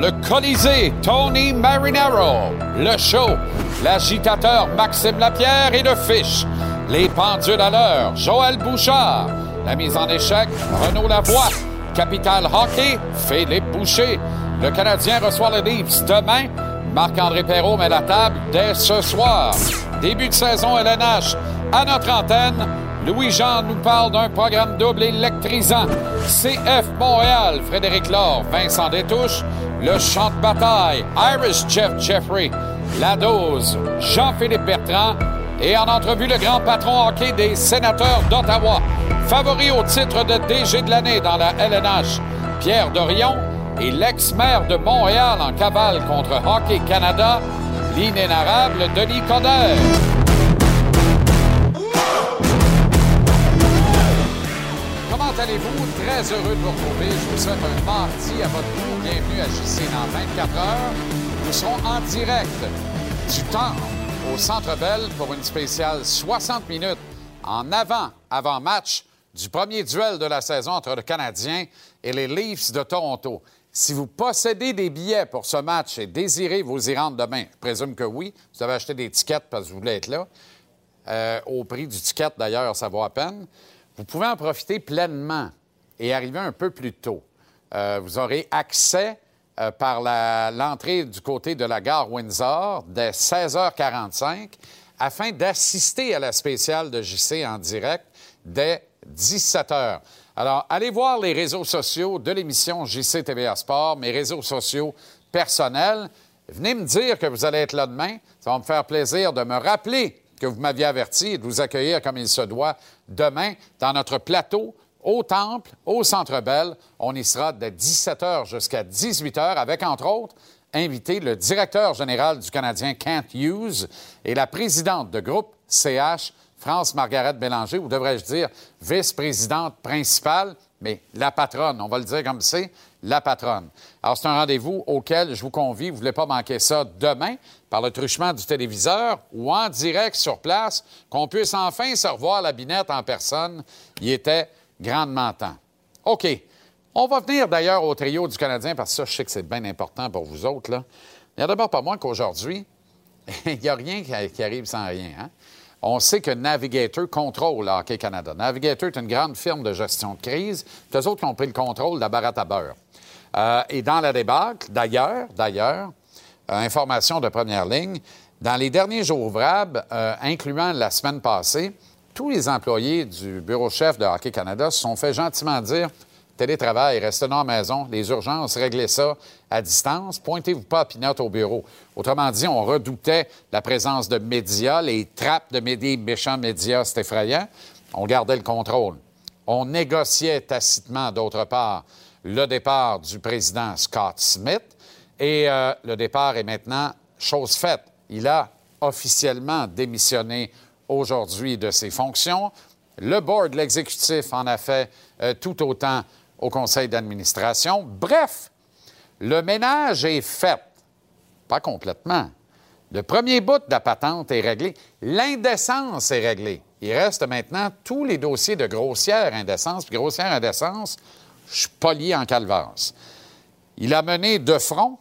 le Colisée, Tony Marinaro. Le show, l'agitateur Maxime Lapierre et le fiche. Les pendules à l'heure, Joël Bouchard. La mise en échec, Renaud Lavoie. Capital Hockey, Philippe Boucher. Le Canadien reçoit le Leafs demain. Marc-André Perrault met la table dès ce soir. Début de saison LNH à notre antenne. Louis-Jean nous parle d'un programme double électrisant. CF Montréal, Frédéric Laure, Vincent Détouche, le champ de bataille, Irish Jeff Jeffrey, La Dose, Jean-Philippe Bertrand et en entrevue le grand patron hockey des sénateurs d'Ottawa, favori au titre de DG de l'année dans la LNH, Pierre Dorion et l'ex-maire de Montréal en cavale contre Hockey Canada, l'inénarrable Denis Coderre. Comment allez-vous? Très heureux de vous retrouver. Je vous souhaite un mardi à votre goût. Bienvenue à JC dans 24 heures. Nous serons en direct du temps au Centre Bell pour une spéciale 60 minutes en avant, avant match du premier duel de la saison entre le Canadien et les Leafs de Toronto. Si vous possédez des billets pour ce match et désirez vous y rendre demain, je présume que oui, vous avez acheté des tickets parce que vous voulez être là, euh, au prix du ticket d'ailleurs, ça vaut à peine. Vous pouvez en profiter pleinement et arriver un peu plus tôt. Euh, vous aurez accès euh, par l'entrée du côté de la gare Windsor dès 16h45 afin d'assister à la spéciale de JC en direct dès 17h. Alors, allez voir les réseaux sociaux de l'émission JC TVA Sport, mes réseaux sociaux personnels. Venez me dire que vous allez être là demain. Ça va me faire plaisir de me rappeler que vous m'aviez averti de vous accueillir comme il se doit demain dans notre plateau au Temple, au Centre Bell. On y sera de 17h jusqu'à 18h avec, entre autres, invité le directeur général du Canadien, Kent Hughes, et la présidente de groupe CH, France-Margaret Bélanger, ou devrais-je dire vice-présidente principale, mais la patronne, on va le dire comme c'est, la patronne. Alors, c'est un rendez-vous auquel je vous convie. Vous ne voulez pas manquer ça demain par le truchement du téléviseur ou en direct sur place, qu'on puisse enfin se revoir la binette en personne. Il était grandement temps. OK. On va venir d'ailleurs au trio du Canadien parce que ça, je sais que c'est bien important pour vous autres. Là. Il y a d'abord pas moins qu'aujourd'hui, il n'y a rien qui, arrive sans rien. hein. On sait que Navigator contrôle le Hockey Canada. Navigator est une grande firme de gestion de crise. Eux autres qui ont pris le contrôle de la baratte à beurre. Euh, et dans la débâcle, d'ailleurs, d'ailleurs, euh, information de première ligne, dans les derniers jours ouvrables, euh, incluant la semaine passée, tous les employés du bureau chef de Hockey Canada se sont fait gentiment dire télétravail, restez dans la maison, les urgences, réglez ça à distance, pointez-vous pas à Pinot au bureau. Autrement dit, on redoutait la présence de médias, les trappes de médias, méchants médias, c'est. On gardait le contrôle. On négociait tacitement, d'autre part, le départ du président Scott Smith. Et euh, le départ est maintenant chose faite. Il a officiellement démissionné aujourd'hui de ses fonctions. Le board, l'exécutif, en a fait euh, tout autant au conseil d'administration. Bref, le ménage est fait. Pas complètement. Le premier bout de la patente est réglé. L'indécence est réglée. Il reste maintenant tous les dossiers de grossière indécence. Puis grossière indécence, je suis poli en calvasse. Il a mené de front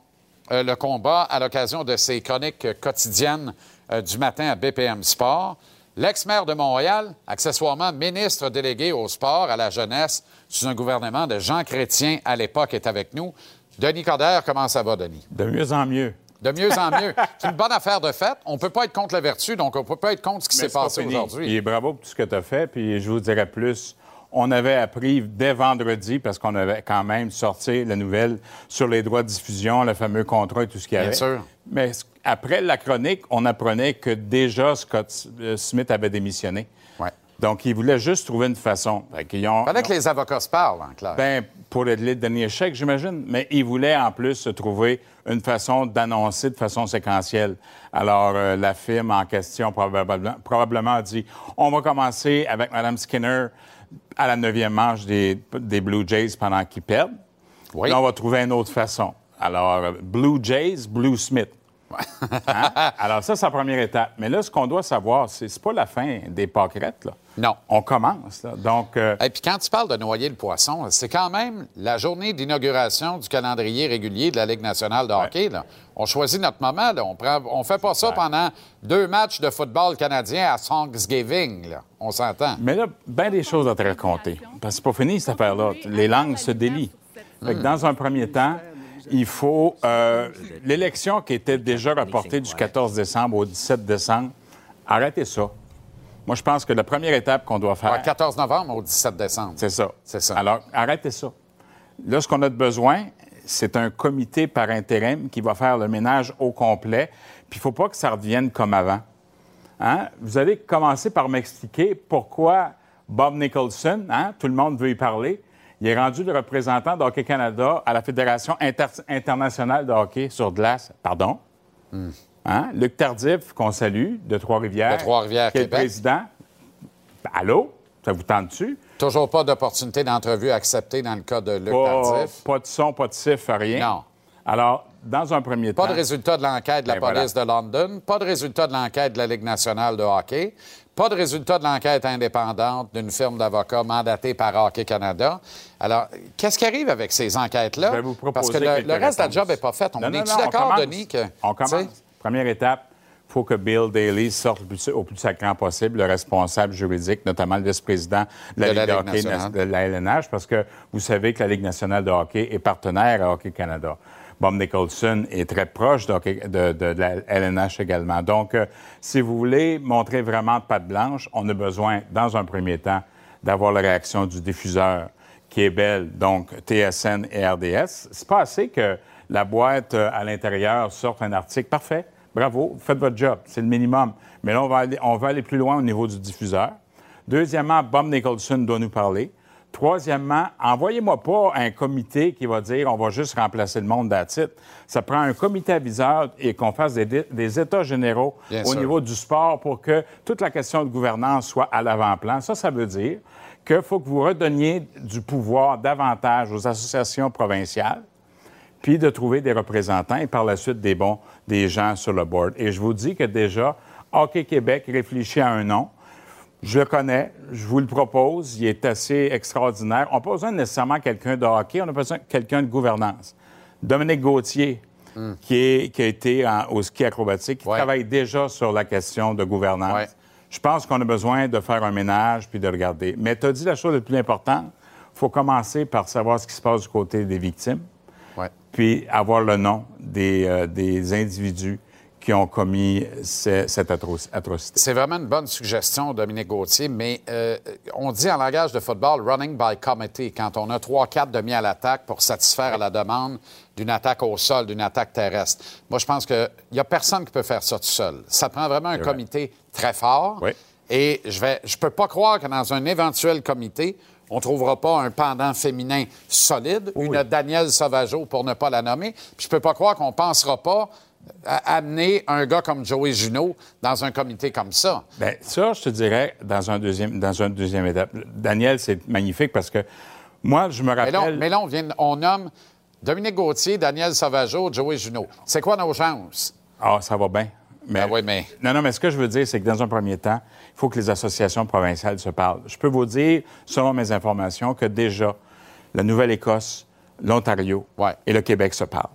euh, le combat à l'occasion de ses chroniques quotidiennes euh, du matin à BPM Sport. L'ex-maire de Montréal, accessoirement ministre délégué au sport, à la jeunesse, sous un gouvernement de Jean Chrétien à l'époque, est avec nous. Denis Coderre, comment ça va, Denis? De mieux en mieux. De mieux en mieux. C'est une bonne affaire de fait. On ne peut pas être contre la vertu, donc on ne peut pas être contre ce qui s'est passé aujourd'hui. Et bravo pour tout ce que tu as fait, puis je vous dirais plus. On avait appris dès vendredi, parce qu'on avait quand même sorti la nouvelle sur les droits de diffusion, le fameux contrat et tout ce qu'il y avait. Bien sûr. Mais après la chronique, on apprenait que déjà Scott euh, Smith avait démissionné. Ouais. Donc, il voulait juste trouver une façon. Il fallait que les avocats se parlent, en clair. Ben, pour le dernier chèque, j'imagine. Mais il voulait en plus se trouver une façon d'annoncer de façon séquentielle. Alors, euh, la firme en question probablement, probablement a dit on va commencer avec Mme Skinner à la neuvième manche des, des Blue Jays pendant qu'ils perdent. Oui. Là, on va trouver une autre façon. Alors, euh, Blue Jays, Blue Smith. Hein? Alors, ça, c'est la première étape. Mais là, ce qu'on doit savoir, c'est c'est pas la fin des pâquerettes, là. Non. On commence, là. Donc, euh, Et puis quand tu parles de noyer le poisson, c'est quand même la journée d'inauguration du calendrier régulier de la Ligue nationale de hockey. Là. On choisit notre moment. Là. On prend, on fait pas ça pendant deux matchs de football canadien à Thanksgiving. Là. On s'entend. mais là, bien des choses à te raconter. Parce que c'est pas fini, cette affaire-là. Les langues se délient. Fait que dans un premier temps, il faut... euh, L'élection qui était déjà reportée du 14 décembre au 17 décembre, arrêtez ça. Moi, je pense que la première étape qu'on doit faire... Ouais, 14 novembre au 17 décembre. C'est ça. C'est ça. Alors, arrêtez ça. Là, ce qu'on a de besoin, c'est un comité par intérim qui va faire le ménage au complet. Puis, il ne faut pas que ça revienne comme avant. Hein? Vous allez commencer par m'expliquer pourquoi Bob Nicholson, hein, tout le monde veut y parler, il est rendu le représentant de Hockey Canada à la Fédération inter- internationale de hockey sur glace. Pardon? Hein? Luc Tardif, qu'on salue, de Trois-Rivières. Hmm. De Trois-Rivières, qui est Québec. président. Allô? Ça vous tente-tu? Toujours pas d'opportunité d'entrevue acceptée dans le cas de Luc Pas, Tardif. pas de son, pas de chiffre, rien. Non. Alors, dans un premier Pas temps. de résultat de l'enquête de la Ben voilà. police de London, pas de résultat de l'enquête de la Ligue nationale de hockey, pas de résultat de l'enquête indépendante d'une firme d'avocats mandatée par Hockey Canada. Alors, qu'est-ce qui arrive avec ces enquêtes-là? Je vais vous proposer Parce que le, reste de la job n'est pas fait. On on d'accord. Denis? Que, On commence. Première étape, il faut que Bill Daly sorte au plus sacrant possible, le responsable juridique, notamment le vice-président de la De Ligue la de Ligue hockey de la LNH, parce que vous savez que la Ligue nationale de hockey est partenaire à Hockey Canada. Bob Nicholson est très proche de, la LNH également. Donc, euh, si vous voulez montrer vraiment de patte blanche, on a besoin, dans un premier temps, d'avoir la réaction du diffuseur qui est belle, donc TSN et RDS. C'est pas assez que la boîte euh, à l'intérieur sorte un article. Parfait, bravo, faites votre job, c'est le minimum. Mais là, on va aller, on va aller plus loin au niveau du diffuseur. Deuxièmement, Bob Nicholson doit nous parler. Troisièmement, envoyez-moi pas un comité qui va dire on va juste remplacer le monde d'attitude. Ça prend un comité aviseur et qu'on fasse des, des états généraux Bien au sûr. niveau du sport pour que toute la question de gouvernance soit à l'avant-plan. Ça, ça veut dire qu'il faut que vous redonniez du pouvoir davantage aux associations provinciales, puis de trouver des représentants et par la suite des bons, des gens sur le board. Et je vous dis que déjà, Hockey Québec réfléchit à un nom. Je le connais, je vous le propose, il est assez extraordinaire. On n'a pas besoin nécessairement de quelqu'un de hockey, on a besoin de quelqu'un de gouvernance. Dominique Gauthier, qui, est- qui a été en- au ski acrobatique, qui Ouais. travaille déjà sur la question de gouvernance. Ouais. Je pense qu'on a besoin de faire un ménage puis de regarder. Mais tu as dit la chose la plus importante, il faut commencer par savoir ce qui se passe du côté des victimes Ouais. puis avoir le nom des, euh, des individus qui ont commis ce- cette atro- atrocité. C'est vraiment une bonne suggestion, Dominique Gauthier, mais euh, on dit en langage de football running by committee quand on a trois, quatre demi à l'attaque pour satisfaire à la demande d'une attaque au sol, d'une attaque terrestre. Moi, je pense qu'il n'y a personne qui peut faire ça tout seul. Ça prend vraiment un comité très fort. Oui. Et je ne je peux pas croire que dans un éventuel comité, on ne trouvera pas un pendant féminin solide, une Danielle Sauvageau pour ne pas la nommer. Puis je peux pas croire qu'on ne pensera pas amener un gars comme Joey Junot dans un comité comme ça. Bien, ça, je te dirais, dans un deuxième, dans un deuxième étape. Daniel, c'est magnifique parce que moi, je me Mais rappelle... là, mais là, on, vient, on nomme Dominique Gauthier, Daniel Sauvageau, Joey Junot. C'est quoi nos chances? Ah, ça va bien. Mais... Ah oui, mais- Non, non, mais ce que je veux dire, c'est que dans un premier temps, il faut que les associations provinciales se parlent. Je peux vous dire, selon mes informations, que déjà, la Nouvelle-Écosse, l'Ontario Ouais. et le Québec se parlent.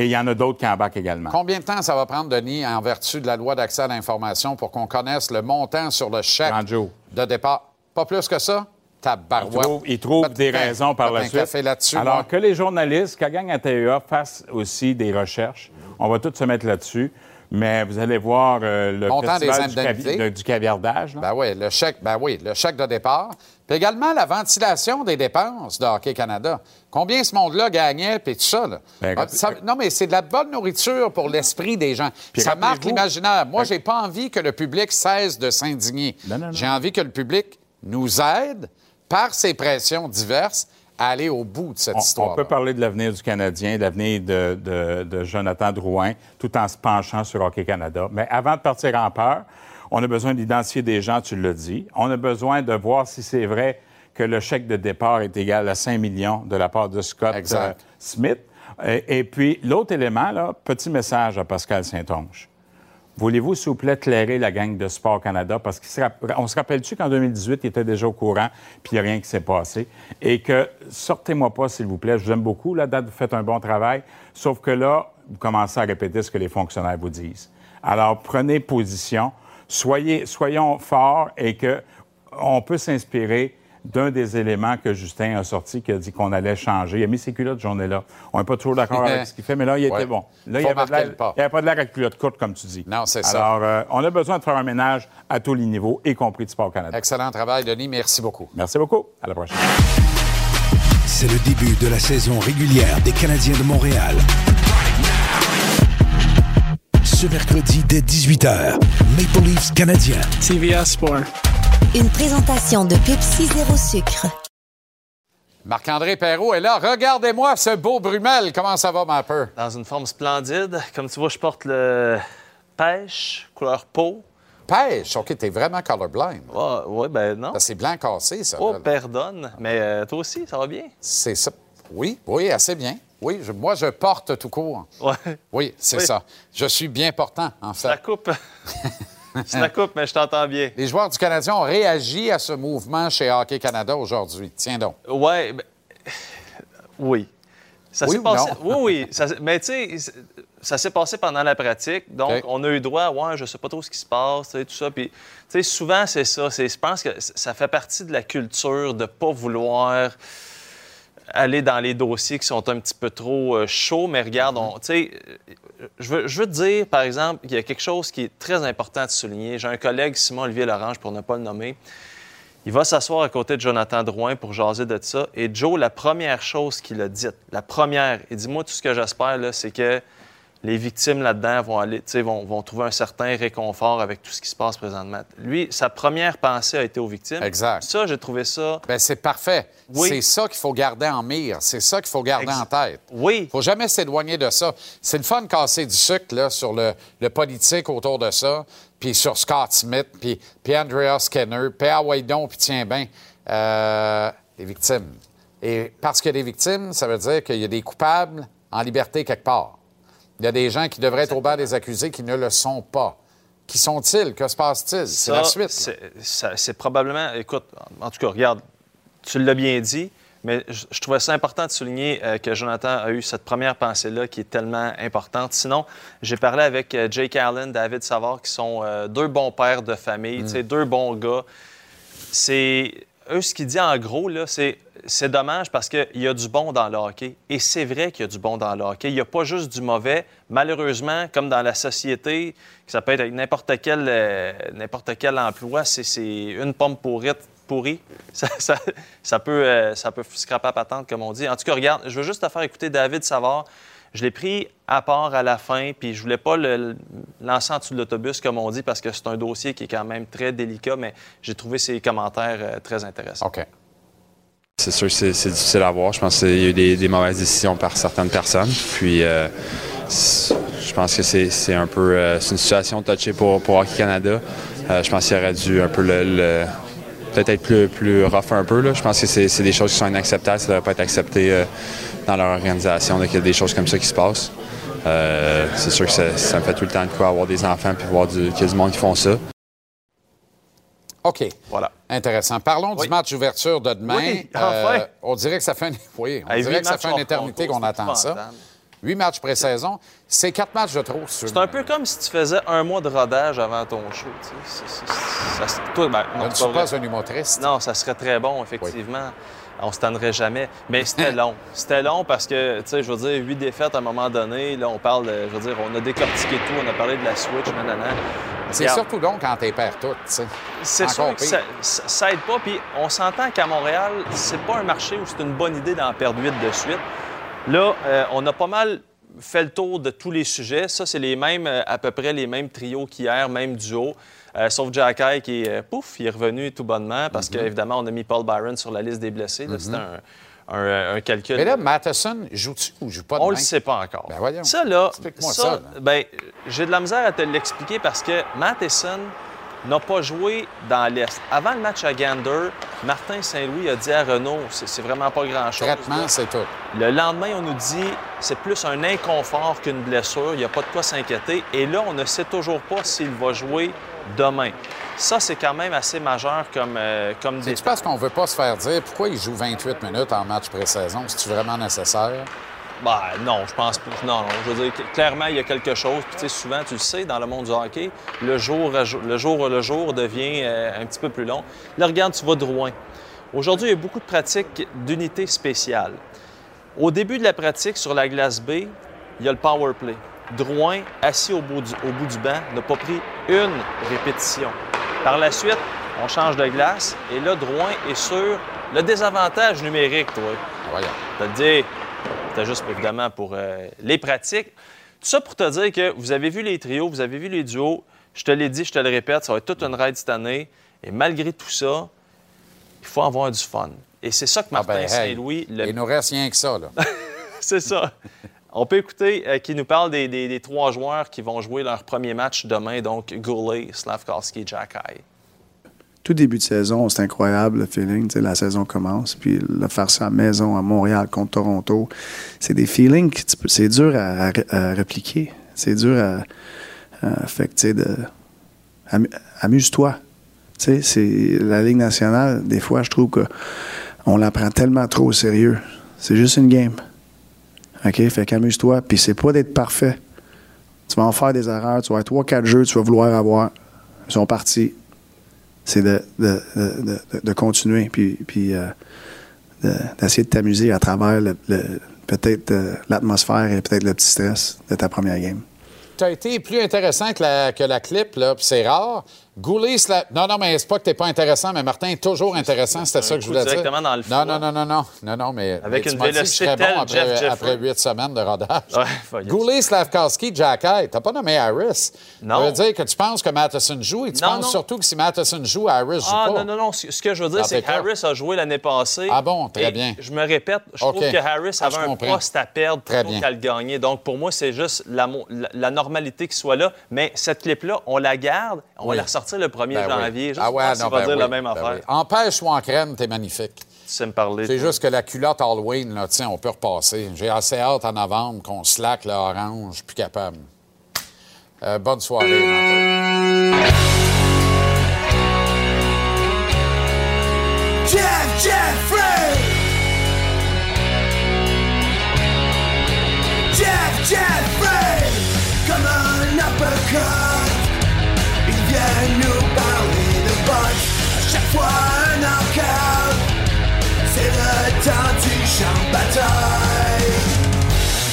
Et il y en a d'autres qui embarquent également. Combien de temps ça va prendre, Denis, en vertu de la loi d'accès à l'information, pour qu'on connaisse le montant sur le chèque 30 jours. de départ? Pas plus que ça? Ils Tabarouette. trouvent, ils trouvent des raisons par la suite. Alors moi. que les journalistes, qu'à gang à TEA, fassent aussi des recherches. On va tous se mettre là-dessus. Mais vous allez voir euh, le Montant des du, cavi- caviardage. là. Ben oui, le chèque, ben oui, le chèque de départ. Puis également la ventilation des dépenses de Hockey Canada. Combien ce monde-là gagnait, puis tout ça, là. Ben, Ah, ça- non, mais c'est de la bonne nourriture pour l'esprit des gens. Puis ça marque l'imaginaire. Moi, j'ai pas envie que le public cesse de s'indigner. J'ai envie que le public nous aide, par ses pressions diverses, à aller au bout de cette On, histoire. on peut parler de l'avenir du Canadien, de l'avenir de, de- de Jonathan Drouin, tout en se penchant sur Hockey Canada. Mais avant de partir en peur, on a besoin d'identifier des gens, tu l'as dit. On a besoin de voir si c'est vrai que le chèque de départ est égal à 5 millions de la part de Scott euh, Smith. Et, et puis, l'autre élément, là, petit message à Pascal Saint-Onge. Voulez-vous, s'il vous plaît, éclairer la gang de Sport Canada? Parce qu'on se rappelle-tu qu'en 2018, il était déjà au courant, puis il n'y a rien qui s'est passé? Et que, sortez-moi pas, s'il vous plaît, je vous aime beaucoup, la date, vous faites un bon travail, sauf que là, vous commencez à répéter ce que les fonctionnaires vous disent. Alors, prenez position, soyez, soyons forts et que on peut s'inspirer d'un des éléments que Justin a sorti, qui a dit qu'on allait changer. Il a mis ses culottes journée-là. On n'est pas toujours d'accord avec ce qu'il fait, mais là, il était Ouais. bon. Là, il Faut n'y avait, pas. il y avait pas de l'air avec culotte courte, comme tu dis. Non, c'est ça. Alors, euh, on a besoin de faire un ménage à tous les niveaux, y compris de Sport Canada. Excellent travail, Denis. Merci beaucoup. Merci beaucoup. À la prochaine. C'est le début de la saison régulière des Canadiens de Montréal. Ce mercredi dès 18h, Maple Leafs Canadiens. TVA Sport. Une présentation de Pepsi Zéro Sucre. Marc-André Perrault est là. Regardez-moi ce beau brumel. Comment ça va, ma peur? Dans une forme splendide. Comme tu vois, je porte le pêche, couleur peau. Pêche? OK, t'es vraiment colorblind. Ouais, ben non. Ça, C'est blanc cassé, ça. Oh, là. pardonne. Mais euh, toi aussi, ça va bien? C'est ça. Oui, oui, assez bien. Oui, je- moi, je porte tout court. Ouais. Oui, c'est Oui. ça. Je suis bien portant, en Ça fait. coupe. ça coupe, mais je t'entends bien. Les joueurs du Canadien ont réagi à ce mouvement chez Hockey Canada aujourd'hui. Tiens donc. Ouais, ben, oui. Ça Oui s'est passé. Oui, oui. Ça- mais tu sais, ça s'est passé pendant la pratique. Donc, on a eu droit, ouais, je sais pas trop ce qui se passe, tu sais, tout ça. Puis, tu sais, souvent, c'est ça. Je pense que ça fait partie de la culture de pas vouloir aller dans les dossiers qui sont un petit peu trop euh, chauds. Mais regarde, on- tu sais, euh, je veux, je veux te dire, par exemple, qu'il y a quelque chose qui est très important de souligner. J'ai un collègue, Simon-Olivier Lorange, pour ne pas le nommer. Il va s'asseoir à côté de Jonathan Drouin pour jaser de ça. Et Joe, la première chose qu'il a dite, la première, il dit Moi, tout ce que j'espère, là, c'est que les victimes là-dedans vont, aller, vont, vont trouver un certain réconfort avec tout ce qui se passe présentement. Lui, sa première pensée a été aux victimes. Exact. Ça, j'ai trouvé ça. Ben, c'est parfait. Oui. C'est ça qu'il faut garder en mire. C'est ça qu'il faut garder en tête. Oui. faut jamais s'éloigner de ça. C'est le fun de casser du sucre là, sur le, le politique autour de ça, puis sur Scott Smith, puis, puis Andrea Skinner, puis ah ouais donc, puis tiens bien, euh, les victimes. Et parce qu'il y a des victimes, ça veut dire qu'il y a des coupables en liberté quelque part. Il y a des gens qui devraient être au banc des accusés qui ne le sont pas. Qui sont-ils? Que se passe-t-il? C'est la suite. c'est- probablement. Écoute, en tout cas, regarde, tu l'as bien dit, mais je, je trouvais ça important de souligner euh, que Jonathan a eu cette première pensée-là qui est tellement importante. Sinon, j'ai parlé avec euh, Jake Allen, David Savard, qui sont euh, deux bons pères de famille, sais, deux bons gars. C'est. Eux, ce qu'ils disent en gros, là, c'est. C'est dommage parce qu'il y a du bon dans le hockey. Et c'est vrai qu'il y a du bon dans le hockey. Il n'y a pas juste du mauvais. Malheureusement, comme dans la société, ça peut être n'importe quel, euh, quel emploi, c'est, une pomme pourrie. pourrie. Ça, peut, euh, ça peut scraper à patente, comme on dit. En tout cas, regarde, je veux juste te faire écouter David Savard. Je l'ai pris à part à la fin, puis je voulais pas le lancer en dessous de l'autobus, comme on dit, parce que c'est un dossier qui est quand même très délicat, mais j'ai trouvé ses commentaires euh, très intéressants. OK. C'est sûr que c'est difficile à voir. Je pense qu'il y a eu des, des mauvaises décisions par certaines personnes. Puis, euh, je pense que c'est un peu euh, c'est une situation touchée pour, pour Hockey Canada. Euh, je pense qu'il aurait dû un peu le, le- peut-être être plus, plus rough un peu. Là. Je pense que c'est des choses qui sont inacceptables. Ça ne devrait pas être accepté euh, dans leur organisation, qu'il y a des choses comme ça qui se passent. Euh, c'est sûr que ça, me fait tout le temps de quoi avoir des enfants puis voir qu'il y a du monde qui font ça. OK. Voilà. Intéressant. Parlons du match d'ouverture de demain. Oui, enfin. on dirait que ça fait une, oui, on Hey, dirait que ça fait une éternité qu'on attend ça. Huit matchs pré-saison. C'est quatre matchs de trop. C'est un peu comme si tu faisais un mois de rodage avant ton show. tu sais. Ça- toi, ben, non, ne pas pas un humoriste. Non, ça serait très bon, effectivement. On se tannerait jamais. Mais c'était long. C'était long parce que, tu sais, je veux dire, huit défaites à un moment donné. Là, on parle, de- je veux dire, on a décortiqué tout. On a parlé de la Switch, nanana. C'est surtout long quand t'es perds tout, tu sais. C'est sûr que ça, ça aide pas. Puis on s'entend qu'à Montréal, c'est pas un marché où c'est une bonne idée d'en perdre huit de suite. Là, euh, on a pas mal fait le tour de tous les sujets. Ça, c'est les mêmes, euh, à peu près les mêmes trios qu'hier, même duo. Euh, sauf Jack High qui est, euh, pouf, il est revenu tout bonnement parce Mhm. qu'évidemment, on a mis Paul Byron sur la liste des blessés. C'était un, un- un calcul. Mais là, Matheson, joue-tu ou joue pas On demain? le sait pas encore. Ben voyons. Ça, là, Explique-moi ça, ça, là. ben, j'ai de la misère à te l'expliquer parce que Matheson n'a pas joué dans l'Est. Avant le match à Gander, Martin Saint-Louis a dit à Renault, c'est c'est vraiment pas grand-chose. Traitement, c'est tout. Le lendemain, on nous dit c'est plus un inconfort qu'une blessure, il n'y a pas de quoi s'inquiéter. Et là, on ne sait toujours pas s'il va jouer demain. Ça, c'est quand même assez majeur comme, euh, comme C'est-tu parce qu'on veut pas se faire dire pourquoi il joue 28 minutes en match pré-saison? C'est-tu vraiment nécessaire? Ben, non, je pense pas. Non, non. Je veux dire, clairement, il y a quelque chose. Puis, tu sais, souvent, tu le sais, dans le monde du hockey, le jour, jour- le jour, le jour devient euh, un petit peu plus long. Là, regarde, tu vas Rouen. Aujourd'hui, il y a beaucoup de pratiques d'unités spéciales. Au début de la pratique sur la glace B, il y a le power play. Drouin, assis au bout du, au bout du banc, n'a pas pris une répétition. Par la suite, on change de glace et là, Drouin est sur le désavantage numérique, toi. Voyons. Dis, c'était juste évidemment pour euh, les pratiques. Tout ça pour te dire que vous avez vu les trios, vous avez vu les duos. Je te l'ai dit, je te le répète, ça va être toute une ride cette année. Et malgré tout ça, il faut avoir du fun. Et c'est ça que Ah Martin ben, hey, Saint-Louis... le- Il nous reste rien que ça, là. c'est ça. On peut écouter euh, qui nous parle des, trois joueurs qui vont jouer leur premier match demain, donc Goulet, Slavkovski, Jack High. tout début de saison, c'est incroyable le feeling. La saison commence, puis le faire ça à maison, à Montréal, contre Toronto, c'est des feelings que c'est dur à, répliquer. C'est dur à. à fait tu sais, Amuse-toi. Tu la Ligue nationale, des fois, je trouve que on la prend tellement trop au sérieux. C'est juste une game. OK? Fait qu'amuse-toi. Puis c'est pas d'être parfait. Tu vas en faire des erreurs. Tu vas avoir 3-4 jeux, tu vas vouloir avoir. Ils sont partis c'est de, de, de, de- continuer, puis, puis euh, de- d'essayer de t'amuser à travers le, peut-être euh, l'atmosphère et peut-être le petit stress de ta première game. Tu as été plus intéressant que la, que la clip, là, c'est rare. Goulet, non, non, mais c'est pas que t'es pas intéressant, mais Martin est toujours intéressant, c'était ça que je voulais dire. directement dans le non, foie. non, non, non, non, non, non, mais Avec mais tu une que je vélocité serais bon après, après huit semaines de rodage. Ouais. Goulet, Slavkowski, Jack High, t'as pas nommé Harris. Non. Ça veut dire que tu penses que Matheson joue et tu Non, penses non. surtout que si Matheson joue, Harris joue Ah pas. non, non, non. Ce que je veux dire, c'est que? Harris a joué l'année passée. Ah bon, très bien. Je me répète, je OK. trouve que Harris Ah, avait je un comprends. poste à perdre Très plutôt qu'à le gagner. Donc, pour moi, c'est juste la, la- la normalité qui soit là. Mais cette clip-là, on la garde. On va la ressortir le 1er Ben oui. janvier. Juste Ah ouais, non, va ben dire oui, la même ben affaire. oui. Empêche ou en crème, t'es magnifique. Tu sais me parler. C'est juste que la culotte Halloween, là, tiens, on peut repasser. J'ai assez hâte en novembre qu'on slack le orange, plus capable. Euh, bonne soirée, Martin. Jeff Jeffrey Jeff Jeffrey Comme un uppercut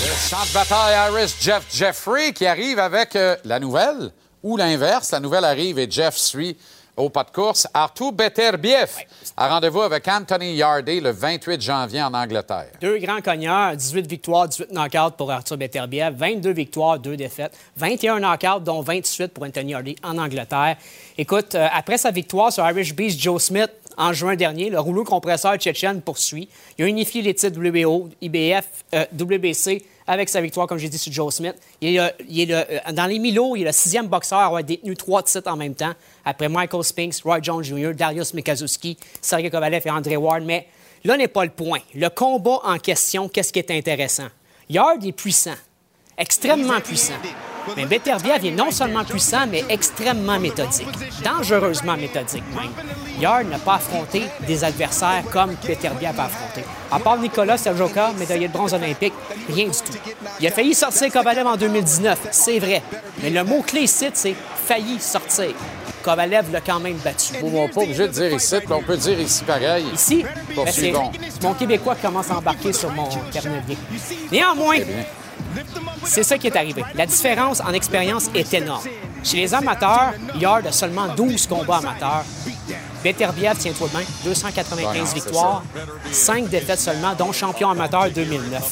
le champ de bataille Harris, Jeff Jeffrey, qui arrive avec euh, la nouvelle ou l'inverse. La nouvelle arrive et Jeff suit au pas de course. Artur Beterbiev a rendez-vous avec Anthony Yardy le 28 janvier en Angleterre. Deux grands cogneurs, 18 victoires, 18 knockouts pour Arthur Beterbiev, 22 victoires, 2 défaites, 21 knockouts, dont 28 pour Anthony Hardy en Angleterre. Écoute, euh, après sa victoire sur Irish Beast, Joe Smith, en juin dernier, le rouleau compresseur tchétchène poursuit. Il a unifié les titres WBO, IBF, euh, WBC avec sa victoire, comme j'ai dit, sur Joe Smith. Euh, dans les Milo, il est le sixième boxeur à avoir détenu trois titres en même temps, après Michael Spinks, Roy Jones Jr., Darius Mikazuski, Sergei Kovalev et André Ward. Mais là n'est pas le point. Le combat en question, qu'est-ce qui est intéressant? Yard est puissant, extrêmement puissant. Mais Beterbiev est non seulement puissant, mais extrêmement méthodique. Dangereusement méthodique, même. Yard n'a pas affronté des adversaires comme Beterbiev a affronté. À part Nicolas Serjoka, médaillé de bronze olympique, rien du tout. Il a failli sortir Kovalev en 2019, c'est vrai. Mais le mot-clé ici, c'est failli sortir. Kovalev l'a quand même battu. On n'est pas obligé de dire ici, puis on peut dire ici pareil. Ici, ben, mon Québécois commence à embarquer sur mon carnet. Néanmoins, c'est ça qui est arrivé. La différence en expérience est énorme. Chez les amateurs, Yard a seulement 12 combats amateurs. Beterbiev, tiens-toi bien, 295 Ouais, non, c'est victoires, 5 défaites seulement, dont champion amateur 2009.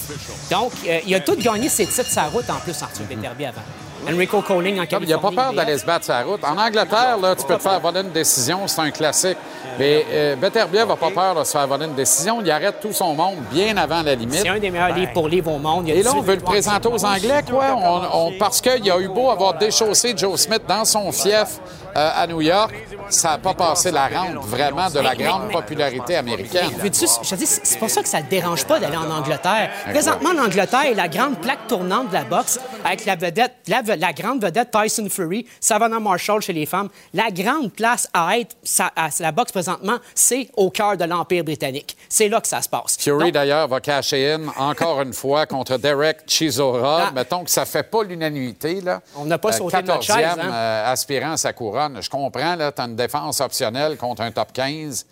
Donc, euh, il a tout gagné ses titres sa route en plus, Arthur Beterbiev. hein. Enrico Colling en Il n'y a pas peur d'aller se battre sur la route. En Angleterre, là, tu peux te faire voler une décision, c'est un classique. Mais euh, Beterbiev n'a pas peur de se faire voler une décision. Il arrête tout son monde bien avant la limite. C'est un des meilleurs livres pour livre au monde. Il y a Et là, on 18 veut le présenter aux Anglais, quoi. On- on- parce qu'il a eu beau avoir déchaussé Joe Smith dans son fief euh, à New York, ça n'a pas passé la rampe vraiment de la grande popularité américaine. Mais veux-tu- je te dis, c'est pour ça que ça ne dérange pas d'aller en Angleterre. Présentement, en Angleterre est la grande plaque tournante de la boxe avec la vedette, la, grande vedette Tyson Fury, Savannah Marshall chez les femmes. La grande place à être, ça- à la boxe présentement, c'est au cœur de l'Empire britannique. C'est là que ça se passe. Fury, d'ailleurs, va cacher in encore une fois contre Derek Chisora. Ah. Mettons que ça fait pas l'unanimité. là. On n'a pas Euh, sauté de notre 14e, chaise, hein? euh, aspirant à sa couronne. Je comprends, là, tu as une défense optionnelle contre un top 15.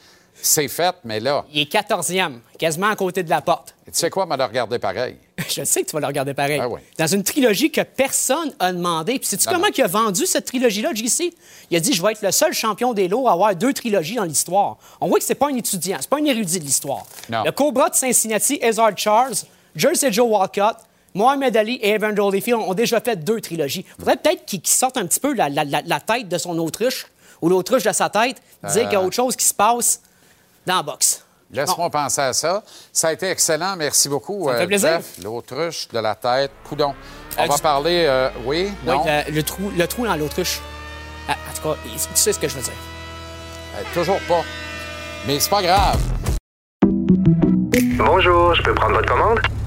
C'est fait, mais là, il est 14e, quasiment à côté de la porte. tu sais quoi, m'a le regarder pareil. Je sais que tu vas le regarder pareil. Oui. Dans une trilogie que personne a demandé. Puis sais-tu comment il a vendu cette trilogie-là, JC? Il a dit Je vais être le seul champion des lots à avoir deux trilogies dans l'histoire. On voit que c'est pas un étudiant, c'est pas un érudit de l'histoire. Non. Le Cobra de Cincinnati, Ezard Charles, Jersey Joe Walcott, Mohamed Ali et Evander Holyfield ont déjà fait deux trilogies. faudrait peut-être qu'il qu'il sorte un petit peu la, la- la- la tête de son autruche ou l'autruche de sa tête, dire Euh. qu'il y a autre chose qui se passe dans la boxe. Laisse-moi penser à ça. Ça a été excellent. Merci beaucoup, Ça me fait euh, plaisir. Jeff. L'autruche de la tête. Coudon. On Euh, va du- parler... euh, oui? Oui, Non? le, le trou, le trou dans l'autruche. Ah, En tout cas, tu sais ce que je veux dire. Euh, toujours pas. Mais c'est pas grave. Bonjour, je peux prendre votre commande?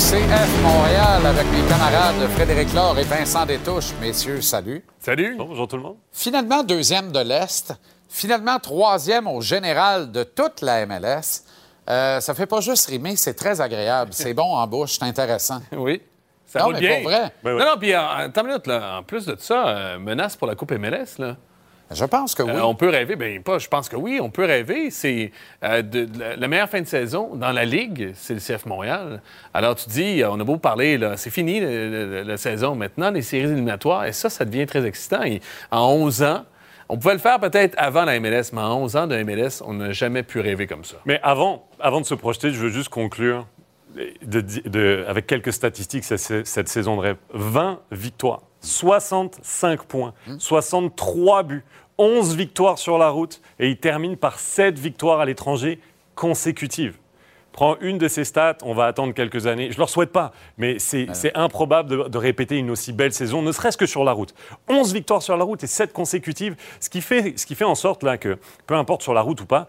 CF Montréal avec mes camarades Frédéric Laure et Vincent Détouche. Messieurs, salut. Salut. Bonjour tout le monde. Finalement, deuxième de l'Est. Finalement, troisième au général de toute la MLS. Euh, ça fait pas juste rimer, c'est très agréable. C'est bon en bouche, c'est intéressant. Oui. Ça Non, roule mais bien. pour vrai. Non, non, puis en, attends une minute, là, en plus de ça, euh, menace pour la Coupe MLS, là. Je pense que oui. Euh, on peut rêver, bien pas, je pense que oui, on peut rêver. C'est euh, de- de la, la meilleure fin de saison dans la Ligue, c'est le CF Montréal. Alors tu dis, euh, on a beau parler, là, c'est fini le- le- la saison maintenant, les séries éliminatoires, et ça, ça devient très excitant. Et en 11 ans, on pouvait le faire peut-être avant la MLS, mais en 11 ans de MLS, on n'a jamais pu rêver comme ça. Mais avant, avant de se projeter, je veux juste conclure de- de- avec quelques statistiques cette, cette saison de rêve. 20 victoires, 65 points, 63 buts, 11 victoires sur la route et il termine par 7 victoires à l'étranger consécutives. Prends une de ces stats, on va attendre quelques années. Je ne leur souhaite pas, mais c'est improbable de, de répéter une aussi belle saison, ne serait-ce que sur la route. 11 victoires sur la route et 7 consécutives, ce qui fait, ce qui fait en sorte là, que, peu importe sur la route ou pas,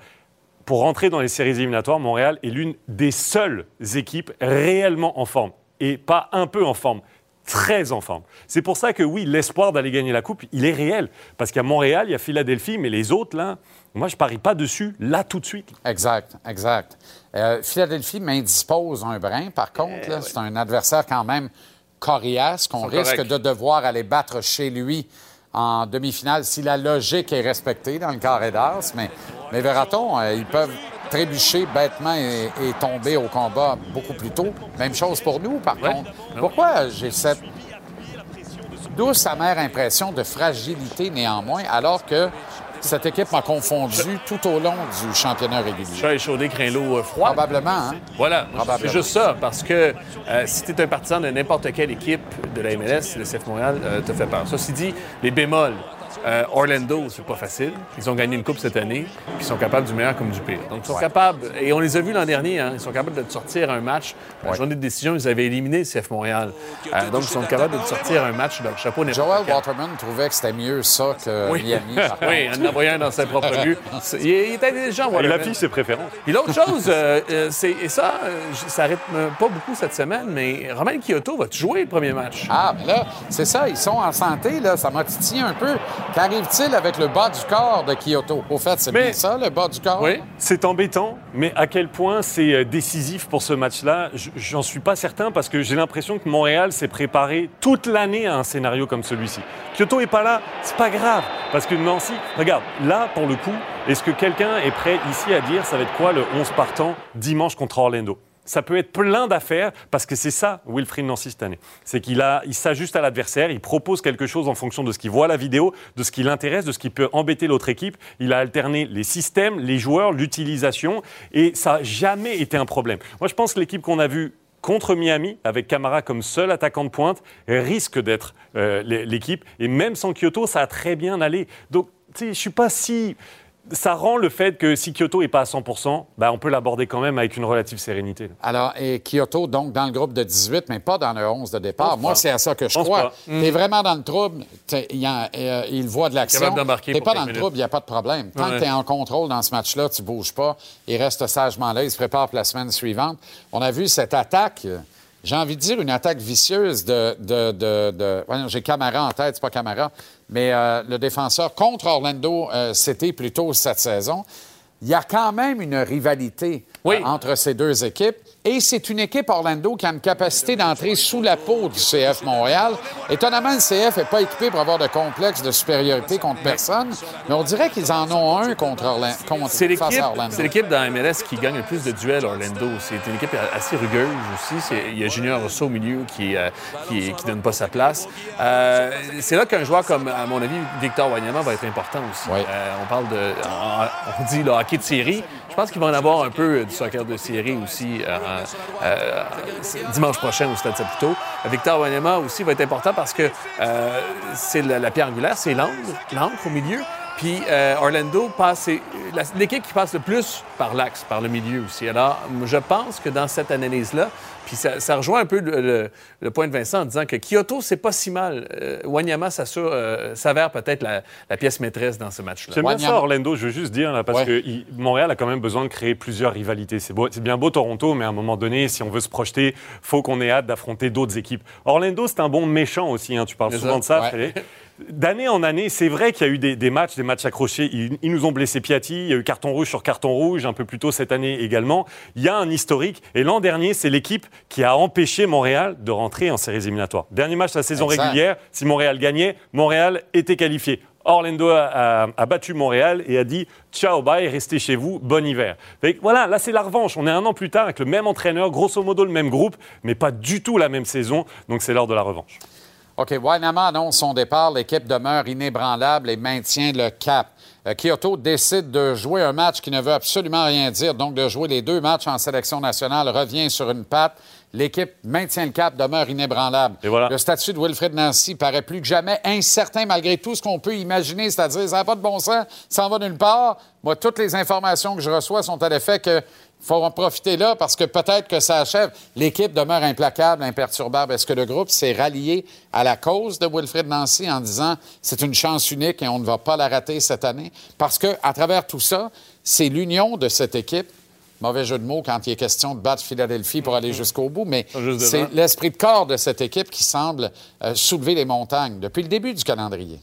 pour rentrer dans les séries éliminatoires, Montréal est l'une des seules équipes réellement en forme. Et pas un peu en forme, très en forme. C'est pour ça que oui, l'espoir d'aller gagner la Coupe, il est réel. Parce qu'à Montréal, il y a Philadelphie, mais les autres, là, moi, je parie pas dessus, là, tout de suite. Exact, exact. Euh, Philadelphie m'indispose un brin, par contre. là, C'est un adversaire quand même coriace qu'on risque de devoir aller battre chez lui en demi-finale si la logique est respectée dans le carré d'as. Mais, mais verra-t-on, euh, ils peuvent trébucher bêtement et, et tomber au combat beaucoup plus tôt. Même chose pour nous, par contre. Pourquoi j'ai cette douce, amère impression de fragilité néanmoins, alors que cette équipe m'a confondu tout au long du championnat régulier? Chat échaudé, craint l'eau froide. Probablement, hein? Voilà, c'est juste ça, parce que euh, si tu es un partisan de n'importe quelle équipe de la MLS, le CF Montréal euh, te fait peur. Ceci dit, les bémols, euh, Orlando, c'est pas facile. Ils ont gagné une coupe cette année, puis ils sont capables du meilleur comme du pire. Donc, ils sont Ouais. capables, et on les a vus l'an dernier, hein, ils sont capables de sortir un match. La journée de décision, ils avaient éliminé le CF Montréal. Euh, donc, ils sont capables de sortir un match de leur chapeau Joel. Waterman trouvait que c'était mieux ça que Oui, Miami. oui, en envoyant dans sa propre but. C'est- Il, est- il est intelligent, Il Waterman. affiche ses préférences. Puis l'autre chose, euh, euh, c'est, et ça, ça rythme pas beaucoup cette semaine, mais Romain Kyoto va jouer le premier match. Ah, mais là, c'est ça, ils sont en santé, là. Ça m'a titillé un peu. Qu'arrive-t-il avec le bas du corps de Kyoto? Au fait, c'est bien ça, le bas du corps? Oui. C'est embêtant, mais à quel point c'est euh, décisif pour ce match-là, j'en suis pas certain parce que j'ai l'impression que Montréal s'est préparé toute l'année à un scénario comme celui-ci. Kyoto est pas là, c'est pas grave parce que Nancy, regarde, là pour le coup, est-ce que quelqu'un est prêt ici à dire ça va être quoi le 11 partant dimanche contre Orlando? Ça peut être plein d'affaires parce que c'est ça, Wilfried Nancy, cette année. C'est qu'il il s'ajuste à l'adversaire, il propose quelque chose en fonction de ce qu'il voit la vidéo, de ce qui l'intéresse, de ce qui peut embêter l'autre équipe. Il a alterné les systèmes, les joueurs, l'utilisation et ça n'a jamais été un problème. Moi, je pense que l'équipe qu'on a vue contre Miami, avec Camara comme seul attaquant de pointe, risque d'être euh, l'é- l'équipe. Et même sans Kyoto, ça a très bien allé. Donc, tu sais, je suis pas si ça rend le fait que si Kyoto n'est pas à 100%, bah, on peut l'aborder quand même avec une relative sérénité. Alors, et Kyoto, donc, dans le groupe de 18, mais pas dans le 11 de départ. Moi, pas. c'est à ça que je Pense crois. pas. T'es vraiment dans le trouble, il, euh, il voit de l'action. Pour pas dans le trouble, il n'y a pas de problème. Tant Ouais. que tu es en contrôle dans ce match-là, tu bouges pas. Il reste sagement là. Il se prépare pour la semaine suivante. On a vu cette attaque. J'ai envie de dire une attaque vicieuse de. de, de, de- ouais, non, J'ai Camara en tête, c'est pas Camara, mais euh, le défenseur contre Orlando, euh, c'était plutôt cette saison. Il y a quand même une rivalité euh, entre ces deux équipes. Et c'est une équipe Orlando qui a une capacité d'entrer sous la peau du CF Montréal. Étonnamment, le CF n'est pas équipé pour avoir de complexe de supériorité contre personne, mais on dirait qu'ils en ont un contre Orlando. C'est l'équipe, face à Orlando. c'est l'équipe dans MLS qui gagne le plus de duels, Orlando. C'est une équipe assez rugueuse aussi. Il y a Junior Rousseau au milieu qui ne qui, qui donne pas sa place. Euh, c'est là qu'un joueur comme, à mon avis, Victor Wanyama va être important aussi. Euh, on parle de... On, on dit le hockey de série. Je pense qu'il va en avoir un peu du soccer de série aussi euh, euh, dimanche prochain au Stade Saputo. Victor Wanyama aussi va être important parce que euh, c'est la, pierre angulaire, c'est l'angle, l'encre au milieu. Puis euh, Orlando passe, l'équipe qui passe le plus par l'axe, par le milieu aussi. Alors, je pense que dans cette analyse-là, puis ça, ça rejoint un peu le, le- le point de Vincent en disant que Kyoto, c'est pas si mal. Euh, Wanyama s'assure, euh, s'avère peut-être la, la pièce maîtresse dans ce match-là. J'aime bien ça, Orlando, je veux juste dire, là, parce que il- Montréal a quand même besoin de créer plusieurs rivalités. C'est c'est bien beau Toronto, mais à un moment donné, si on veut se projeter, faut qu'on ait hâte d'affronter d'autres équipes. Orlando, c'est un bon méchant aussi, hein, tu parles C'est souvent ça, de ça, ouais. D'année en année, c'est vrai qu'il y a eu des, des matchs, des matchs accrochés. Ils, ils nous ont blessé Piatti, il y a eu carton rouge sur carton rouge, un peu plus tôt cette année également. Il y a un historique. Et l'an dernier, c'est l'équipe qui a empêché Montréal de rentrer en séries éliminatoires. Dernier match de la saison régulière, si Montréal gagnait, Montréal était qualifié. Orlando a, a- a battu Montréal et a dit ciao, bye, restez chez vous, bon hiver. Fait que voilà, là c'est la revanche. On est un an plus tard avec le même entraîneur, grosso modo le même groupe, mais pas du tout la même saison. Donc c'est l'heure de la revanche. OK, Wynama annonce son départ. L'équipe demeure inébranlable et maintient le cap. Euh, Kyoto décide de jouer un match qui ne veut absolument rien dire, donc de jouer les deux matchs en sélection nationale, revient sur une patte. L'équipe maintient le cap, demeure inébranlable. Le statut de Wilfred Nancy paraît plus que jamais incertain malgré tout ce qu'on peut imaginer, c'est-à-dire ça n'a pas de bon sens, ça en va nulle part. Moi, toutes les informations que je reçois sont à l'effet que faut en profiter là parce que peut-être que ça achève. L'équipe demeure implacable, imperturbable. Est-ce que le groupe s'est rallié à la cause de Wilfred Nancy en disant c'est une chance unique et on ne va pas la rater cette année? Parce que à travers tout ça, c'est l'union de cette équipe. Mauvais jeu de mots quand il est question de battre Philadelphie pour aller jusqu'au bout, mais c'est l'esprit de corps de cette équipe qui semble euh, soulever les montagnes depuis le début du calendrier.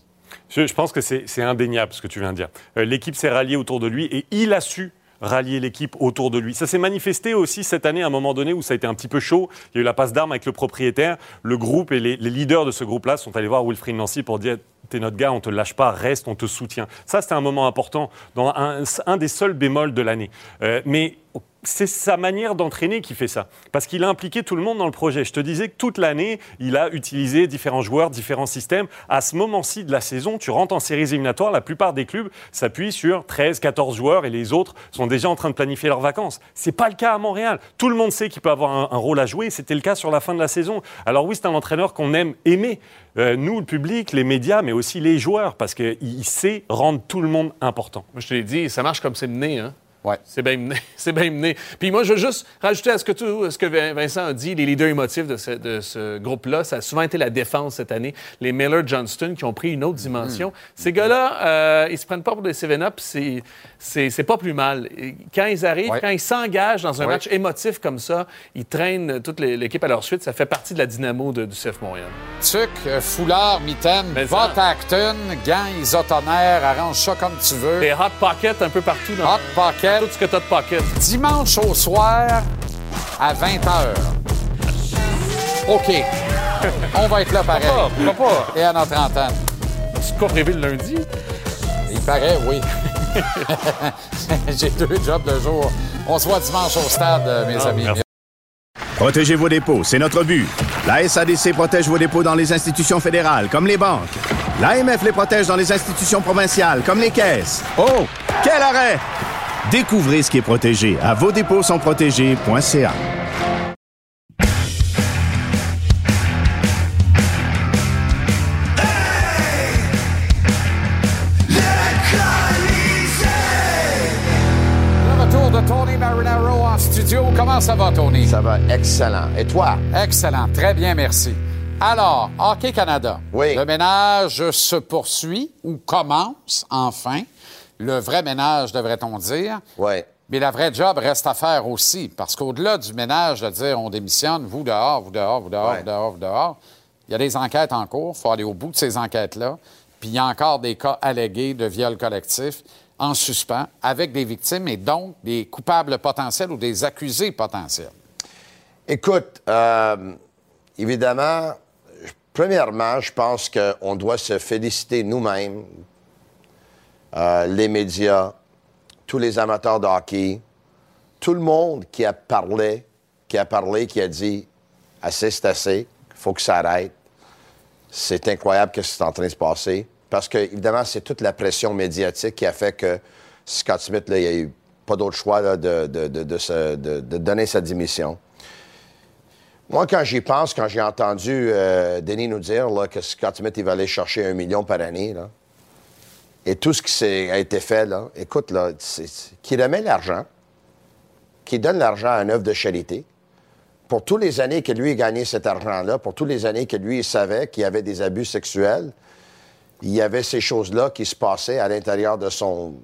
Je, je pense que c'est c'est indéniable ce que tu viens de dire. Euh, L'équipe s'est ralliée autour de lui et il a su rallier l'équipe autour de lui. Ça s'est manifesté aussi cette année à un moment donné où ça a été un petit peu chaud. Il y a eu la passe d'armes avec le propriétaire. Le groupe et les, leaders de ce groupe-là sont allés voir Wilfried Nancy pour dire t'es notre gars, on te lâche pas, reste, on te soutient. Ça, c'était un moment important, dans un, un des seuls bémols de l'année. Euh, mais c'est sa manière d'entraîner qui fait ça. Parce qu'il a impliqué tout le monde dans le projet. Je te disais que toute l'année, il a utilisé différents joueurs, différents systèmes. À ce moment-ci de la saison, tu rentres en séries éliminatoires, la plupart des clubs s'appuient sur 13, 14 joueurs et les autres sont déjà en train de planifier leurs vacances. C'est pas le cas à Montréal. Tout le monde sait qu'il peut avoir un, rôle à jouer. C'était le cas sur la fin de la saison. Alors oui, c'est un entraîneur qu'on aime aimer. Euh, nous, le public, les médias, mais aussi les joueurs, parce qu'il sait rendre tout le monde important. Je te l'ai dit, ça marche comme c'est mené, hein? Ouais. C'est bien mené. C'est bien mené. Puis moi, je veux juste rajouter à ce que, tu, ce que Vincent a dit, les leaders émotifs de ce, de ce groupe-là, ça a souvent été la défense cette année. Les Miller Johnston qui ont pris une autre dimension. Ces gars-là, euh, ils se prennent pas pour des 7-up, c'est, pas plus mal. Quand ils arrivent, Ouais. quand ils s'engagent dans un Ouais. match émotif comme ça, ils traînent toute l'é- l'équipe à leur suite. Ça fait partie de la dynamo de- du CF Montréal. Tuc, euh, foulard, mitaine, va Acton, gants isotonaires, arrange ça comme tu veux. Des hot pockets un peu partout. Dans hot pockets. Tout ce que t'as de pockets. Dimanche au soir à 20h. OK. On va être là pareil. Pourquoi pas? Et à notre antenne. C'est quoi prévu le lundi? Il paraît, oui. J'ai deux jobs de jour. On se voit dimanche au stade, euh, mes amis. Protégez vos dépôts, c'est notre but. La SADC protège vos dépôts dans les institutions fédérales, comme les banques. L'AMF les protège dans les institutions provinciales, comme les caisses. Oh, quel arrêt! Découvrez ce qui est protégé à vos dépôts sont protégés.ca. Le retour de Tony Marinaro en studio. Comment ça va, Tony? Ça va excellent. Et toi? Excellent. Très bien, merci. Alors, Hockey Canada. Oui. Le ménage se poursuit ou commence enfin. Le vrai ménage, devrait-on dire. Oui. Mais la vraie job reste à faire aussi. Parce qu'au-delà du ménage de dire on démissionne, vous dehors, vous dehors, vous dehors, vous dehors, vous dehors, il y a des enquêtes en cours. Il faut aller au bout de ces enquêtes-là. Puis il y a encore des cas allégués de viol collectif en suspens avec des victimes et donc des coupables potentiels ou des accusés potentiels. Écoute, euh, évidemment, premièrement, je pense qu'on doit se féliciter nous-mêmes, euh, les médias, tous les amateurs de hockey, tout le monde qui a parlé, qui a parlé, qui a dit assez, c'est assez, il faut que ça arrête. C'est incroyable ce qui est en train de se passer. Parce que, évidemment, c'est toute la pression médiatique qui a fait que Scott Smith, il n'y a eu pas d'autre choix de, donner sa démission. Moi, quand j'y pense, quand j'ai entendu euh, Denis nous dire que Scott Smith, il va aller chercher un million par année, là, et tout ce qui a été fait, là, écoute, là, qu'il remet l'argent, qu'il donne l'argent à une œuvre de charité, pour toutes les années que lui a gagné cet argent-là, pour toutes les années que lui il savait qu'il y avait des abus sexuels, il y avait ces choses-là qui se passaient à l'intérieur de son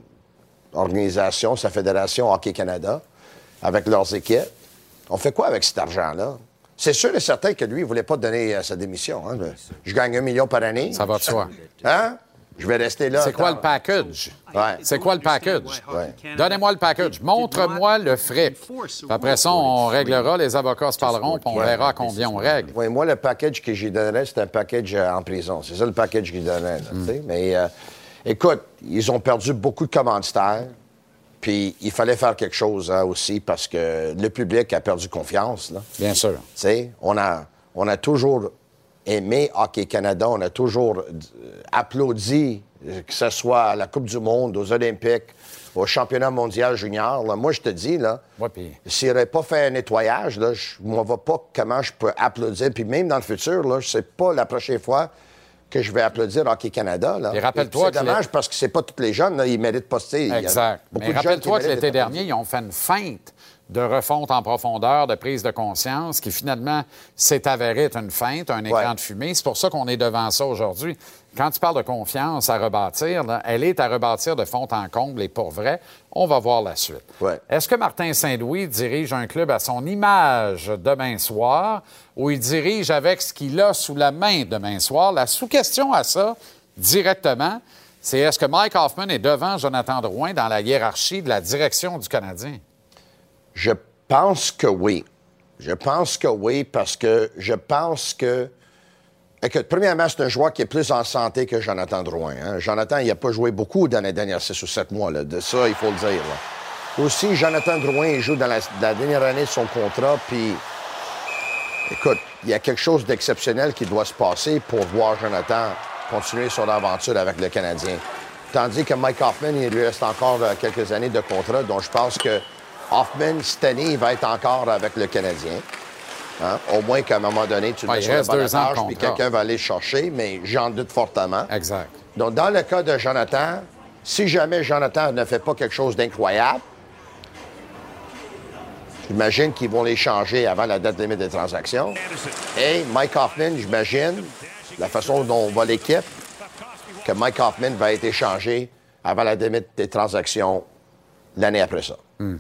organisation, sa fédération Hockey Canada, avec leurs équipes. On fait quoi avec cet argent-là? C'est sûr et certain que lui, il ne voulait pas donner euh, sa démission. hein. Je gagne un million par année. Ça va de soi. Hein? Je vais rester là. C'est quoi le package? Ouais. C'est quoi le package? Donnez-moi le package. Montre-moi le fric. Puis Après ça, on réglera, les avocats se parleront, puis on verra combien on règle. Oui, moi, le package que j'y donnerais, c'est un package euh, en prison. C'est ça le package que Hmm. tu sais. Mais euh, écoute, ils ont perdu beaucoup de commanditaires. Puis il fallait faire quelque chose hein, aussi parce que le public a perdu confiance. Là. Bien sûr. On a, on a toujours aimé Hockey Canada, on a toujours euh, applaudi, euh, que ce soit à la Coupe du Monde, aux Olympiques, au championnat mondial junior. là. Moi, je te dis, là, s'il n'aurait pas fait un nettoyage, là, je ne vois pas comment je peux applaudir. Puis même dans le futur, là, je sais pas la prochaine fois que je vais applaudir Hockey Canada. Là. Et rappelle-toi C'est dommage parce que c'est pas tous les jeunes, là, ils méritent pas. Exact. beaucoup Mais de jeunes qui rappelle-toi que l'été dernier, ils ont fait une feinte de refonte en profondeur, de prise de conscience, qui finalement s'est avérée être une feinte, un écran de fumée. C'est pour ça qu'on est devant ça aujourd'hui. Quand tu parles de confiance à rebâtir, là, elle est à rebâtir de fond en comble et pour vrai. On va voir la suite. Est-ce que Martin Saint-Louis dirige un club à son image demain soir ou il dirige avec ce qu'il a sous la main demain soir? La sous-question à ça, directement, c'est est-ce que Mike Hoffman est devant Jonathan Drouin dans la hiérarchie de la direction du Canadien? Je pense que oui. Je pense que oui parce que je pense que Écoute, premièrement, c'est un joueur qui est plus en santé que Jonathan Drouin. hein. Jonathan, il n'a pas joué beaucoup dans les dernières 6 ou 7 mois. là. De ça, il faut le dire. Aussi, Jonathan Drouin, il joue dans la, dernière année de son contrat, puis écoute, il y a quelque chose d'exceptionnel qui doit se passer pour voir Jonathan continuer son aventure avec le Canadien. Tandis que Mike Hoffman, il lui reste encore euh, quelques années de contrat, donc je pense que Hoffman, cette année, il va être encore avec le Canadien. Hein? Au moins qu'à un moment donné, tu le Ouais, mets sur le reste deux ans puis quelqu'un va aller le chercher, mais j'en doute fortement. Exact. Donc, dans le cas de Jonathan, si jamais Jonathan ne fait pas quelque chose d'incroyable, j'imagine qu'ils vont l'échanger avant la date limite des transactions. Et Mike Hoffman, j'imagine, la façon dont on va l'équipe, que Mike Hoffman va être échangé avant la limite des transactions l'année après ça. Hmm.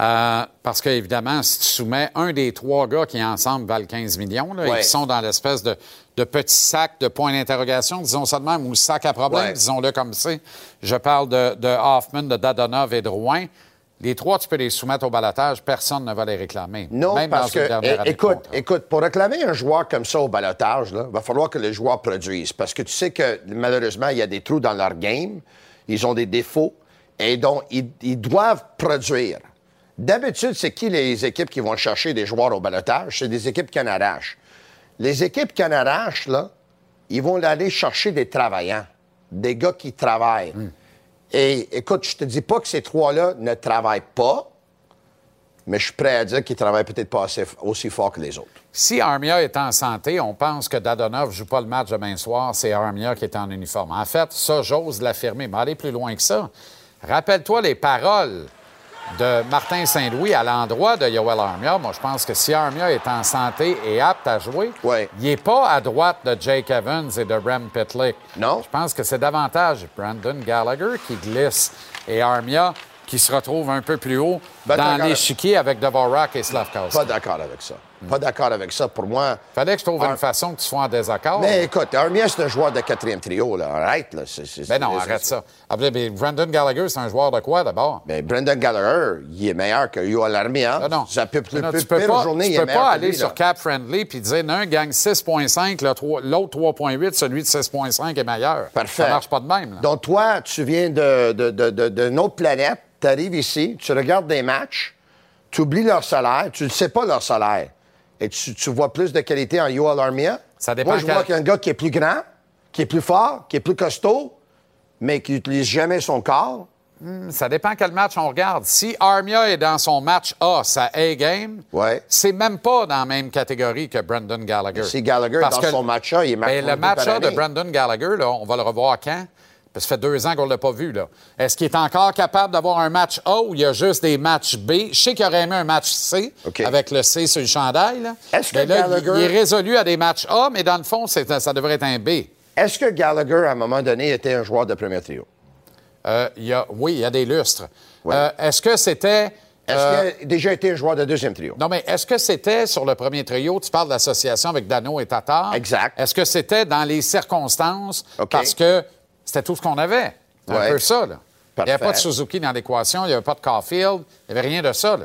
Euh, parce qu'évidemment, si tu soumets un des trois gars qui ensemble valent 15 millions, là, et Ouais. qui sont dans l'espèce de, de petit sac de points d'interrogation, disons ça de même, ou sac à problème, Ouais. disons-le comme c'est. Je parle de, de Hoffman, de Dadonov et de Rouen. Les trois, tu peux les soumettre au balotage, personne ne va les réclamer. Non, même parce dans que, é- écoute, écoute, pour réclamer un joueur comme ça au balotage, il va falloir que le joueur produise. Parce que tu sais que malheureusement, il y a des trous dans leur game, ils ont des défauts, et donc ils, ils doivent produire. D'habitude, c'est qui les équipes qui vont chercher des joueurs au balotage? C'est des équipes qui en arrachent. Les équipes qui en arrachent, là, ils vont aller chercher des travaillants, des gars qui travaillent. Et écoute, je te dis pas que ces trois-là ne travaillent pas, mais je suis prêt à dire qu'ils travaillent peut-être pas assez- aussi fort que les autres. Si Armia est en santé, on pense que Dadonov ne joue pas le match demain soir, c'est Armia qui est en uniforme. En fait, ça, j'ose l'affirmer, mais aller plus loin que ça. Rappelle-toi les paroles de Martin Saint-Louis à l'endroit de Yoel Armia. Moi, je pense que si Armia est en santé et apte à jouer, il n'est pas à droite de Jake Evans et de Rem Pitlick. Non. Je pense que c'est davantage Brandon Gallagher qui glisse et Armia qui se retrouve un peu plus haut Ben, dans l'échiquier avec Dvorak et Slavkowski. Pas d'accord avec ça. Pas d'accord avec ça. Pour moi. Fallait que je trouve Ar- une façon que tu sois en désaccord. Mais écoute, Armia, c'est un joueur de quatrième trio. Là. Arrête. Là. C'est- Ben non, arrête ça. Ah, ben, ben, Brandon Gallagher, c'est un joueur de quoi d'abord? Mais Brendan Gallagher, il est meilleur que Yoel Armia. Non, non. Ça peut plus, Non, plus tu peux pire pas, journée, tu il peux pas aller lui, sur. Cap Friendly puis dire l'un gagne 6,5, le trois- l'autre 3,8, celui de 6,5 est meilleur. Parfait. Ça marche pas de même. là. Donc, toi, tu viens de, de, de, de- d'une autre planète, tu arrives ici, tu regardes des matchs, tu oublies leur salaire, tu ne sais pas leur salaire. Et tu, tu vois plus de qualité en Yoel Armia? Ça dépend Moi, je vois qu'il y a un gars qui est plus grand, qui est plus fort, qui est plus costaud, mais qui n'utilise jamais son corps. Hmm, Ça dépend quel match on regarde. Si Armia est dans son match A, sa A-game, c'est même pas dans la même catégorie que Brandon Gallagher. Si Gallagher est Parce dans que- son match A, il marque Ben, un le match A de. Brandon Gallagher, là, on va le revoir quand? Parce que ça fait deux ans qu'on ne l'a pas vu. là. Est-ce qu'il est encore capable d'avoir un match A où il y a juste des matchs B? Je sais qu'il aurait aimé un match C avec le C sur le chandail. Là. Est-ce que Mais là, il- Gallagher- il est résolu à des matchs A, mais dans le fond, c'est- ça devrait être un B. Est-ce que Gallagher, à un moment donné, était un joueur de premier trio? Euh, y a, oui, il y a des lustres. Euh, est-ce que c'était. Est-ce euh, qu'il a déjà été un joueur de deuxième trio? Non, mais est-ce que c'était sur le premier trio, tu parles de l'association avec Dano et Tatar? Exact. Est-ce que c'était dans les circonstances parce que c'était tout ce qu'on avait? C'est Ouais. un peu ça, là. Il n'y avait pas de Suzuki dans l'équation, il n'y avait pas de Caulfield, il n'y avait rien de ça, là.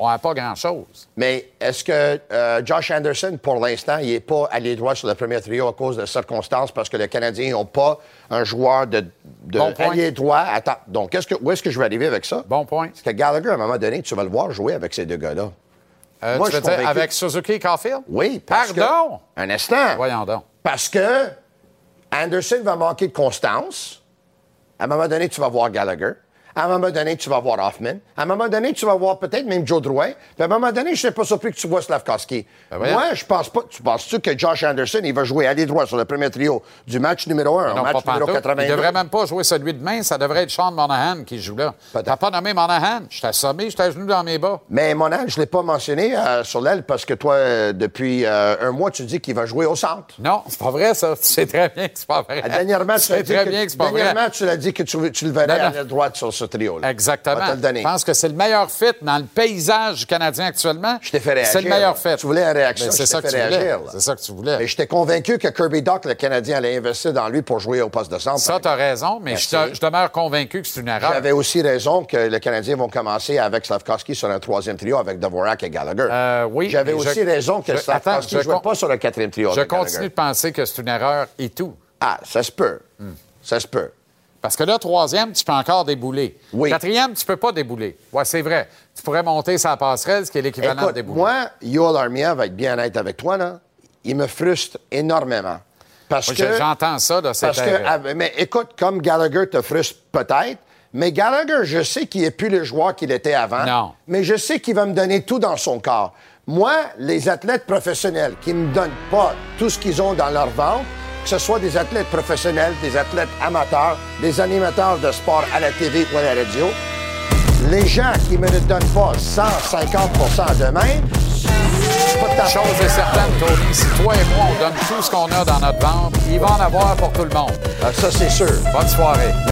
On n'avait pas grand-chose. Mais est-ce que euh, Josh Anderson, pour l'instant, il n'est pas allé droit sur le premier trio à cause de circonstances parce que les Canadiens n'ont pas un joueur de, de Bon point. allié droit? Attends, donc que, où est-ce que je vais arriver avec ça? Bon point. Parce que Gallagher, à un moment donné, tu vas le voir jouer avec ces deux gars-là. Euh, Moi, tu je veux dire avec Suzuki et Caulfield? Oui, parce Pardon? que... Un instant. Voyons donc. Parce que Anderson va manquer de constance. À un moment donné, tu vas voir Gallagher. À un moment donné, tu vas voir Hoffman. À un moment donné, tu vas voir peut-être même Joe Drouin. Puis à un moment donné, je ne serais pas surpris que tu vois Slavkowski. Ben. Moi, je pense pas. Tu penses-tu que Josh Anderson, il va jouer aller droit sur le premier trio du match numéro 1 au Non, match pas numéro pantoute. 82? Il devrait même pas jouer celui de demain. Ça devrait être Sean Monahan qui joue là. T'as pas nommé Monahan. Je t'ai assommé, je t'ai genou dans mes bas. Mais Monahan, je ne l'ai pas mentionné euh, sur l'aile parce que toi, euh, depuis euh, un mois, tu dis qu'il va jouer au centre. Non, c'est pas vrai, ça. Tu sais très bien que c'est pas vrai. Dernièrement, tu très que, bien que vrai. l'as dit que tu, tu le verrais à l'aile droite sur, sur ce trio-là. Exactement. On va te le donner. Je pense que c'est le meilleur fit dans le paysage canadien actuellement. Je t'ai fait réagir. C'est le meilleur fit. Tu voulais une réaction, Ben, je c'est ça que fait tu voulais. réagir. C'est ça que tu voulais. Mais j'étais convaincu que Kirby Doc, le Canadien, allait investir dans lui pour jouer au poste de centre. Ça, tu as raison, mais je, Merci. te- je demeure convaincu que c'est une erreur. J'avais aussi raison que les Canadiens vont commencer avec Slavkovski sur un troisième trio avec Dvorak et Gallagher. Euh, oui. J'avais aussi je- raison que je- Slavkovski attends, ne je jouait con- pas sur le quatrième trio Je continue Gallagher. de penser que c'est une erreur et tout. Ah, ça se peut. Ça se peut. Parce que là, troisième, tu peux encore débouler. Oui. Quatrième, tu peux pas débouler. Ouais, c'est vrai. Tu pourrais monter sa passerelle, ce qui est l'équivalent de débouler. moi, Yoel Armia va être bien honnête avec toi, là. Il me frustre énormément. Parce Moi, que. J'entends ça, là, c'est Parce que, mais écoute, comme Gallagher te frustre peut-être, mais Gallagher, je sais qu'il n'est plus le joueur qu'il était avant. Non. Mais je sais qu'il va me donner tout dans son corps. Moi, les athlètes professionnels qui ne me donnent pas tout ce qu'ils ont dans leur ventre, que ce soit des athlètes professionnels, des athlètes amateurs, des animateurs de sport à la TV ou à la radio, les gens qui me ne donnent pas 150 d'eux-mêmes, c'est pas de Chose est certaine, Tony, si toi et moi, on donne tout ce qu'on a dans notre ventre, il va en avoir pour tout le monde. Ah, ça, c'est sûr. Bonne soirée.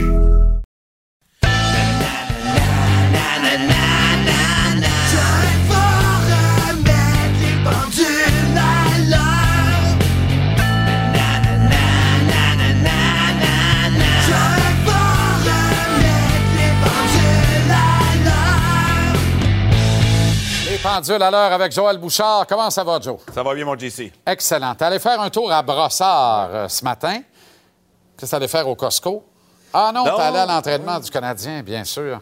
pendules à l'heure avec Joël Bouchard. Comment ça va, Joe? Ça va bien, mon JC. Excellent. Allé faire un tour à Brossard euh, ce matin? Qu'est-ce que t'allais faire au Costco? Ah non, Non. allé à l'entraînement du Canadien, bien sûr.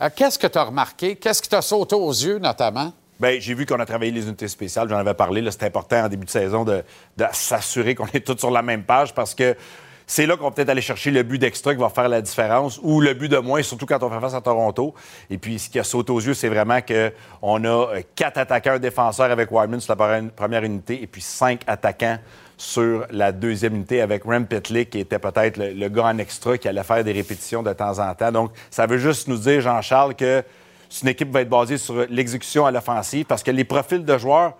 Euh, Qu'est-ce que tu as remarqué? Qu'est-ce qui t'a sauté aux yeux, notamment? Bien, j'ai vu qu'on a travaillé les unités spéciales. J'en avais parlé. C'est important en début de saison de, de s'assurer qu'on est tous sur la même page parce que c'est là qu'on va peut-être aller chercher le but d'extra qui va faire la différence ou le but de moins, surtout quand on fait face à Toronto. Et puis, ce qui a sauté aux yeux, c'est vraiment qu'on a euh, quatre attaquants, un défenseur avec Wideman sur la pre- première unité et puis cinq attaquants sur la deuxième unité avec Rem Pitlick, qui était peut-être le, le gars en extra qui allait faire des répétitions de temps en temps. Donc, ça veut juste nous dire, Jean-Charles, que c'est une équipe qui va être basée sur l'exécution à l'offensive parce que les profils de joueurs,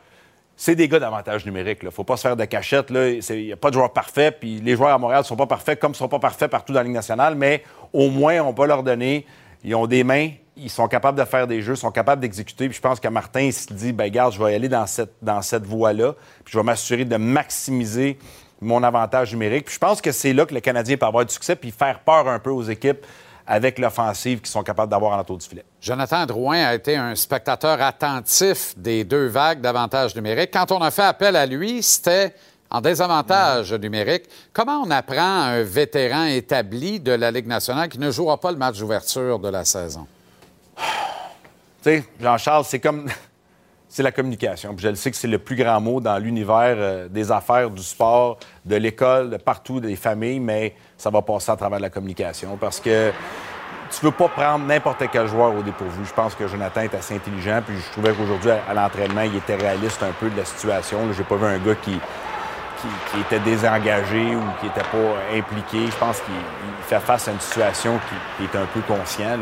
c'est des gars d'avantage numérique. Il ne faut pas se faire de cachette. Il n'y a pas de joueurs parfaits. Puis les joueurs à Montréal ne sont pas parfaits comme ils ne sont pas parfaits partout dans la Ligue nationale. Mais au moins, on peut leur donner. Ils ont des mains. Ils sont capables de faire des jeux, ils sont capables d'exécuter. Puis je pense que Martin il se dit ben garde, je vais aller dans cette, dans cette voie-là. Puis je vais m'assurer de maximiser mon avantage numérique. Puis je pense que c'est là que le Canadien peut avoir du succès puis faire peur un peu aux équipes avec l'offensive qu'ils sont capables d'avoir en entour du filet. Jonathan Drouin a été un spectateur attentif des deux vagues d'avantages numériques. Quand on a fait appel à lui, c'était en désavantage numérique. Comment on apprend à un vétéran établi de la Ligue nationale qui ne jouera pas le match d'ouverture de la saison? Tu sais, Jean-Charles, c'est comme. C'est la communication. Je le sais que c'est le plus grand mot dans l'univers euh, des affaires, du sport, de l'école, de partout, des familles, mais ça va passer à travers la communication parce que tu veux pas prendre n'importe quel joueur au dépourvu. Je pense que Jonathan est assez intelligent, puis je trouvais qu'aujourd'hui, à, l'entraînement, il était réaliste un peu de la situation. Là, J'ai pas vu un gars qui, était désengagé ou qui n'était pas impliqué. Je pense qu'il il fait face à une situation qui, est un peu conscient.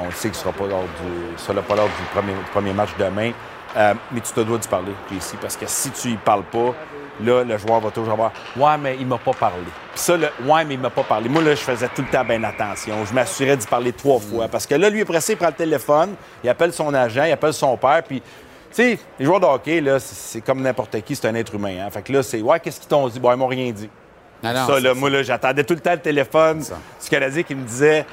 On le sait qu'il ne sera pas lors du, pas du premier, premier match demain. Euh, mais tu te dois d'y parler, ici, parce que si tu y parles pas, là, le joueur va toujours avoir Ouais, mais il m'a pas parlé. Puis ça, le Ouais, mais il m'a pas parlé. Moi, là, je faisais tout le temps bien attention. Je m'assurais d'y parler trois fois. Parce que là, lui est pressé, il prend le téléphone, il appelle son agent, il appelle son père, puis. Tu sais, les joueurs de hockey, là, c'est- comme n'importe qui, c'est un être humain. Hein? Fait que là, c'est Ouais, qu'est-ce qu'ils t'ont dit? Bon, ils m'ont rien dit. Non, non, ça, là, moi, là, j'attendais tout le temps le téléphone. Ce Canadien qui me disait,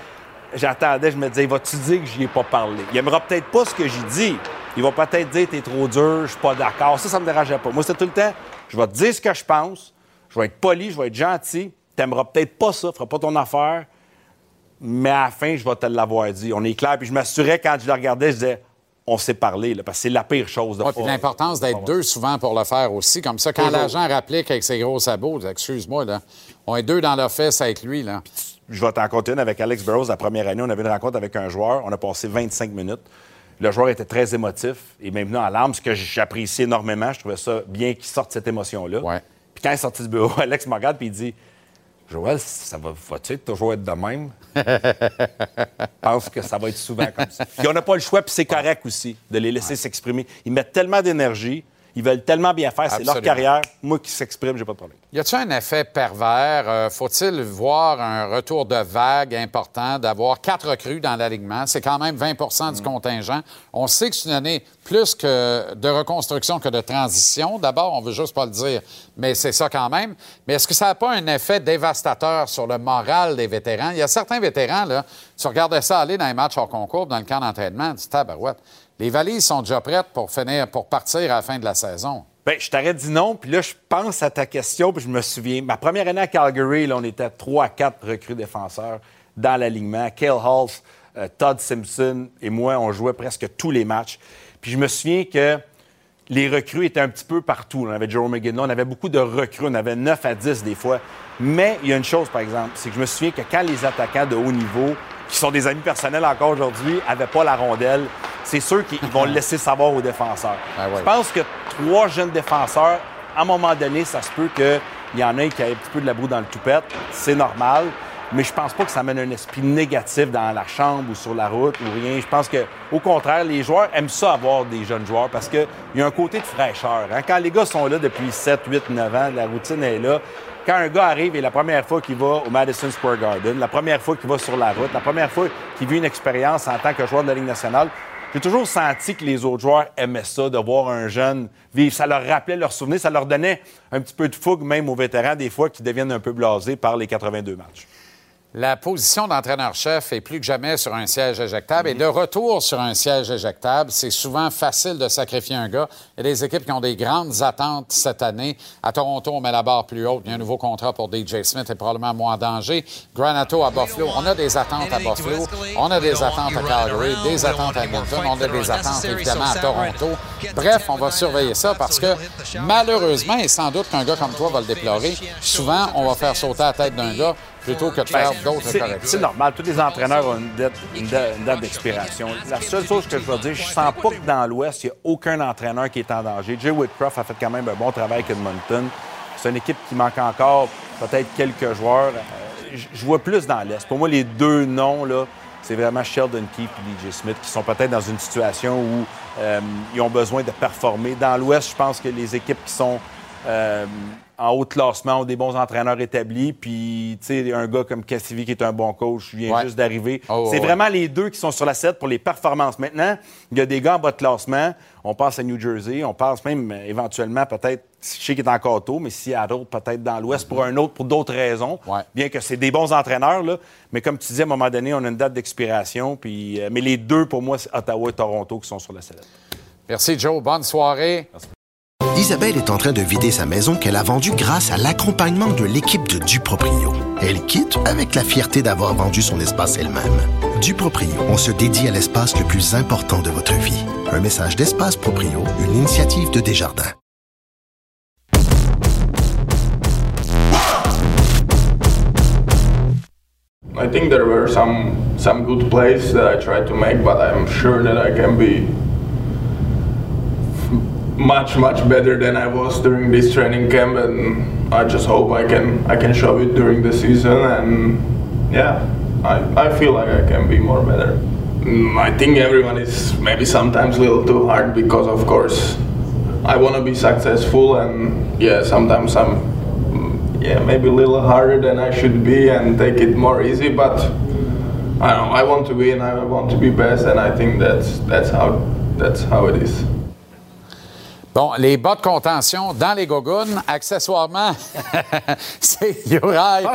j'attendais, je me disais, vas-tu dire que j'y ai pas parlé? Il aimera peut-être pas ce que j'ai dit. Il va peut-être dire, t'es trop dur, je suis pas d'accord. Ça, ça me dérangeait pas. Moi, c'était tout le temps, je vais te dire ce que je pense, je vais être poli, je vais être gentil. T'aimeras peut-être pas ça, feras pas ton affaire, mais à la fin, je vais te l'avoir dit. On est clair. Puis je m'assurais, quand je le regardais, je disais, on s'est parlé, là, parce que c'est la pire chose de Ouais, l'importance d'être deux souvent pour le faire aussi. Comme ça, quand l'agent rapplique avec ses gros sabots, excuse-moi, là, on est deux dans l'office avec lui. Là. Je vais t'en compter une avec Alex Burrows la première année. On avait une rencontre avec un joueur. On a passé 25 minutes. Le joueur était très émotif et même venu en larmes, ce que j'apprécie énormément. Je trouvais ça bien qu'il sorte cette émotion-là. Puis quand il est sorti du bureau, Alex me regarde et il dit Joël, ça va, va-tu toujours être de même? Je pense que ça va être souvent comme ça. Puis on n'a pas le choix, puis c'est correct aussi de les laisser s'exprimer. Ils mettent tellement d'énergie, ils veulent tellement bien faire, c'est leur carrière. Moi qui s'exprime, j'ai pas de problème. Y a-t-il un effet pervers? Euh, Faut-il voir un retour de vague important, d'avoir quatre recrues dans l'alignement? C'est quand même 20 Mm. du contingent. On sait que c'est une année plus que de reconstruction que de transition. D'abord, on veut juste pas le dire, mais c'est ça quand même. Mais est-ce que ça n'a pas un effet dévastateur sur le moral des vétérans? Il y a certains vétérans, là, tu regardais ça aller dans les matchs hors concours, dans le camp d'entraînement, tu dis, tabarouette, les valises sont déjà prêtes pour partir à la fin de la saison. Bien, je t'aurais dit non, puis là, je pense à ta question, puis je me souviens. Ma première année à Calgary, on était 3 à 4 recrues défenseurs dans l'alignement. Cale Halls, euh, Todd Simpson et moi, on jouait presque tous les matchs. Puis je me souviens que les recrues étaient un petit peu partout. On avait Jerome McGinley, on avait beaucoup de recrues, on avait 9 à 10 des fois. Mais il y a une chose, par exemple, c'est que je me souviens que quand les attaquants de haut niveau, qui sont des amis personnels encore aujourd'hui, n'avaient pas la rondelle, c'est sûr qu'ils vont le laisser savoir aux défenseurs. Je pense que trois jeunes défenseurs, à un moment donné, ça se peut qu'il y en ait qui aient un petit peu de la boue dans le toupette. C'est normal. Mais je pense pas que ça amène un esprit négatif dans la chambre ou sur la route ou rien. Je pense que, au contraire, les joueurs aiment ça avoir des jeunes joueurs parce qu'il y a un côté de fraîcheur. hein. Quand les gars sont là depuis 7, 8, 9 ans, la routine est là. Quand un gars arrive et la première fois qu'il va au Madison Square Garden, la première fois qu'il va sur la route, la première fois qu'il vit une expérience en tant que joueur de la Ligue nationale, j'ai toujours senti que les autres joueurs aimaient ça, de voir un jeune vivre. Ça leur rappelait leurs souvenirs, ça leur donnait un petit peu de fougue, même aux vétérans, des fois, qui deviennent un peu blasés par les 82 matchs. La position d'entraîneur-chef est plus que jamais sur un siège éjectable. Et de retour sur un siège éjectable, c'est souvent facile de sacrifier un gars. Il y a des équipes qui ont des grandes attentes cette année. À Toronto, on met la barre plus haute. Il y a un nouveau contrat pour DJ Smith et probablement moins en danger. Granato à Buffalo. On a des attentes à Buffalo. On a des attentes à Calgary, des attentes à Edmonton. On a des attentes évidemment à Toronto. Bref, on va surveiller ça parce que malheureusement, et sans doute qu'un gars comme toi va le déplorer, souvent, on va faire sauter la tête d'un gars plutôt que de faire Ben, d'autres c'est- corrections. C'est normal. Tous les entraîneurs ont une date, une da- une date d'expiration. La seule chose que je veux dire, je sens pas que dans l'Ouest, il n'y a aucun entraîneur qui est en danger. Jay Whitcroft a fait quand même un bon travail avec Edmonton. C'est une équipe qui manque encore peut-être quelques joueurs. Euh, Je je vois plus dans l'Est. Pour moi, les deux noms, là, c'est vraiment Sheldon Keefe et DJ Smith qui sont peut-être dans une situation où euh, ils ont besoin de performer. Dans l'Ouest, je pense que les équipes qui sont euh, en haut de classement ont des bons entraîneurs établis. Puis, tu sais, un gars comme Cassivi qui est un bon coach, vient Ouais. juste d'arriver. Oh, c'est ouais. vraiment les deux qui sont sur la 7 pour les performances. Maintenant, il y a des gars en bas de classement. On pense à New Jersey. On pense même euh, éventuellement, peut-être, je sais qu'il est encore tôt, mais Seattle, peut-être dans l'Ouest pour un autre, pour d'autres raisons. Bien que c'est des bons entraîneurs, là. Mais comme tu disais, à un moment donné, on a une date d'expiration. Puis, euh, mais les deux, pour moi, c'est Ottawa et Toronto qui sont sur la sellette. Merci, Joe. Bonne soirée. Isabelle est en train de vider sa maison qu'elle a vendue grâce à l'accompagnement de l'équipe de Duproprio. Elle quitte avec la fierté d'avoir vendu son espace elle-même. Duproprio, on se dédie à l'espace le plus important de votre vie. Un message d'Espace Proprio, une initiative de Desjardins. I think there were some some good plays that I tried to make, but I'm sure that I can be much much better than I was during this training camp, and I just hope I can I can show it during the season. And yeah, I I feel like I can be more better. Mm, I think everyone is maybe sometimes a little too hard because of course I want to be successful, and yeah, sometimes I'm yeah, maybe a little harder than I should be and take it more easy. But I don't know. I want to win. I want to be best, and I think that's that's how that's how it is. Bon, les bas de contention dans les gogoons, accessoirement, c'est Juraj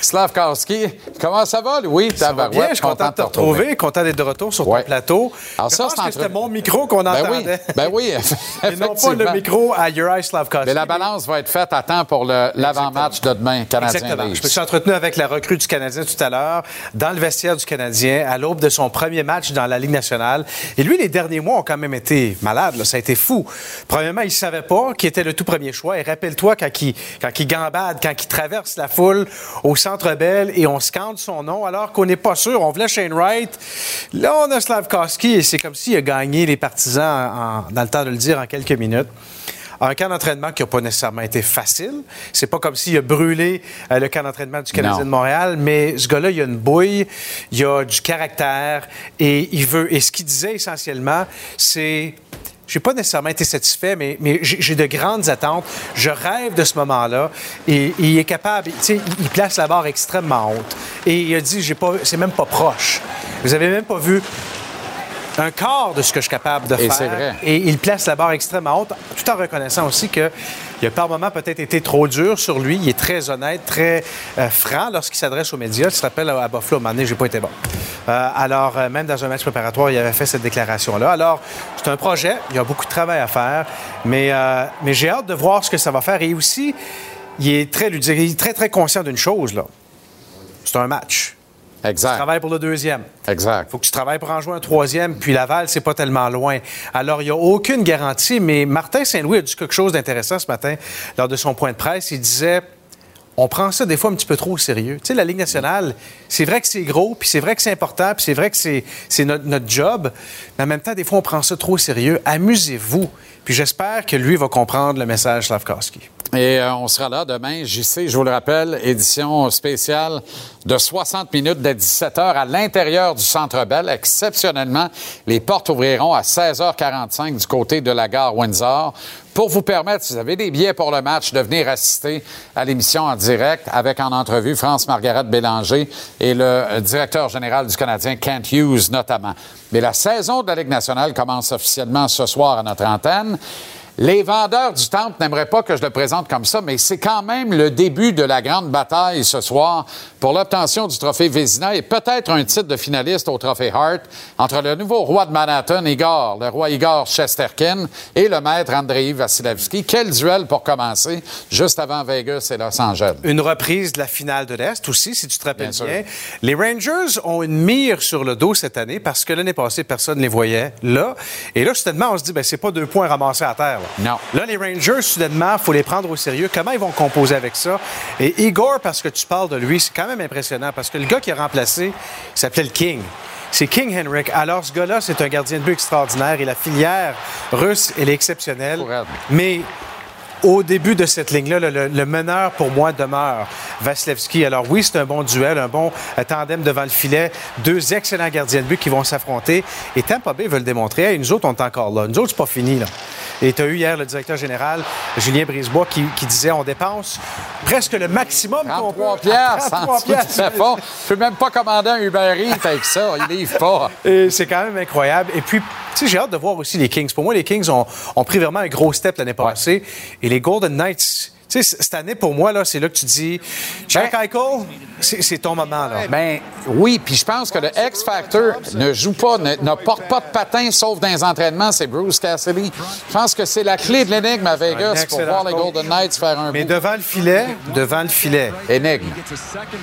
Slavkowski. Comment ça va, Louis? Ça va bien, je suis content de te retrouver, content d'être de retour sur ton plateau. Alors je ça, pense que entre- c'était mon micro qu'on Ben oui, entendait. ben oui, Et non pas le micro à Uri Slavkowski. Mais la balance va être faite à temps pour l'avant-match de demain, Canadien Exactement. Je me suis entretenu avec la recrue du Canadien tout à l'heure, dans le vestiaire du Canadien, à l'aube de son premier match dans la Ligue nationale. Et lui, les derniers mois ont quand même été malades. là. Ça a été fou. Premièrement, Premièrement, il ne savait pas qui était le tout premier choix. Et rappelle-toi quand il, quand il gambade, quand il traverse la foule au Centre Bell et on scande son nom alors qu'on n'est pas sûr. On voulait Shane Wright. Là, on a Slavkowski et c'est comme s'il a gagné les partisans en- dans le temps de le dire en quelques minutes. Un camp d'entraînement qui n'a pas nécessairement été facile. C'est pas comme s'il a brûlé euh, le camp d'entraînement du Canadien Non. de Montréal, mais ce gars-là, il a une bouille, il a du caractère et il veut. Et ce qu'il disait essentiellement, c'est. J'ai pas nécessairement été satisfait, mais, mais j'ai de grandes attentes. Je rêve de ce moment-là. Et, et il est capable, tu sais, il- place la barre extrêmement haute. Et il a dit, j'ai pas, c'est même pas proche. Vous avez même pas vu un quart de ce que je suis capable de Et faire. c'est vrai. Et il place la barre extrêmement haute, tout en reconnaissant aussi que il a par moments peut-être été trop dur sur lui. Il est très honnête, très euh, franc lorsqu'il s'adresse aux médias. Tu te rappelles à Buffalo, à un moment donné, j'ai pas été bon. Euh, alors, euh, même dans un match préparatoire, il avait fait cette déclaration-là. Alors, c'est un projet. Il y a beaucoup de travail à faire. Mais, mais j'ai hâte de voir ce que ça va faire. Et aussi, il est très, il est très, très conscient d'une chose, là. C'est un match. Exact. Tu travailles pour le deuxième. Exact. faut que tu travailles pour en jouer un troisième, puis Laval, c'est pas tellement loin. Alors, il n'y a aucune garantie, mais Martin Saint-Louis a dit quelque chose d'intéressant ce matin lors de son point de presse. Il disait on prend ça des fois un petit peu trop au sérieux. Tu sais, la Ligue nationale, c'est vrai que c'est gros, puis c'est vrai que c'est important, puis c'est vrai que c'est notre, notre job, mais en même temps, des fois, on prend ça trop au sérieux. Amusez-vous. Puis j'espère que lui va comprendre le message Slavkowski. Et euh, on sera là demain, JC, je vous le rappelle, édition spéciale de 60 minutes dès 17h à l'intérieur du Centre Bell. Exceptionnellement, les portes ouvriront à 16h45 du côté de la gare Windsor pour vous permettre, si vous avez des billets pour le match, de venir assister à l'émission en direct avec en entrevue France-Margaret Bélanger et le euh, directeur général du Canadien, Kent Hughes notamment. Mais la saison de la Ligue nationale commence officiellement ce soir à notre antenne. Les vendeurs du temple n'aimeraient pas que je le présente comme ça, mais c'est quand même le début de la grande bataille ce soir pour l'obtention du trophée Vézina et peut-être un titre de finaliste au trophée Hart entre le nouveau roi de Manhattan, Igor, le roi Igor Chesterkin, et le maître Andrei Vasilevski. Quel duel pour commencer, juste avant Vegas et Los Angeles. Une reprise de la finale de l'Est aussi, si tu te rappelles Bien. Les Rangers ont une mire sur le dos cette année parce que l'année passée, personne ne les voyait là. Et là, soudainement, on se dit, ben, c'est pas deux points ramassés à terre. Là. Non. Là, les Rangers, soudainement, il faut les prendre au sérieux. Comment ils vont composer avec ça? Et Igor, parce que tu parles de lui, c'est quand même impressionnant parce que le gars qui a remplacé, il s'appelait le King. C'est King Henrik. Alors, ce gars-là, c'est un gardien de but extraordinaire et la filière russe, elle est exceptionnelle. Mais au début de cette ligne-là, le, meneur pour moi demeure Vasilevski. Alors oui, c'est un bon duel, un bon euh, tandem devant le filet. Deux excellents gardiens de but qui vont s'affronter. Et Tampa Bay veut le démontrer. Hey, nous autres, on est encore là. Nous autres, c'est pas fini. Là. Et tu as eu hier le directeur général, Julien Brisebois, qui, qui disait on dépense presque le maximum qu'on peut. 33 piastres, 33 en dessous du piastres. Je peux même pas commander un Uber Eats avec ça. Ils livrent pas. Et c'est quand même incroyable. Et puis, tu sais, j'ai hâte de voir aussi les Kings. Pour moi, les Kings ont, ont pris vraiment un gros step l'année passée. Et les Golden Knights, tu sais, cette année, pour moi, là, c'est là que tu dis, Jack Eichel, c'est ton moment, là. Ben oui, puis je pense que le X Factor ne joue pas, ne, ne porte pas de patin sauf dans les entraînements, c'est Bruce Cassidy. Je pense que c'est la clé de l'énigme à Vegas pour voir les. Golden Knights faire un Mais bout. devant le filet, devant le filet. Énigme.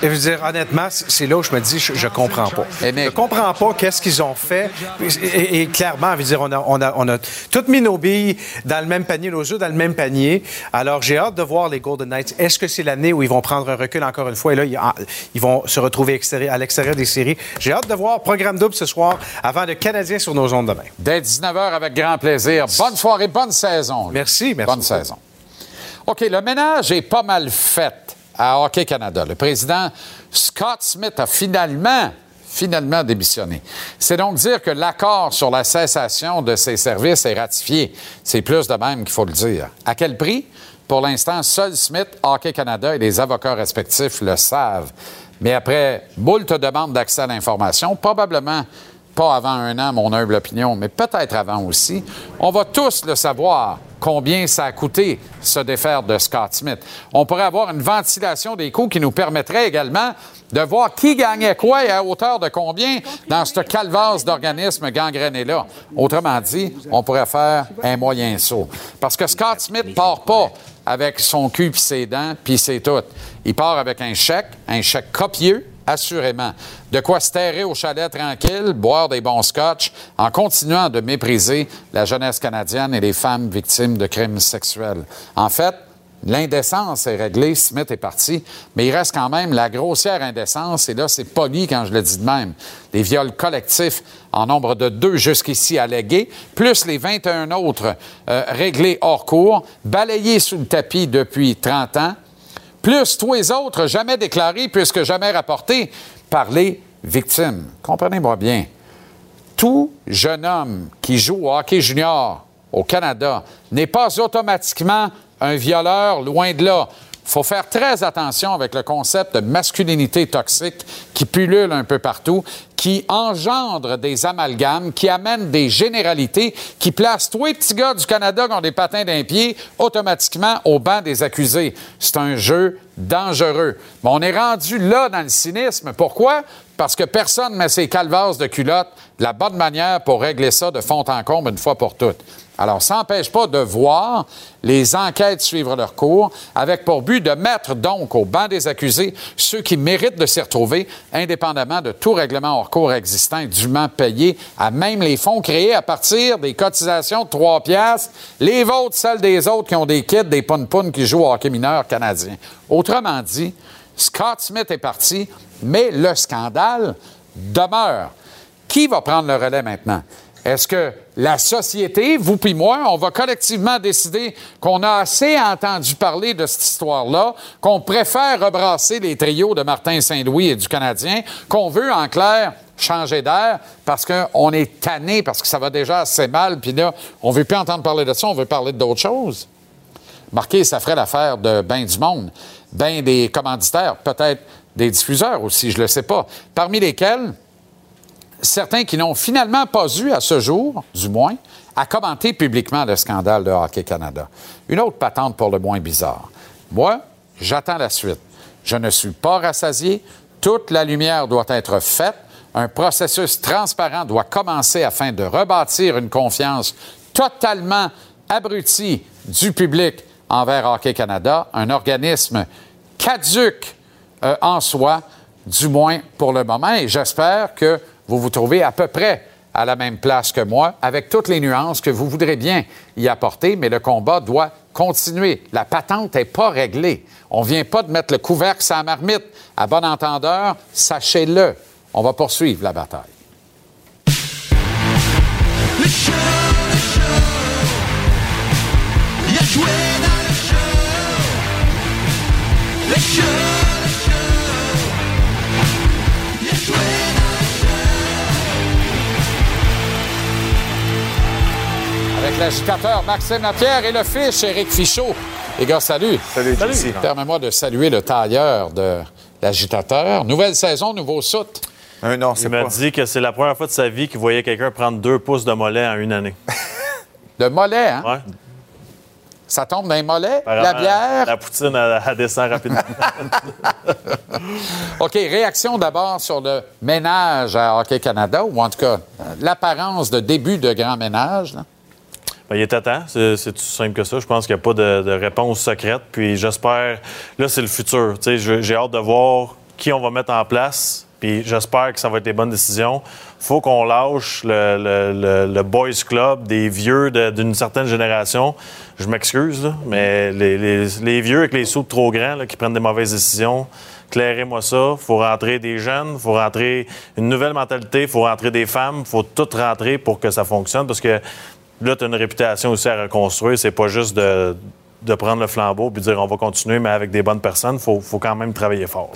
Et je veux dire, honnêtement, c'est là où je me dis, je, je comprends pas. Je comprends pas qu'est-ce qu'ils ont fait. Et, et- et clairement, je veux dire, on a, on a, on a toutes mis nos billes dans le même panier, nos œufs dans le même panier. Alors, j'ai hâte de voir les Golden Knights. Est-ce que c'est l'année où ils vont prendre un recul encore une fois? Et là, ils, vont se retrouver à l'extérieur des séries. J'ai hâte de voir programme double ce soir avant le Canadien sur nos ondes demain. Dès 19h avec grand plaisir. Bonne soirée, bonne saison. Merci, merci. Bonne saison. OK, le ménage est pas mal fait à Hockey Canada. Le président Scott Smith a finalement finalement démissionné. C'est donc dire que l'accord sur la cessation de ses services est ratifié. C'est plus de même qu'il faut le dire. À quel prix? Pour l'instant, seul Smith, Hockey Canada et les avocats respectifs le savent. Mais après moult demandes d'accès à l'information, probablement pas avant un an, mon humble opinion, mais peut-être avant aussi, on va tous le savoir combien ça a coûté se défaire de Scott Smith. On pourrait avoir une ventilation des coûts qui nous permettrait également de voir qui gagnait quoi et à hauteur de combien dans ce calvasse d'organismes gangrénés-là. Autrement dit, on pourrait faire un moyen saut. Parce que Scott Smith part pas avec son cul puis ses dents, puis c'est tout. Il part avec un chèque, un chèque copieux, assurément. De quoi se terrer au chalet tranquille, boire des bons scotch, en continuant de mépriser la jeunesse canadienne et les femmes victimes de crimes sexuels. En fait, L'indécence est réglée, Smith est parti, mais il reste quand même la grossière indécence, et là, c'est poli quand je le dis de même. Les viols collectifs en nombre de deux jusqu'ici allégués, plus les 21 autres euh, réglés hors cours, balayés sous le tapis depuis 30 ans, plus tous les autres jamais déclarés puisque jamais rapportés par les victimes. Comprenez-moi bien. Tout jeune homme qui joue au hockey junior au Canada n'est pas automatiquement un violeur, loin de là. Il faut faire très attention avec le concept de masculinité toxique qui pullule un peu partout, qui engendre des amalgames, qui amène des généralités, qui place tous les petits gars du Canada qui ont des patins d'un pied automatiquement au banc des accusés. C'est un jeu dangereux. Mais on est rendu là dans le cynisme. Pourquoi? Parce que personne ne met ses calvasses de culotte la bonne manière pour régler ça de fond en comble une fois pour toutes. Alors, ça n'empêche pas de voir les enquêtes suivre leur cours, avec pour but de mettre donc au banc des accusés ceux qui méritent de s'y retrouver, indépendamment de tout règlement hors cours existant dûment payé, à même les fonds créés à partir des cotisations de 3 piastres, les vôtres, celles des autres qui ont des kits, des poun qui jouent au hockey mineur canadien. Autrement dit, Scott Smith est parti, mais le scandale demeure. Qui va prendre le relais maintenant? Est-ce que la société, vous puis moi, on va collectivement décider qu'on a assez entendu parler de cette histoire-là, qu'on préfère rebrasser les trios de Martin Saint-Louis et du Canadien, qu'on veut, en clair, changer d'air parce qu'on est tanné, parce que ça va déjà assez mal, puis là, on veut plus entendre parler de ça, on veut parler d'autres choses. Marqué, ça ferait l'affaire de bien du monde, bien des commanditaires, peut-être des diffuseurs aussi, je ne le sais pas, parmi lesquels certains qui n'ont finalement pas eu à ce jour, du moins, à commenter publiquement le scandale de Hockey Canada. Une autre patente pour le moins bizarre. Moi, j'attends la suite. Je ne suis pas rassasié. Toute la lumière doit être faite. Un processus transparent doit commencer afin de rebâtir une confiance totalement abrutie du public envers Hockey Canada, un organisme caduque euh, en soi, du moins pour le moment. Et j'espère que vous vous trouvez à peu près à la même place que moi, avec toutes les nuances que vous voudrez bien y apporter, mais le combat doit continuer. La patente n'est pas réglée. On ne vient pas de mettre le couvercle sur la marmite. À bon entendeur, sachez-le, on va poursuivre la bataille. Il a joué dans le. Le le. Avec l'agitateur Maxime Lapierre et le fiche Éric Fichaud. Les gars, salut. Salut, JC. Permets-moi de saluer le tailleur de l'agitateur. Nouvelle saison, nouveau soute. Un non, Il m'a dit que c'est la première fois de sa vie qu'il voyait quelqu'un prendre deux pouces de mollet en une année. De mollet, hein? Ouais. Ça tombe dans les mollets, la bière? La poutine, elle, elle descend rapidement. OK, réaction d'abord sur le ménage à Hockey Canada, ou en tout cas, euh, l'apparence de début de grand ménage. là. Ben, il était temps, c'est tout simple que ça. Je pense qu'il n'y a pas de, réponse secrète. Puis j'espère, là, c'est le futur. J'ai hâte de voir qui on va mettre en place. Puis j'espère que ça va être des bonnes décisions. faut qu'on lâche le, boys club des vieux d'une certaine génération. Je m'excuse, mais les, les- vieux avec les sous trop grands qui prennent des mauvaises décisions, clairez-moi ça. faut rentrer des jeunes, faut rentrer une nouvelle mentalité, faut rentrer des femmes, faut tout rentrer pour que ça fonctionne. Parce que là, tu as une réputation aussi à reconstruire. C'est pas juste de, prendre le flambeau puis dire on va continuer, mais avec des bonnes personnes. faut, faut quand même travailler fort.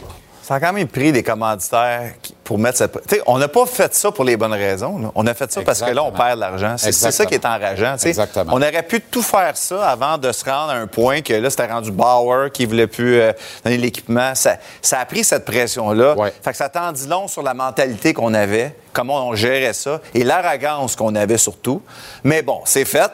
Ça a quand même pris des commanditaires pour mettre cette. Tu sais, on n'a pas fait ça pour les bonnes raisons. là. On a fait ça parce que là, on perd de l'argent. C'est ça qui est enrageant. tu sais. Exactement. On aurait pu tout faire ça avant de se rendre à un point que là, c'était rendu Bauer qui voulait plus euh, donner l'équipement. Ça, ça a pris cette pression-là. Fait que ça t'en dit long sur la mentalité qu'on avait, comment on gérait ça et l'arrogance qu'on avait surtout. Mais bon, c'est fait.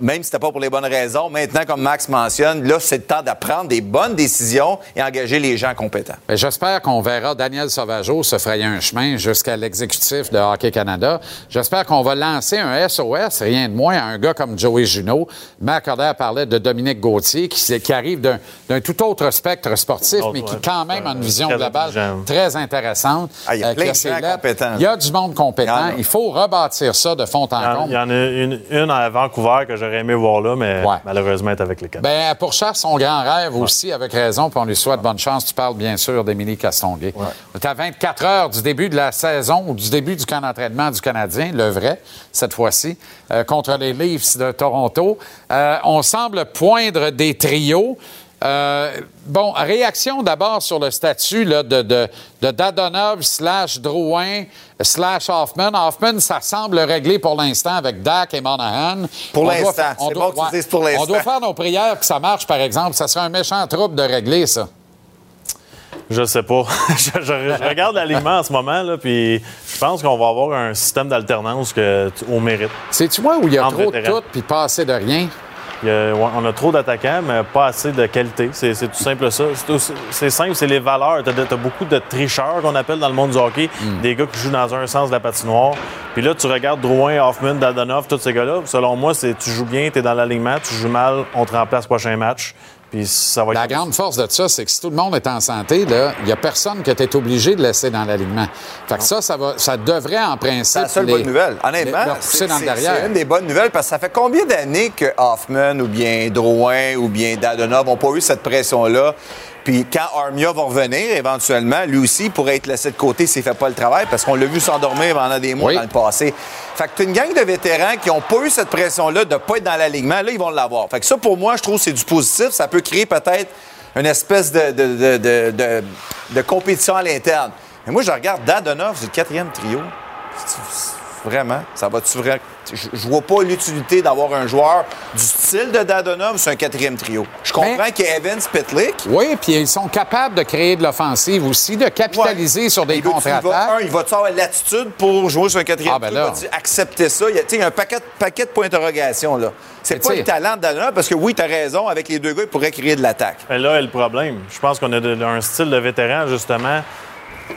Même si c'était pas pour les bonnes raisons. Maintenant, comme Max mentionne, là, c'est le temps de prendre des bonnes décisions et engager les gens compétents. J'espère qu'on verra Daniel Sauvageau se frayer un chemin jusqu'à l'exécutif de Hockey Canada. J'espère qu'on va lancer un SOS, rien de moins, à un gars comme Joey Junot. Marc Coder parlait de Dominique Gauthier, qui, arrive d'un tout autre spectre sportif, Autre, mais qui quand même a une vision Très globale très intéressante. Ah, il y a euh, plein de gens compétents. Il y a du monde compétent. Il a. Faut rebâtir ça de fond en en, comble. il y en a une, une à Vancouver que j'aurais aimé voir là, mais malheureusement, elle est avec les Canadiens. Ben, pour Charles, son grand rêve aussi, avec raison, puis on lui souhaite bonne chance. Tu parles bien sûr d'Émilie Castonguay. On est à 24 heures du début de la saison ou du début du camp d'entraînement du Canadien, le vrai, cette fois-ci, euh, contre les Leafs de Toronto. Euh, on semble poindre des trios. Euh, bon, réaction d'abord sur le statut là, de, de, de Dadonov slash Drouin slash Hoffman. Hoffman, ça semble réglé pour l'instant avec Dak et Monahan. Pour On doit l'instant. C'est doit- bon que tu ouais. dises pour l'instant. On doit faire nos prières que ça marche, par exemple. Ça serait un méchant trouble de régler ça. Je sais pas. je, je- je regarde l'alignement en ce moment, là, puis je pense qu'on va avoir un système d'alternance au mérite. C'est tu vois où il y a trop de tout puis pas assez de rien? A- on a trop d'attaquants, mais pas assez de qualité. C'est tout simple ça. C'est simple, c'est les valeurs. Tu as, beaucoup de tricheurs qu'on appelle dans le monde du hockey, des gars qui jouent dans un sens de la patinoire. Puis là, tu regardes Drouin, Hoffman, Dadonov, tous ces gars-là. Selon moi, c'est tu joues bien, tu es dans l'alignement, tu joues mal, on te remplace prochain match. Puis ça va être La grande force de ça, c'est que si tout le monde est en santé, là, il n'y a personne que tu es obligé de laisser dans l'alignement. Fait que ça, ça, va, ça devrait en principe. C'est la seule les- bonne nouvelle. Honnêtement, c'est une des bonnes nouvelles parce que ça fait combien d'années que Hoffman ou bien Drouin ou bien Dadonov n'ont pas eu cette pression-là? Puis quand Armia va revenir, éventuellement, lui aussi pourrait être laissé de côté s'il ne fait pas le travail parce qu'on l'a vu s'endormir pendant des mois Oui. dans le passé. Fait que tu une gang de vétérans qui n'ont pas eu cette pression-là de ne pas être dans l'alignement. Là, ils vont l'avoir. Fait que ça, pour moi, je trouve que c'est du positif. Ça peut créer peut-être une espèce de, de, de, de- de- de compétition à l'interne. Mais moi, je regarde Dadonov, c'est le quatrième trio. Vraiment? Ça va-tu vrai? Je, je vois pas l'utilité d'avoir un joueur du style de Dadonov sur un quatrième trio. Je comprends qu'il y a Evans Pitlick. Oui, puis ils sont capables de créer de l'offensive aussi, de capitaliser sur des va- va- contre-attaques. un, il va-tu avoir l'attitude pour jouer sur un quatrième Ah, ben trio? Va-tu accepter ça? Il y a, il y a un paquet, paquet de points d'interrogation, là. C'est pas le talent de Dadonov, parce que oui, tu as raison, avec les deux gars, il pourrait créer de l'attaque. Là est le problème. Je pense qu'on a de- un style de vétéran, justement,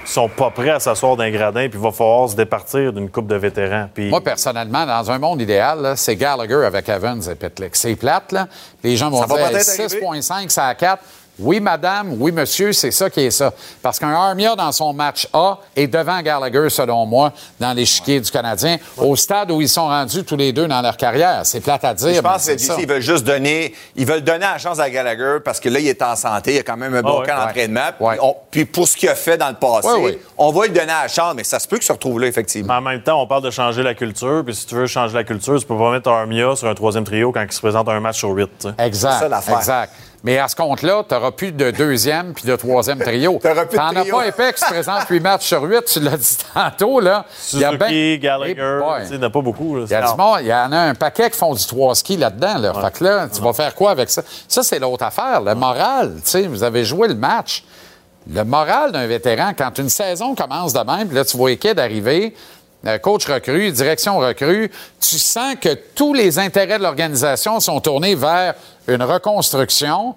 sont pas prêts à s'asseoir d'un gradin, puis il va falloir se départir d'une coupe de vétérans. Puis Moi, personnellement, dans un monde idéal, c'est Gallagher avec Evans et Pitlick. C'est plate, là. Les gens vont Ça dire peut-être 6,5, ça à 4. Oui, madame, oui, monsieur, c'est ça qui est ça. Parce qu'un Armia dans son match A est devant Gallagher, selon moi, dans l'échiquier du Canadien, au stade où ils sont rendus tous les deux dans leur carrière. C'est plate à dire. Je mais pense que c'est DC, ça. ils veulent juste donner, ils veulent donner la chance à Gallagher parce que là, il est en santé, il a quand même un bon Ah ouais. camp d'entraînement. Puis, on- Puis pour ce qu'il a fait dans le passé, Ouais, ouais. on va lui donner la chance, mais ça se peut qu'il se retrouve là, effectivement. Mais en même temps, on parle de changer la culture, puis si tu veux changer la culture, tu peux pas mettre Armia sur un troisième trio quand il se présente un match sur huit. Exact. exact. Mais à ce compte-là, tu n'auras plus de deuxième puis de troisième trio. Tu plus de n'en as trio. pas épais qui se présente 8 matchs sur 8, tu l'as dit tantôt. Là. Il y a Suzuki, ben- Gallagher, Eh boy. tu sais, il n'y en a pas beaucoup. là. Il y, a du monde- il y en a un paquet qui font du 3 ski là-dedans. Là. Fait que là, tu vas faire quoi avec ça? Ça, c'est l'autre affaire, le moral. Tu sais, vous avez joué le match. Le moral d'un vétéran, quand une saison commence de même, puis là, tu vois les kids arriver, euh, coach recrue, direction recrue, tu sens que tous les intérêts de l'organisation sont tournés vers une reconstruction.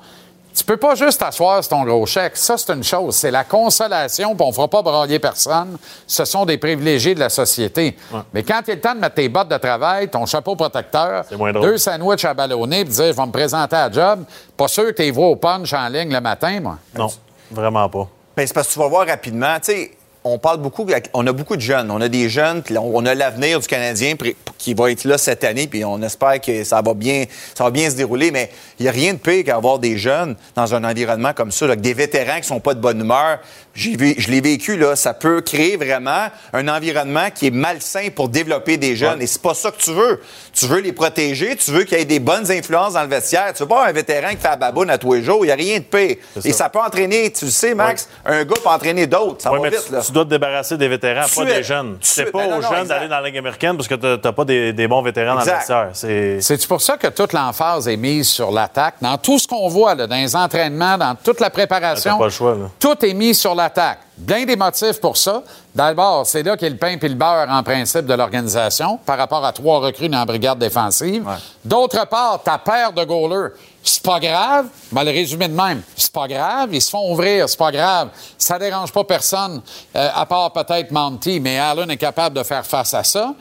Tu peux pas juste t'asseoir sur ton gros chèque. Ça, c'est une chose. C'est la consolation, puis on fera pas brailler personne. Ce sont des privilégiés de la société. Mais quand il est le temps de mettre tes bottes de travail, ton chapeau protecteur, deux sandwichs à ballonner, puis dire, je vais me présenter à la job, pas sûr que tu les vois au punch en ligne le matin, moi. Non, vraiment pas. Ben, c'est parce que tu vas voir rapidement, tu sais, on parle beaucoup, on a beaucoup de jeunes. On a des jeunes, puis on on a l'avenir du Canadien qui va être là cette année, puis on espère que ça va bien, ça va bien se dérouler. Mais il n'y a rien de pire qu'avoir des jeunes dans un environnement comme ça, avec des vétérans qui sont pas de bonne humeur. J'ai vu- je l'ai vécu, là. Ça peut créer vraiment un environnement qui est malsain pour développer des jeunes. Et c'est pas ça que tu veux. Tu veux les protéger, tu veux qu'il y ait des bonnes influences dans le vestiaire. Tu veux pas un vétéran qui fait la baboune à tous les jours. Il n'y a rien de pire. Et ça. ça peut entraîner, tu le sais, Max, un gars peut entraîner d'autres. Ça Ouais, va vite, là. Tu dois te débarrasser des vétérans, Tout pas de des jeunes. C'est pas Ben non, aux non, jeunes d'aller dans la Ligue américaine parce que tu n'as pas des, des bons vétérans dans le. C'est C'est pour ça que toute l'emphase est mise sur l'attaque? Dans tout ce qu'on voit, là, dans les entraînements, dans toute la préparation, T'as pas le choix, là. tout est mis sur l'attaque. Bien des motifs pour ça. D'abord, c'est là qu'est le pain et le beurre, en principe, de l'organisation, par rapport à trois recrues dans la brigade défensive. D'autre part, ta paire de goalers, c'est pas grave. Vais le résumer de même. C'est pas grave. Ils se font ouvrir. C'est pas grave. Ça dérange pas personne, euh, à part peut-être Monty, mais Allen est capable de faire face à ça.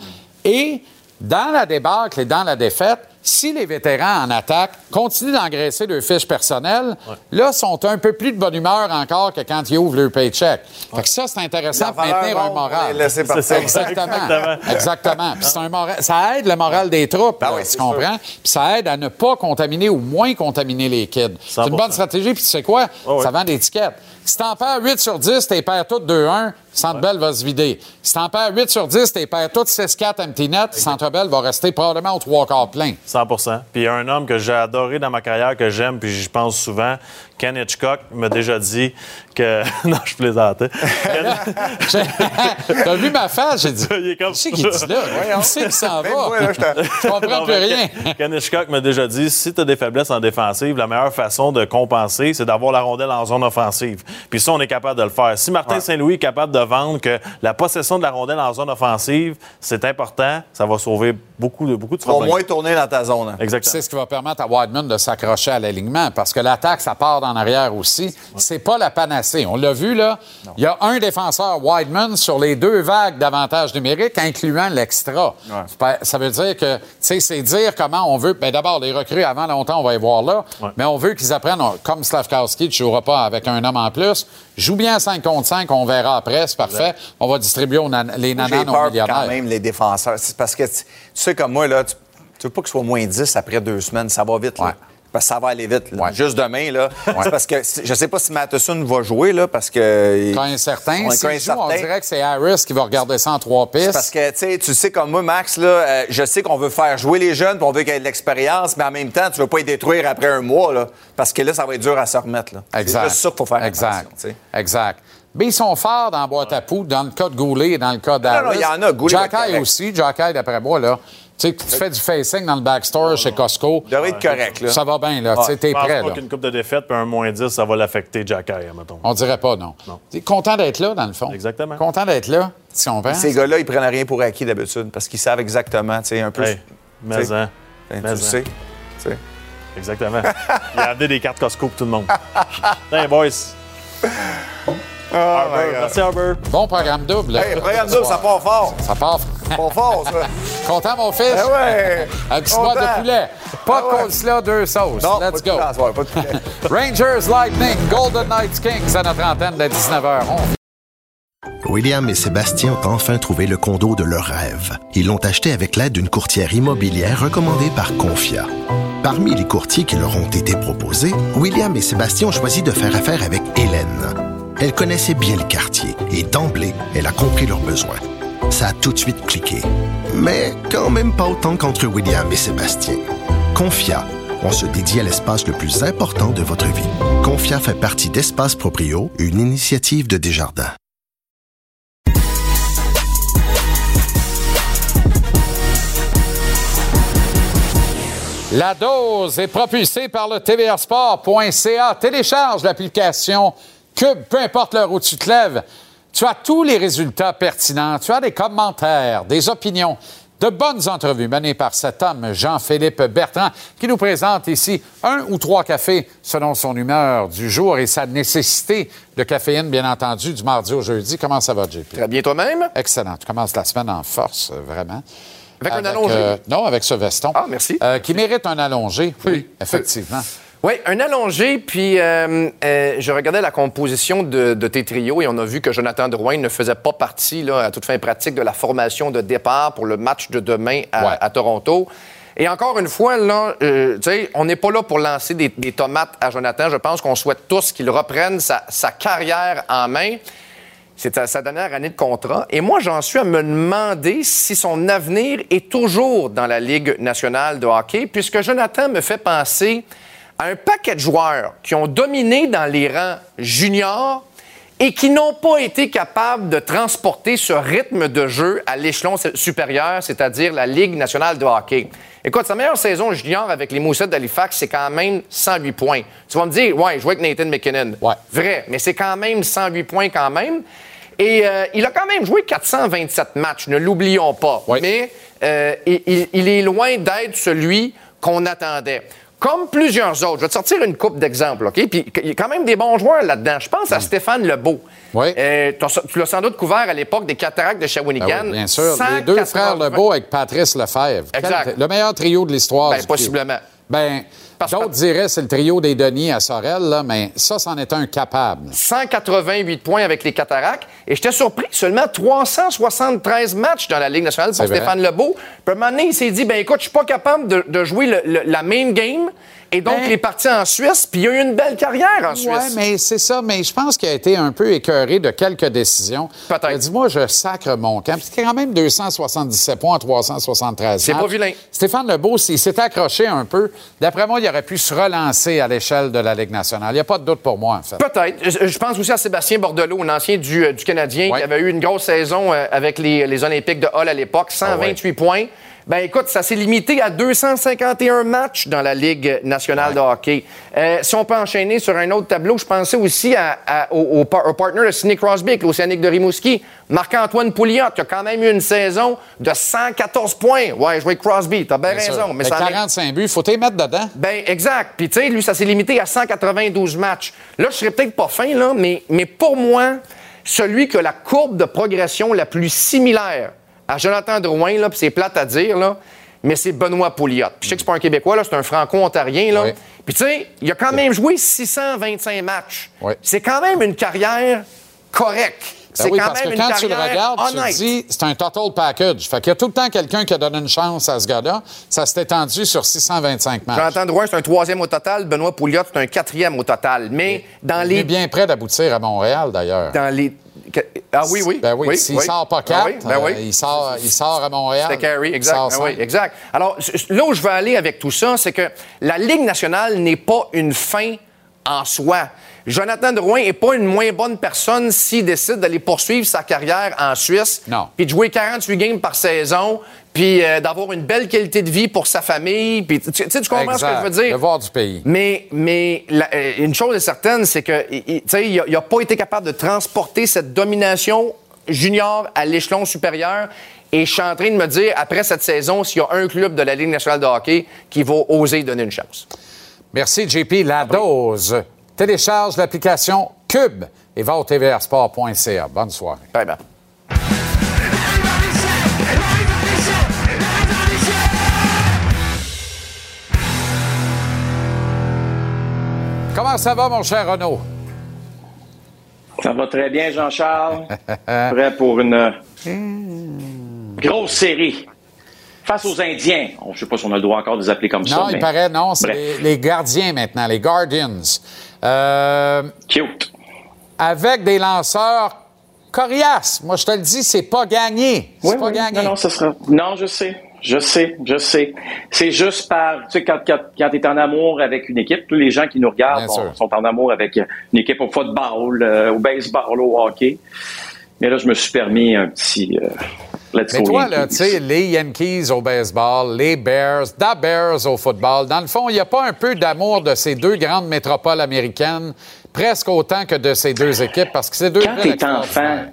Et dans la débâcle et dans la défaite, si les vétérans en attaque continuent d'engraisser leurs fiches personnelles, là, sont un peu plus de bonne humeur encore que quand ils ouvrent leur paycheck. Fait que ça, c'est intéressant pour maintenir un moral. laisser. Exactement. Exactement. Exactement. Puis c'est un moral- ça aide le moral des troupes, là, tu comprends? Puis ça aide à ne pas contaminer ou moins contaminer les kids. C'est une 100%. bonne stratégie. Puis tu sais quoi? Ça vend des tickets. Si t'en perds 8 sur 10, t'es perds toutes 2-1, Centre Bell va se vider. Si t'en perds 8 sur 10, t'es perds toutes 6-4 empty net, Centre Bell va rester probablement au trois quarts plein. 100% Puis il y a un homme que j'ai adoré dans ma carrière, que j'aime, puis j'y pense souvent. Ken Hitchcock m'a déjà dit que. non, je plaisantais. T'as vu ma face? J'ai dit. Il est comme Qui dit là? Qui c'est qui s'en va? Je comprends Non, plus rien. Ken- Hitchcock m'a déjà dit si tu as des faiblesses en défensive, la meilleure façon de compenser, c'est d'avoir la rondelle en zone offensive. Puis ça, on est capable de le faire. Si Martin Saint-Louis est capable de vendre que la possession de la rondelle en zone offensive, c'est important, ça va sauver beaucoup de, beaucoup de problèmes. moins tourner dans ta zone. hein. Exactement. C'est ce qui va permettre à Wideman de s'accrocher à l'alignement parce que l'attaque, ça part en arrière aussi. C'est pas la panacée. On l'a vu, là. Il y a un défenseur Wideman sur les deux vagues d'avantages numériques, incluant l'extra. Ça veut dire que, tu sais, c'est dire comment on veut. Bien, d'abord, les recrues, avant longtemps, on va y voir là. Mais on veut qu'ils apprennent, comme Slavkowski, tu ne joueras pas avec un homme en plus. Joue bien 5 contre 5, on verra après, c'est parfait. On va distribuer aux nan- les aux peur quand même, les défenseurs. C'est parce que, tu tu sais, comme moi, là, tu, tu veux pas que ce soit moins 10 après deux semaines. Ça va vite, là. Parce que ça va aller vite. là. Juste demain, là. Parce que je sais pas si Matheson va jouer, là, parce que. Quand incertain, quand joue, on incertain. dirait que c'est Harris qui va regarder ça en trois pistes. Parce que, tu sais, tu sais comme moi, Max, là, euh, je sais qu'on veut faire jouer les jeunes, puis on veut qu'ils aient de l'expérience, mais en même temps, tu veux pas les détruire après un mois, là, parce que là, ça va être dur à se remettre. Là. C'est Exact. juste ça qu'il faut faire Exact. Exact. Mais ils sont forts dans la boîte à poudre, dans le cas de Goulet et dans le cas non, d'Harris. il y en a. Goulet Jacky aussi. Jacky, d'après moi, là. Tu sais, tu fais du facing dans le backstore chez Costco. Il devrait être correct, là. Ça va bien, là. Tu sais, t'es Je pense prêt, pas là. qu'une coupe de défaite puis un moins 10, ça va l'affecter Jack Eye, mettons. On dirait pas, non. T'es content d'être là, dans le fond. Exactement. Content d'être là, si on Ces gars-là, ils prennent rien pour acquis d'habitude, parce qu'ils savent exactement, tu sais, un peu. Hey, mais sais. hein. Ben, Mais tu le hein. sais. tu sais. Exactement. Il a amené des cartes Costco pour tout le monde. Hey, boys. Harbour. Merci, Harbour. Bon programme double. Hey, programme double, ça part fort. Ça part. Pas fort, ça. Content, mon fils? Eh ouais. Un petit Content. de poulet. Pas de Ah ouais. coleslaw, deux sauces. Non, Let's go. Rangers Lightning, Golden Knights Kings à notre antenne de 19h. William et Sébastien ont enfin trouvé le condo de leur rêve. Ils l'ont acheté avec l'aide d'une courtière immobilière recommandée par Confia. Parmi les courtiers qui leur ont été proposés, William et Sébastien ont choisi de faire affaire avec Hélène. Elle connaissait bien le quartier et d'emblée, elle a compris leurs besoins. Ça a tout de suite cliqué. Mais quand même pas autant qu'entre William et Sébastien. Confia, on se dédie à l'espace le plus important de votre vie. Confia fait partie d'Espace Proprio, une initiative de Desjardins. La dose est propulsée par le tvrsport.ca. Télécharge l'application Cube, peu importe l'heure où tu te lèves. Tu as tous les résultats pertinents. Tu as des commentaires, des opinions, de bonnes entrevues menées par cet homme, Jean-Philippe Bertrand, qui nous présente ici un ou trois cafés selon son humeur du jour et sa nécessité de caféine, bien entendu, du mardi au jeudi. Comment ça va, JP? Très bien toi-même? Excellent. Tu commences la semaine en force, euh, vraiment. Avec un allongé? non, avec ce veston. Ah, merci. Euh, qui mérite un allongé. Oui, effectivement. Oui, un allongé, puis euh, euh, je regardais la composition de, de tes trios et on a vu que Jonathan Drouin ne faisait pas partie, là, à toute fin pratique, de la formation de départ pour le match de demain à, à Toronto. Et encore une fois, là, euh, tu sais, on n'est pas là pour lancer des, des tomates à Jonathan. Je pense qu'on souhaite tous qu'il reprenne sa, sa carrière en main. C'est sa dernière année de contrat. Et moi, j'en suis à me demander si son avenir est toujours dans la Ligue nationale de hockey, puisque Jonathan me fait penser à un paquet de joueurs qui ont dominé dans les rangs juniors et qui n'ont pas été capables de transporter ce rythme de jeu à l'échelon supérieur, c'est-à-dire la Ligue nationale de hockey. Écoute, sa meilleure saison junior avec les Moussets d'Halifax, c'est quand même 108 points. Tu vas me dire, ouais, je joue avec Nathan McKinnon. Vrai, mais c'est quand même 108 points quand même. Et euh, il a quand même joué 427 matchs, ne l'oublions pas. Mais euh, il, il est loin d'être celui qu'on attendait. Comme plusieurs autres. Je vais te sortir une coupe d'exemples, OK? Puis il y a quand même des bons joueurs là-dedans. Je pense à Stéphane Lebeau. Oui. Euh, tu l'as sans doute couvert à l'époque des cataractes de Shawinigan. Ah oui, bien sûr. Les deux 180 frères Lebeau avec Patrice Lefebvre. Exact. Quel- Le meilleur trio de l'histoire. Ben, possiblement. Ben, d'autres diraient c'est le trio des Denis à Sorel, là, mais ça, c'en est un capable. 188 points avec les cataractes. Et j'étais surpris, seulement 373 matchs dans la Ligue nationale pour. Stéphane Lebeau. Puis à un moment donné, il s'est dit, ben écoute, je suis pas capable de, de jouer le- le- la main game. Et donc, Ben- il est parti en Suisse, puis il a eu une belle carrière en Oui, Suisse. mais c'est ça. Mais je pense qu'il a été un peu écœuré de quelques décisions. Peut-être. Dis-moi, je sacre mon camp. C'est quand même 277 points en 373 C'est pas vilain. Stéphane Lebeau, s'il s'était accroché un peu, d'après moi, il aurait pu se relancer à l'échelle de la Ligue nationale. Il n'y a pas de doute pour moi, en fait. Peut-être. Je, pense aussi à Sébastien Bordelot, un ancien du, euh, du Canadien, qui avait eu une grosse saison euh, avec les, les Olympiques de Hall à l'époque, 128 points. Ben écoute, ça s'est limité à 251 matchs dans la Ligue nationale de hockey. Euh, si on peut enchaîner sur un autre tableau, je pensais aussi à- à- au, au par- au partner de Sidney Crosby avec l'Océanique de Rimouski, Marc-Antoine Pouliot, qui a quand même eu une saison de 114 points. Ouais, jouer Crosby, t'as bien Bien sûr. raison. Mais ça en est- 45 buts, faut les mettre dedans. ben, exact. Puis, tu sais, lui, ça s'est limité à 192 matchs. Là, je serais peut-être pas fin, là, mais, mais pour moi, celui qui a la courbe de progression la plus similaire à Jonathan Drouin, là, puis c'est plate à dire, là, mais c'est Benoît Pouliot. Puis je sais que c'est pas un Québécois, là, c'est un Franco-Ontarien, là. Puis, tu sais, il a quand même joué 625 matchs. C'est quand même une carrière correcte. Ben C'est oui, quand parce même que une quand tu le regardes, tu honnête. te dis, c'est un total package. Fait qu'il y a tout le temps quelqu'un qui a donné une chance à ce gars-là. Ça s'est étendu sur 625 matchs. Jonathan Drouin, c'est un troisième au total. Benoît Pouliot, c'est un quatrième au total. Mais dans Il les est bien près d'aboutir à Montréal, d'ailleurs. dans les. Ah oui, oui. Ben oui, s'il sort pas Ah quatre, oui, ben oui. euh, il, sort, il sort à Montréal. C'était Carey, exact. Ben oui, exact. Alors, là où je veux aller avec tout ça, c'est que la Ligue nationale n'est pas une fin en soi. Jonathan Drouin n'est pas une moins bonne personne s'il décide d'aller poursuivre sa carrière en Suisse, puis de jouer 48 games par saison, puis euh, d'avoir une belle qualité de vie pour sa famille. Puis, tu, sais, tu comprends ce que je veux dire? De voir du pays. Mais, mais la- euh, une chose est certaine, c'est que tu sais, il n'a pas été capable de transporter cette domination junior à l'échelon supérieur. Et je suis en train de me dire, après cette saison, s'il y a un club de la Ligue nationale de hockey qui va oser donner une chance. Merci, JP. La dose. Télécharge l'application Cube et va au tvrsport.ca. Bonne soirée. Bye bye. Comment ça va, mon cher Renaud? Ça va très bien, Jean-Charles. Prêt pour une euh, grosse série face aux Indiens. On- Je ne sais pas si on a le droit encore de les appeler comme ça. Non, il mais- paraît, non, c'est les, les gardiens maintenant, les Guardians. Euh, Cute. Avec des lanceurs coriaces. Moi, je te le dis, c'est pas gagné. C'est Oui, pas oui. gagné. Non, non, ça sera. Non, je sais. Je sais, je sais. C'est juste par. Tu sais, quand, quand, quand tu es en amour avec une équipe, tous les gens qui nous regardent sont, en amour avec une équipe au football, euh, au baseball, au hockey. Mais là, je me suis permis un petit. euh, let's Mais go. toi, Yankees. là, tu sais, les Yankees au baseball, les Bears, the Bears au football, dans le fond, il n'y a pas un peu d'amour de ces deux grandes métropoles américaines, presque autant que de ces deux équipes, parce que c'est deux Quand t'es enfant.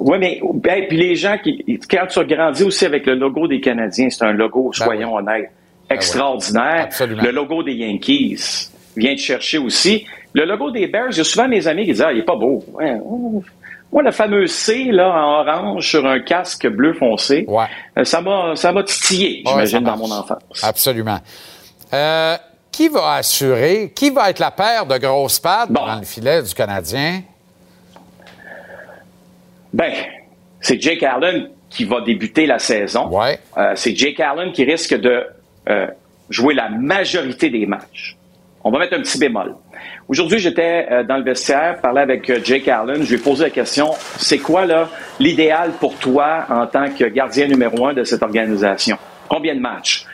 Oui, mais ben, puis les gens qui. Quand tu as grandi aussi avec le logo des Canadiens, c'est un logo, soyons honnêtes, extraordinaire. Le logo des Yankees vient te chercher aussi. Le logo des Bears, il y a souvent mes amis qui disent Ah, il est pas beau. Ouais. Moi, le fameux C là, en orange sur un casque bleu foncé, euh, ça m'a titillé, Ouais, j'imagine, dans mon enfance. Absolument. Euh, qui va assurer, qui va être la paire de grosses pattes dans le filet du Canadien? Ben, c'est Jake Allen qui va débuter la saison. Euh, c'est Jake Allen qui risque de euh, jouer la majorité des matchs. On va mettre un petit bémol. Aujourd'hui, j'étais euh, dans le vestiaire, parlais avec Jake Allen. Je lui ai posé la question c'est quoi là l'idéal pour toi en tant que gardien numéro un de cette organisation? Combien de matchs?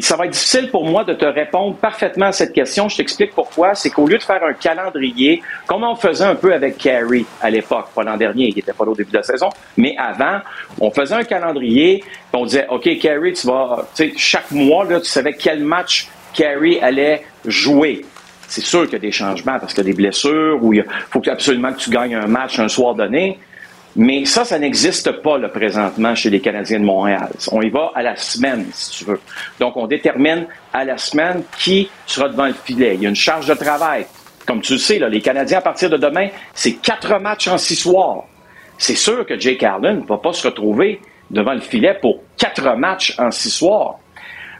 Ça va être difficile pour moi de te répondre parfaitement à cette question. Je t'explique pourquoi. C'est qu'au lieu de faire un calendrier, comme on faisait un peu avec Carey à l'époque, pas l'an dernier, qui était pas là au début de la saison, mais avant, on faisait un calendrier, on disait, OK, Carey, tu vas, tu sais, chaque mois, là, tu savais quel match Carey allait jouer. C'est sûr qu'il y a des changements parce qu'il y a des blessures ou il faut absolument que tu gagnes un match un soir donné. Mais ça, ça n'existe pas là, présentement chez les Canadiens de Montréal. On y va à la semaine, si tu veux. Donc, on détermine à la semaine qui sera devant le filet. Il y a une charge de travail. Comme tu le sais, là, les Canadiens, à partir de demain, c'est quatre matchs en six soirs. C'est sûr que Jake Allen ne va pas se retrouver devant le filet pour quatre matchs en six soirs.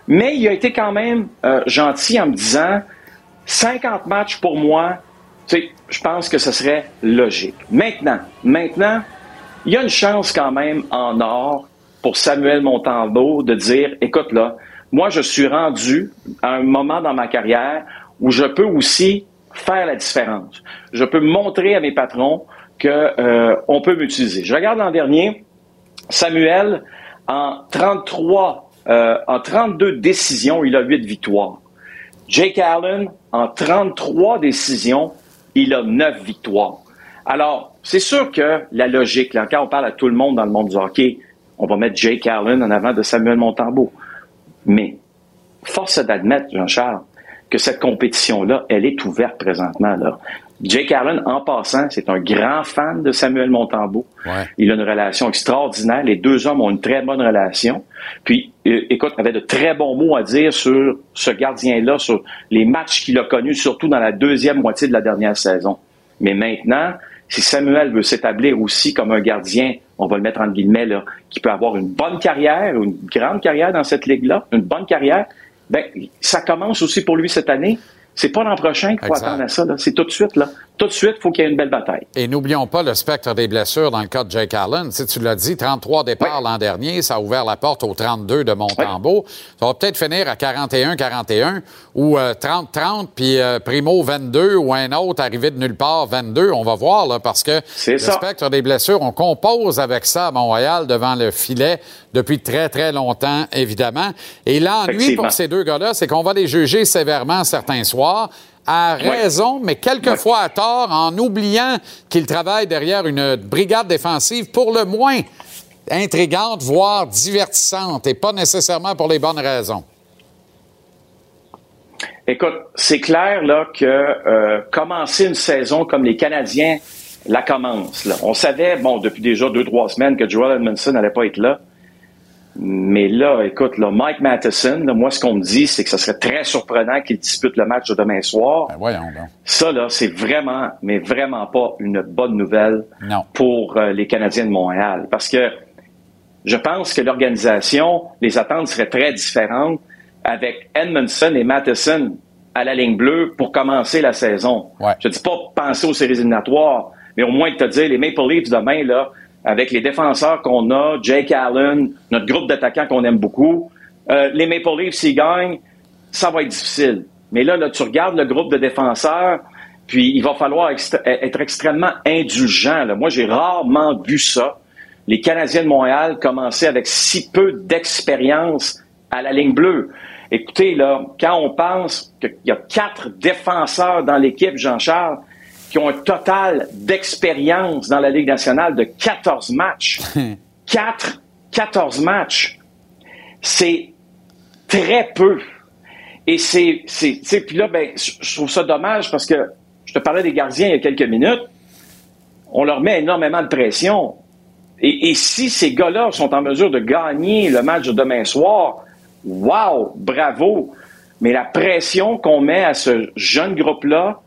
Mais il a été quand même euh, gentil en me disant 50 matchs pour moi, je pense que ce serait logique. Maintenant, maintenant, il y a une chance quand même en or pour Samuel Montaldo de dire, écoute là, moi je suis rendu à un moment dans ma carrière où je peux aussi faire la différence. Je peux montrer à mes patrons que euh, on peut m'utiliser. Je regarde l'an dernier, Samuel en 33, euh, en 32 décisions, il a 8 victoires. Jake Allen en 33 décisions, il a 9 victoires. Alors, c'est sûr que la logique, là, quand on parle à tout le monde dans le monde du hockey, on va mettre Jake Allen en avant de Samuel Montembeau. Mais, force d'admettre, Jean-Charles, que cette compétition-là, elle est ouverte présentement. Là. Jake Allen, en passant, c'est un grand fan de Samuel Montembeau. Il a une relation extraordinaire. Les deux hommes ont une très bonne relation. Puis, euh, écoute, il avait de très bons mots à dire sur ce gardien-là, sur les matchs qu'il a connus, surtout dans la deuxième moitié de la dernière saison. Mais maintenant, si Samuel veut s'établir aussi comme un gardien, on va le mettre en guillemets, là, qui peut avoir une bonne carrière, une grande carrière dans cette ligue-là, une bonne carrière, ben, ça commence aussi pour lui cette année. C'est pas l'an prochain qu'il faut attendre à ça. C'est tout de suite. là. Tout de suite, il faut qu'il y ait une belle bataille. Et n'oublions pas le spectre des blessures dans le cas de Jake Allen. Si tu l'as dit, 33 départs l'an dernier, ça a ouvert la porte aux 32 de Montembeau. Ça va peut-être finir à 41-41 ou 30-30, euh, puis euh, Primo 22 ou un autre arrivé de nulle part 22. On va voir, là, parce que le spectre des blessures, on compose avec ça à Montréal devant le filet depuis très, très longtemps, évidemment. Et l'ennui pour ces deux gars-là, c'est qu'on va les juger sévèrement certains soirs à raison, mais quelquefois à tort, en oubliant qu'ils travaillent derrière une brigade défensive pour le moins intrigante, voire divertissante, et pas nécessairement pour les bonnes raisons. Écoute, c'est clair là que euh, commencer une saison comme les Canadiens la commencent. On savait, bon, depuis déjà deux, trois semaines que Joel Edmondson n'allait pas être là. Mais là, écoute, là, Mike Matheson, moi, ce qu'on me dit, c'est que ce serait très surprenant qu'il dispute le match de demain soir. Ben voyons donc. Ça, là, c'est vraiment, mais vraiment pas une bonne nouvelle pour euh, les Canadiens de Montréal. Parce que je pense que l'organisation, les attentes seraient très différentes avec Edmondson et Matheson à la ligne bleue pour commencer la saison. Je dis pas penser aux séries éliminatoires, mais au moins te dire, les Maple Leafs demain, là, avec les défenseurs qu'on a, Jake Allen, notre groupe d'attaquants qu'on aime beaucoup. Euh, les Maple Leafs, s'ils gagnent, ça va être difficile. Mais là, là, tu regardes le groupe de défenseurs, puis il va falloir être extrêmement indulgent. Moi, j'ai rarement vu ça. Les Canadiens de Montréal commencer avec si peu d'expérience à la ligne bleue. Écoutez, là, quand on pense qu'il y a quatre défenseurs dans l'équipe, Jean-Charles, qui ont un total d'expérience dans la Ligue nationale de 14 matchs. 4, 14 matchs. C'est très peu. Et c'est, c'est, puis là, ben, je trouve ça dommage parce que je te parlais des gardiens il y a quelques minutes. On leur met énormément de pression. Et, et si ces gars-là sont en mesure de gagner le match de demain soir, wow, bravo. Mais la pression qu'on met à ce jeune groupe-là,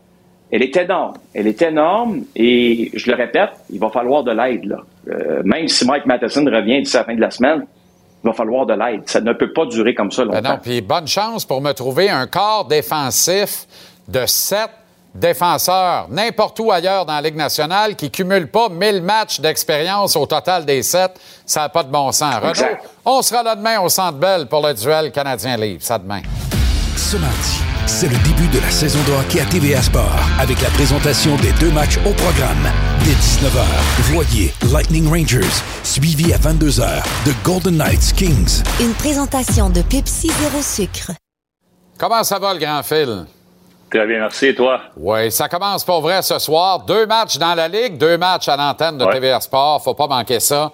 elle est énorme. Elle est énorme et je le répète, il va falloir de l'aide. Là. Euh, même si Mike Matheson revient d'ici la fin de la semaine, il va falloir de l'aide. Ça ne peut pas durer comme ça longtemps. Ben non, puis bonne chance pour me trouver un corps défensif de sept défenseurs n'importe où ailleurs dans la Ligue nationale qui cumule pas 1000 matchs d'expérience au total des sept. Ça n'a pas de bon sens. Renaud, on sera là demain au Centre Bell pour le duel Canadien-Livre. Ça demain. Ce mardi, C'est le début de la saison de hockey à TVA Sport avec la présentation des deux matchs au programme. Dès 19h, voyez Lightning Rangers, suivi à 22h de Golden Knights Kings. Une présentation de Pepsi Zéro Sucre. Comment ça va, le grand fil? Très bien, merci. Et toi? Oui, ça commence pour vrai ce soir. Deux matchs dans la Ligue, deux matchs à l'antenne de Ouais. TVA Sport. Faut pas manquer ça.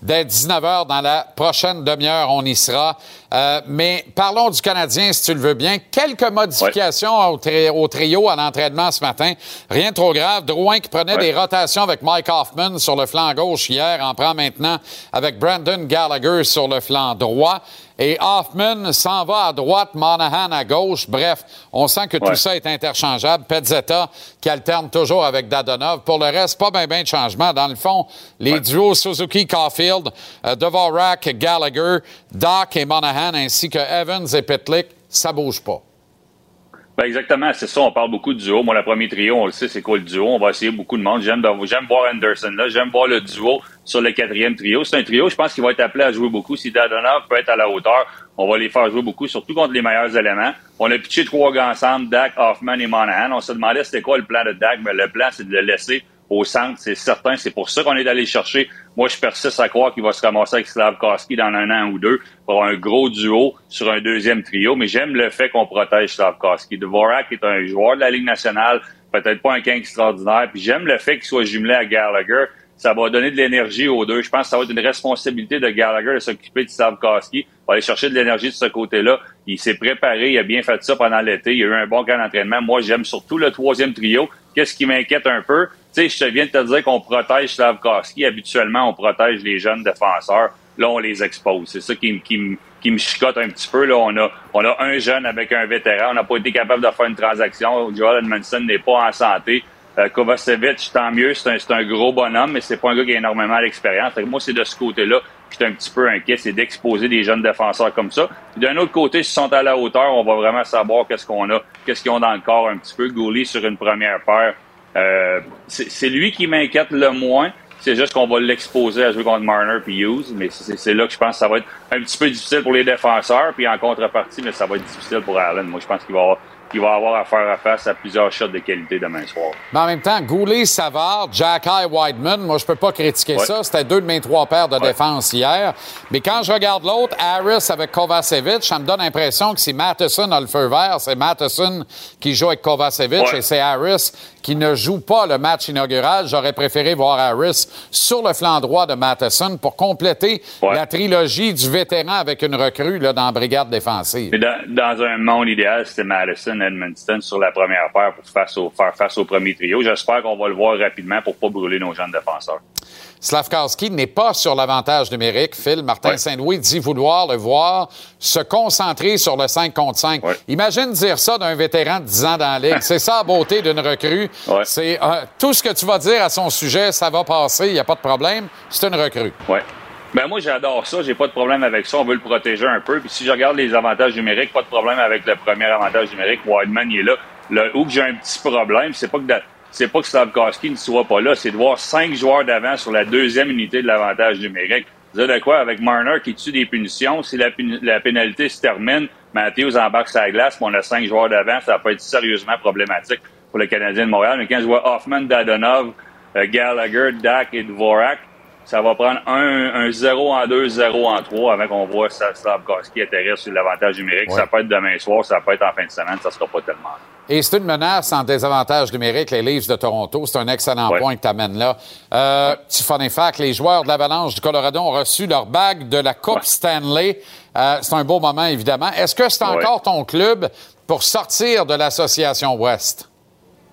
Dès 19h, dans la prochaine demi-heure, on y sera. Euh, mais parlons du Canadien, si tu le veux bien. Quelques modifications au, tri- au trio à l'entraînement ce matin. Rien de trop grave. Drouin qui prenait des rotations avec Mike Hoffman sur le flanc gauche hier en prend maintenant avec Brandon Gallagher sur le flanc droit. Et Hoffman s'en va à droite, Monahan à gauche. Bref, on sent que tout ça est interchangeable. Pezzetta qui alterne toujours avec Dadonov. Pour le reste, pas bien ben de changement. Dans le fond, les duos Suzuki-Caulfield, euh, Dvorak, Gallagher, Doc et Monahan, ainsi que Evans et Pitlick, ça bouge pas. Ben exactement, c'est ça. On parle beaucoup de duo. Moi, le premier trio, on le sait, c'est quoi le duo? On va essayer beaucoup de monde. J'aime, j'aime voir Anderson là. J'aime voir le duo sur le quatrième trio. C'est un trio, je pense qu'il va être appelé à jouer beaucoup. Si Dadonov peut être à la hauteur, on va les faire jouer beaucoup, surtout contre les meilleurs éléments. On a pitché trois gars ensemble, Dak, Hoffman et Monahan. On se demandait c'était quoi le plan de Dak, mais le plan, c'est de le laisser au centre, c'est certain. C'est pour ça qu'on est allé chercher. Moi, je persiste à croire qu'il va se ramasser avec Slavkowski dans un an ou deux pour avoir un gros duo sur un deuxième trio. Mais j'aime le fait qu'on protège Slavkowski. Dvorak est un joueur de la Ligue nationale, peut-être pas un king extraordinaire. Puis j'aime le fait qu'il soit jumelé à Gallagher. Ça va donner de l'énergie aux deux. Je pense que ça va être une responsabilité de Gallagher de s'occuper de Slavkowski. Va aller chercher de l'énergie de ce côté-là. Il s'est préparé, il a bien fait ça pendant l'été. Il a eu un bon camp d'entraînement. Moi, j'aime surtout le troisième trio. Qu'est-ce qui m'inquiète un peu? Tu sais, je viens de te dire qu'on protège Slavkowski. Habituellement, on protège les jeunes défenseurs. Là, on les expose. C'est ça qui, me- qui, qui me chicote un petit peu. Là, on a, on a un jeune avec un vétéran. On n'a pas été capable de faire une transaction. Joel Edmondson n'est pas en santé. Euh, Kovacevic, tant mieux, c'est un, un gros bonhomme, mais c'est pas un gars qui a énormément d'expérience. Moi, c'est de ce côté-là suis un petit peu inquiet, c'est d'exposer des jeunes défenseurs comme ça. D'un autre côté, s'ils sont à la hauteur, on va vraiment savoir qu'est-ce qu'on a, qu'est-ce qu'ils ont dans le corps un petit peu. Gouli sur une première paire, euh, c'est c'est lui qui m'inquiète le moins. C'est juste qu'on va l'exposer à jouer contre Marner puis Hughes, mais c'est c'est là que je pense que ça va être un petit peu difficile pour les défenseurs, puis en contrepartie, mais ça va être difficile pour Allen. Moi, je pense qu'il va avoir, qu'il va avoir à faire à face à plusieurs shots de qualité demain soir. Mais en même temps, Goulet, Savard, Jack-Eye, Whiteman, moi, je peux pas critiquer Ouais. ça. C'était deux de mes trois paires de défense hier. Mais quand je regarde l'autre, Harris avec Kovacevic, ça me donne l'impression que si Matheson a le feu vert, c'est Matheson qui joue avec Kovacevic Ouais. et c'est Harris qui ne joue pas le match inaugural. J'aurais préféré voir Harris sur le flanc droit de Matheson pour compléter la trilogie du vétéran avec une recrue là, dans la brigade défensive. Mais dans, dans un monde idéal, c'était Madison, Edmonton sur la première paire pour face au- faire face au premier trio. J'espère qu'on va le voir rapidement pour pas brûler nos jeunes défenseurs. Slavkowski n'est pas sur l'avantage numérique. Phil Martin Saint-Louis dit vouloir le voir se concentrer sur le 5 contre 5. Imagine dire ça d'un vétéran de 10 ans dans la Ligue. C'est ça la beauté d'une recrue. C'est euh, tout ce que tu vas dire à son sujet, ça va passer, il n'y a pas de problème. C'est une recrue. Ouais. Ben moi j'adore ça, j'ai pas de problème avec ça, on veut le protéger un peu. Puis si je regarde les avantages numériques, pas de problème avec le premier avantage numérique, Wideman il est là. Le où que j'ai un petit problème, c'est pas que c'est pas que Slavkowski ne soit pas là, c'est de voir cinq joueurs d'avant sur la deuxième unité de l'avantage numérique. Vous de quoi? Avec Marner qui tue des punitions, si la, la pénalité se termine, Matthews embarque sa glace, puis on a cinq joueurs d'avant, ça peut être sérieusement problématique pour le Canadien de Montréal. Mais quand je vois Hoffman, Dadonov, euh, Gallagher, Dak et Dvorak, ça va prendre un, un 0 en 2, 0 en 3 avant qu'on voit Slavkowski atterrir sur l'avantage numérique. Ouais. Ça peut être demain soir, ça peut être en fin de semaine, ça sera pas tellement. Et c'est une menace en désavantage numérique, les Leafs de Toronto. C'est un excellent point que tu amènes là. Euh, Petit fun fact, les joueurs de l'Avalanche du Colorado ont reçu leur bague de la Coupe Stanley. Euh, c'est un beau moment, évidemment. Est-ce que c'est encore ton club pour sortir de l'Association Ouest?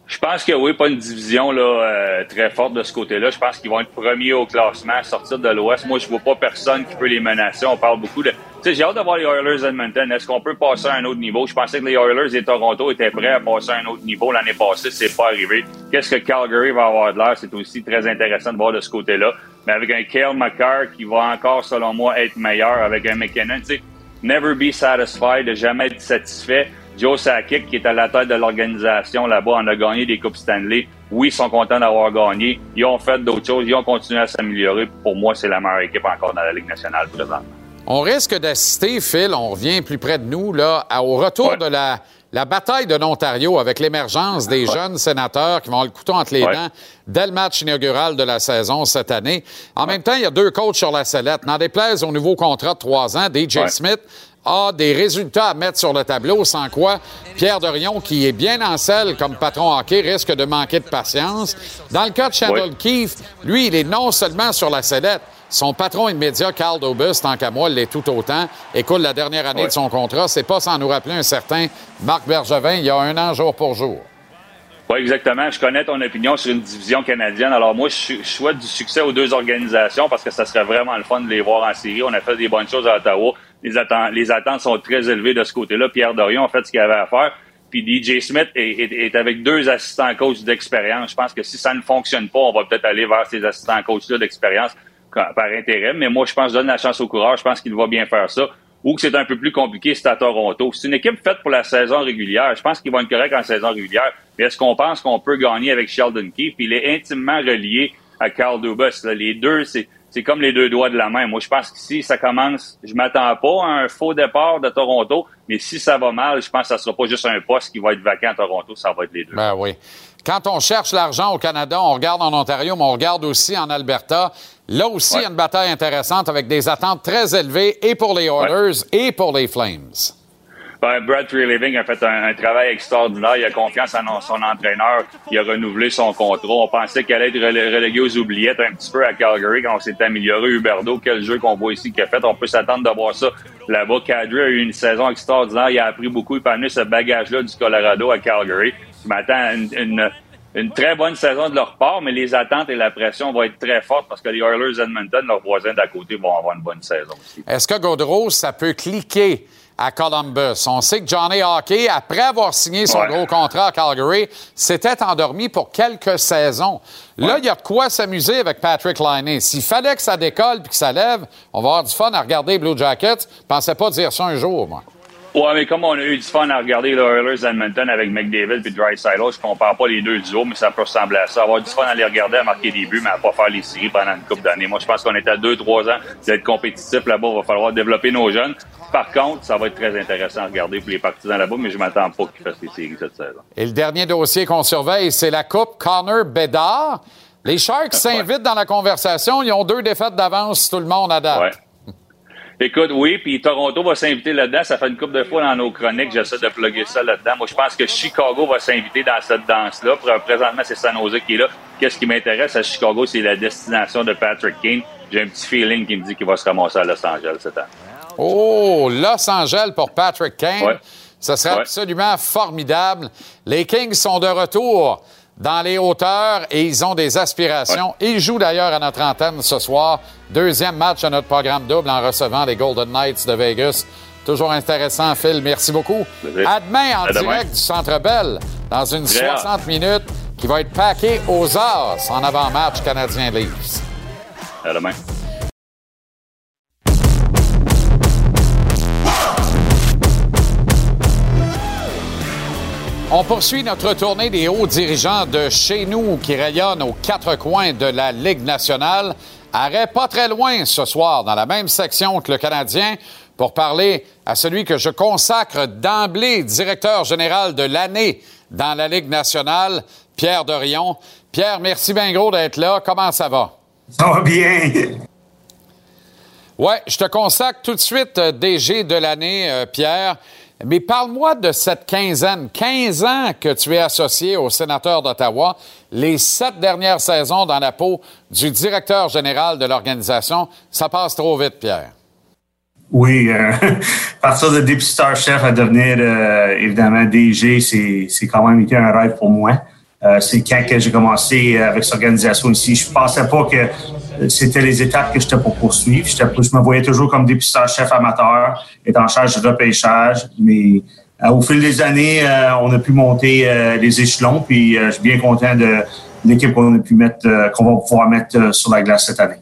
Je pense que oui, pas une division là, euh, très forte de ce côté-là. Je pense qu'ils vont être premiers au classement, sortir de l'Ouest. Moi, je vois pas personne qui peut les menacer. On parle beaucoup de. Tu sais, j'ai hâte de voir les Oilers Edmonton. Est-ce qu'on peut passer à un autre niveau? Je pensais que les Oilers et Toronto étaient prêts à passer à un autre niveau l'année passée. C'est pas arrivé. Qu'est-ce que Calgary va avoir de l'air? C'est aussi très intéressant de voir de ce côté-là. Mais avec un Kale McCarr qui va encore, selon moi, être meilleur avec un McKinnon, tu sais, never be satisfied, de jamais être satisfait. Joe Sakic, qui est à la tête de l'organisation là-bas, en a gagné des Coupes Stanley. Oui, ils sont contents d'avoir gagné. Ils ont fait d'autres choses. Ils ont continué à s'améliorer. Pour moi, c'est la meilleure équipe encore dans la Ligue nationale présentement. On risque d'assister, Phil, on revient plus près de nous, là, au retour de la la bataille de l'Ontario avec l'émergence des jeunes sénateurs qui vont avoir le couteau entre les dents dès le match inaugural de la saison cette année. En même temps, il y a deux coachs sur la sellette. N'en déplaise au nouveau contrat de trois ans, DJ Smith a des résultats à mettre sur le tableau, sans quoi Pierre Dorion, qui est bien en selle comme patron hockey, risque de manquer de patience. Dans le cas de Chandler Keefe, lui, il est non seulement sur la sellette, son patron immédiat, Carl Dobus, tant qu'à moi, l'est tout autant. Écoute, la dernière année de son contrat, c'est pas sans nous rappeler un certain Marc Bergevin il y a un an jour pour jour. Oui, exactement. Je connais ton opinion sur une division canadienne. Alors moi, je, souhaite du succès aux deux organisations parce que ça serait vraiment le fun de les voir en série. On a fait des bonnes choses à Ottawa. Les, attentes, sont très élevées de ce côté-là. Pierre Dorion a fait ce qu'il avait à faire. Puis DJ Smith est, avec deux assistants coachs d'expérience. Je pense que si ça ne fonctionne pas, on va peut-être aller vers ces assistants coachs-là d'expérience par intérêt. Mais moi, je pense je donne la chance au coureur. Je pense qu'il va bien faire ça. Ou que c'est un peu plus compliqué, c'est à Toronto. C'est une équipe faite pour la saison régulière. Je pense qu'ils vont être corrects en saison régulière. Mais est-ce qu'on pense qu'on peut gagner avec Sheldon Keefe? il est intimement relié à Carl Dubas. Les deux, c'est c'est comme les deux doigts de la main. Moi, je pense que si ça commence, je m'attends pas à un faux départ de Toronto, mais si ça va mal, je pense que ça sera pas juste un poste qui va être vacant à Toronto, ça va être les deux. Ben oui. Quand on cherche l'argent au Canada, on regarde en Ontario, mais on regarde aussi en Alberta. Là aussi, il y a une bataille intéressante avec des attentes très élevées et pour les Oilers et pour les Flames. Ben, Brad Living a fait un, travail extraordinaire. Il a confiance en son entraîneur. Il a renouvelé son contrat. On pensait qu'elle allait être relégué aux oubliettes un petit peu à Calgary quand on s'est amélioré. Huberdo, quel jeu qu'on voit ici qu'il a fait. On peut s'attendre de voir ça là-bas. Kadri a eu une saison extraordinaire. Il a appris beaucoup. Il a amené ce bagage-là du Colorado à Calgary. Je m'attends à une, une, très bonne saison de leur part, mais les attentes et la pression vont être très fortes parce que les Oilers Edmonton, leurs voisins d'à côté, vont avoir une bonne saison aussi. Est-ce que Gaudreau, ça peut cliquer à Columbus. On sait que Johnny Hockey, après avoir signé son gros contrat à Calgary, s'était endormi pour quelques saisons. Là, il y a de quoi s'amuser avec Patrick Liney. S'il fallait que ça décolle puis que ça lève, on va avoir du fun à regarder Blue Jackets. Je pensais pas dire ça un jour, moi. Ouais, mais comme on a eu du fun à regarder les Oilers Edmonton avec McDavid et Drysdale, je compare pas les deux duos, mais ça peut ressembler à ça. Avoir du fun à les regarder, à marquer des buts, mais à pas faire les séries pendant une couple d'années. Moi, je pense qu'on est à deux, trois ans d'être compétitif là-bas. Il va falloir développer nos jeunes. Par contre, ça va être très intéressant à regarder pour les partisans là-bas, mais je m'attends pas qu'ils fassent les séries cette saison. Et le dernier dossier qu'on surveille, c'est la Coupe Connor Bedard. Les Sharks s'invitent dans la conversation. Ils ont deux défaites d'avance tout le monde adapte. Écoute, oui, puis Toronto va s'inviter là-dedans. Ça fait une couple de fois dans nos chroniques, j'essaie de plugger ça là-dedans. Moi, je pense que Chicago va s'inviter dans cette danse-là. Présentement, c'est San Jose qui est là. Qu'est-ce qui m'intéresse à Chicago, c'est la destination de Patrick Kane. J'ai un petit feeling qui me dit qu'il va se ramasser à Los Angeles cette année. Oh, Los Angeles pour Patrick Kane. Ça serait absolument formidable. Les Kings sont de retour dans les hauteurs et ils ont des aspirations. Ils jouent d'ailleurs à notre antenne ce soir. Deuxième match à notre programme double en recevant les Golden Knights de Vegas. Toujours intéressant, Phil. Merci beaucoup. À demain en direct du Centre Bell dans une 60 minutes qui va être paqué aux As en avant-match canadien Leafs. À demain. On poursuit notre tournée des hauts dirigeants de chez nous qui rayonnent aux quatre coins de la Ligue nationale. Arrêt pas très loin ce soir, dans la même section que le Canadien, pour parler à celui que je consacre d'emblée directeur général de l'année dans la Ligue nationale, Pierre Dorion. Pierre, merci bien gros d'être là. Comment ça va? Ça va bien. Ouais, je te consacre tout de suite euh, DG de l'année, euh, Pierre. Mais parle-moi de cette quinzaine, 15 ans que tu es associé au sénateur d'Ottawa, les sept dernières saisons dans la peau du directeur général de l'organisation. Ça passe trop vite, Pierre. Oui, euh, partir de dépisteur chef à devenir euh, évidemment DG, c'est quand même été un rêve pour moi. Euh, c'est quand j'ai commencé avec cette organisation ici. Je pensais pas que c'était les étapes que j'étais pour poursuivre. Je me voyais toujours comme dépisteur chef amateur, être en charge du repêchage, mais euh, au fil des années, euh, on a pu monter euh, les échelons, puis je suis bien content de l'équipe qu'on a pu mettre, qu'on va pouvoir mettre sur la glace cette année.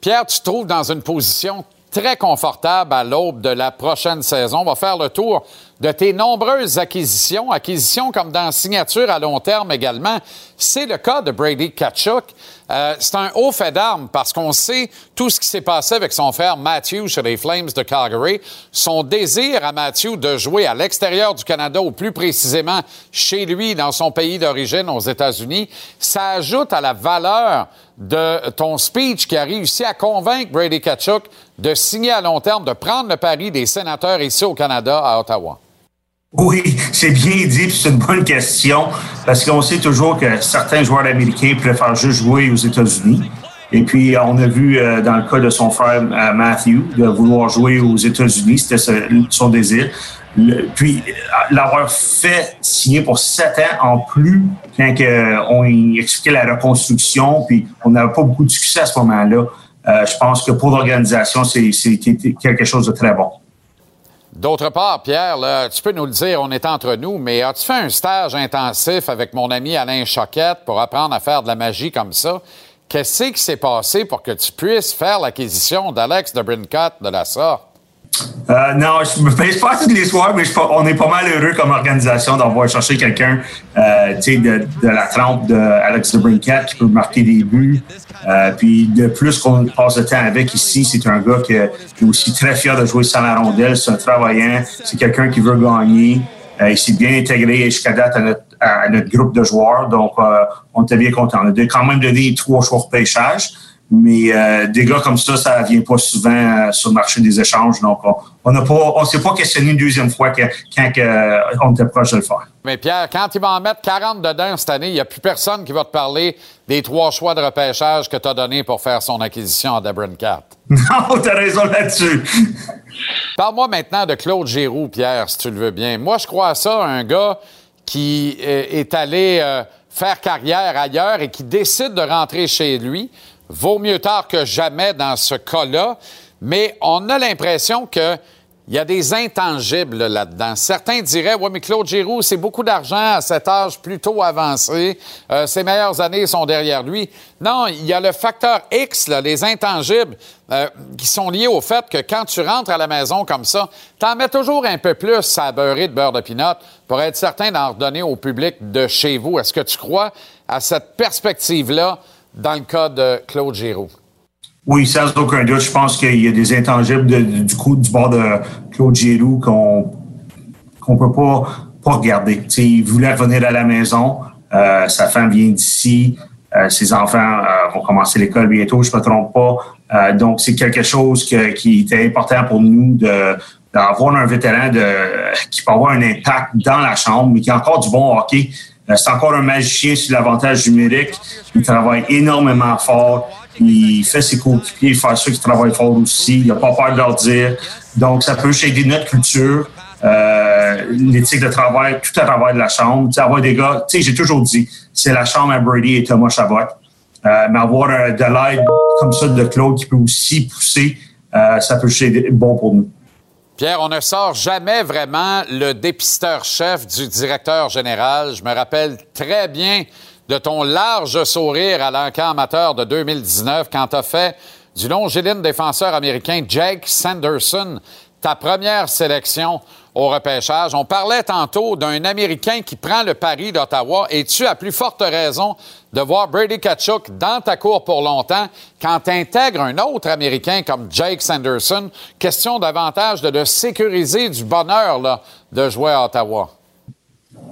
Pierre, tu te trouves dans une position très confortable à l'aube de la prochaine saison. On va faire le tour de tes nombreuses acquisitions, acquisitions comme dans signature à long terme également. C'est le cas de Brady Kachuk. Euh, c'est un haut fait d'armes parce qu'on sait tout ce qui s'est passé avec son frère Matthew chez les Flames de Calgary. Son désir à Matthew de jouer à l'extérieur du Canada, ou plus précisément chez lui, dans son pays d'origine, aux États-Unis, ça ajoute à la valeur de ton speech qui a réussi à convaincre Brady Kachuk de signer à long terme, de prendre le pari des sénateurs ici au Canada, à Ottawa? Oui, c'est bien dit, c'est une bonne question, parce qu'on sait toujours que certains joueurs américains préfèrent juste jouer aux États-Unis. Et puis, on a vu euh, dans le cas de son frère euh, Matthew de vouloir jouer aux États-Unis, c'était son désir. puis, euh, l'avoir fait signer pour sept ans en plus, quand on expliquait la reconstruction, puis on n'avait pas beaucoup de succès à ce moment-là. je pense que pour l'organisation, c'est quelque chose de très bon. D'autre part, Pierre, tu peux nous le dire, on est entre nous, mais as-tu fait un stage intensif avec mon ami Alain Choquette pour apprendre à faire de la magie comme ça? Qu'est-ce qui s'est passé pour que tu puisses faire l'acquisition d'Alex de Brincott de la sorte? Euh, non, je me pèse pas toutes les soirs, mais on est pas mal heureux comme organisation d'avoir cherché quelqu'un euh, de, la trempe d'Alex de Brincat qui peut marquer des buts. Euh, puis de plus qu'on passe de temps avec ici, c'est un gars qui est aussi très fier de jouer sans la rondelle. C'est un travaillant, c'est quelqu'un qui veut gagner. Il s'est bien intégré jusqu'à date à notre, à notre, groupe de joueurs, donc on était bien content. On a quand même donné trois choix de pêchage. Mais euh, des gars comme ça, ça vient pas souvent euh, sur le marché des échanges. Donc, on n'a pas, on s'est pas questionné une deuxième fois que, quand euh, on était proche de le faire. Mais Pierre, quand il va en mettre 40 dedans cette année, il n'y a plus personne qui va te parler des trois choix de repêchage que tu as donnés pour faire son acquisition à Debrin 4. Non, tu as raison là-dessus. Parle-moi maintenant de Claude Giroux, Pierre, si tu le veux bien. Moi, je crois à ça, un gars qui est allé faire carrière ailleurs et qui décide de rentrer chez lui vaut mieux tard que jamais dans ce cas-là, mais on a l'impression que il y a des intangibles là-dedans. Certains diraient, oui, mais Claude Giroux, c'est beaucoup d'argent à cet âge plutôt avancé. Euh, ses meilleures années sont derrière lui. Non, il y a le facteur X, là, les intangibles, euh, qui sont liés au fait que quand tu rentres à la maison comme ça, t'en mets toujours un peu plus à beurrer de beurre de pinot pour être certain d'en redonner au public de chez vous. Est-ce que tu crois à cette perspective-là dans le cas de Claude Giroux? Oui, sans aucun doute. Je pense qu'il y a des intangibles du coup du bord de Claude Giroux qu'on qu'on peut pas, pas regarder. il voulait revenir à la maison. Euh, sa femme vient d'ici. Euh, ses enfants euh, vont commencer l'école bientôt, je ne me trompe pas. donc, c'est quelque chose qui était important pour nous d'avoir un vétéran qui peut avoir un impact dans la chambre, mais qui a encore du bon hockey c'est encore un magicien sur l'avantage numérique. Il travaille énormément fort. Il fait ses coéquipiers faire ceux qui travaillent fort aussi. Il n'a pas peur de leur dire. Donc, ça peut aider notre culture, euh, l'éthique de travail, tout à travers de la chambre. Tu avoir des gars, tu sais, j'ai toujours dit, c'est la chambre à Brady et Thomas Chabot. Euh, mais avoir de l'aide comme ça de Claude qui peut aussi pousser, ça peut être bon pour nous. Pierre, on ne sort jamais vraiment le dépisteur-chef du directeur général. Je me rappelle très bien de ton large sourire à l'encan amateur de 2019 quand tu as fait du longiligne défenseur américain Jake Sanderson ta première sélection au repêchage. On parlait tantôt d'un Américain qui prend le pari d'Ottawa et tu as plus forte raison de voir Brady Kachuk dans ta cour pour longtemps quand tu intègres un autre Américain comme Jake Sanderson? Question davantage de le sécuriser du bonheur là, de jouer à Ottawa.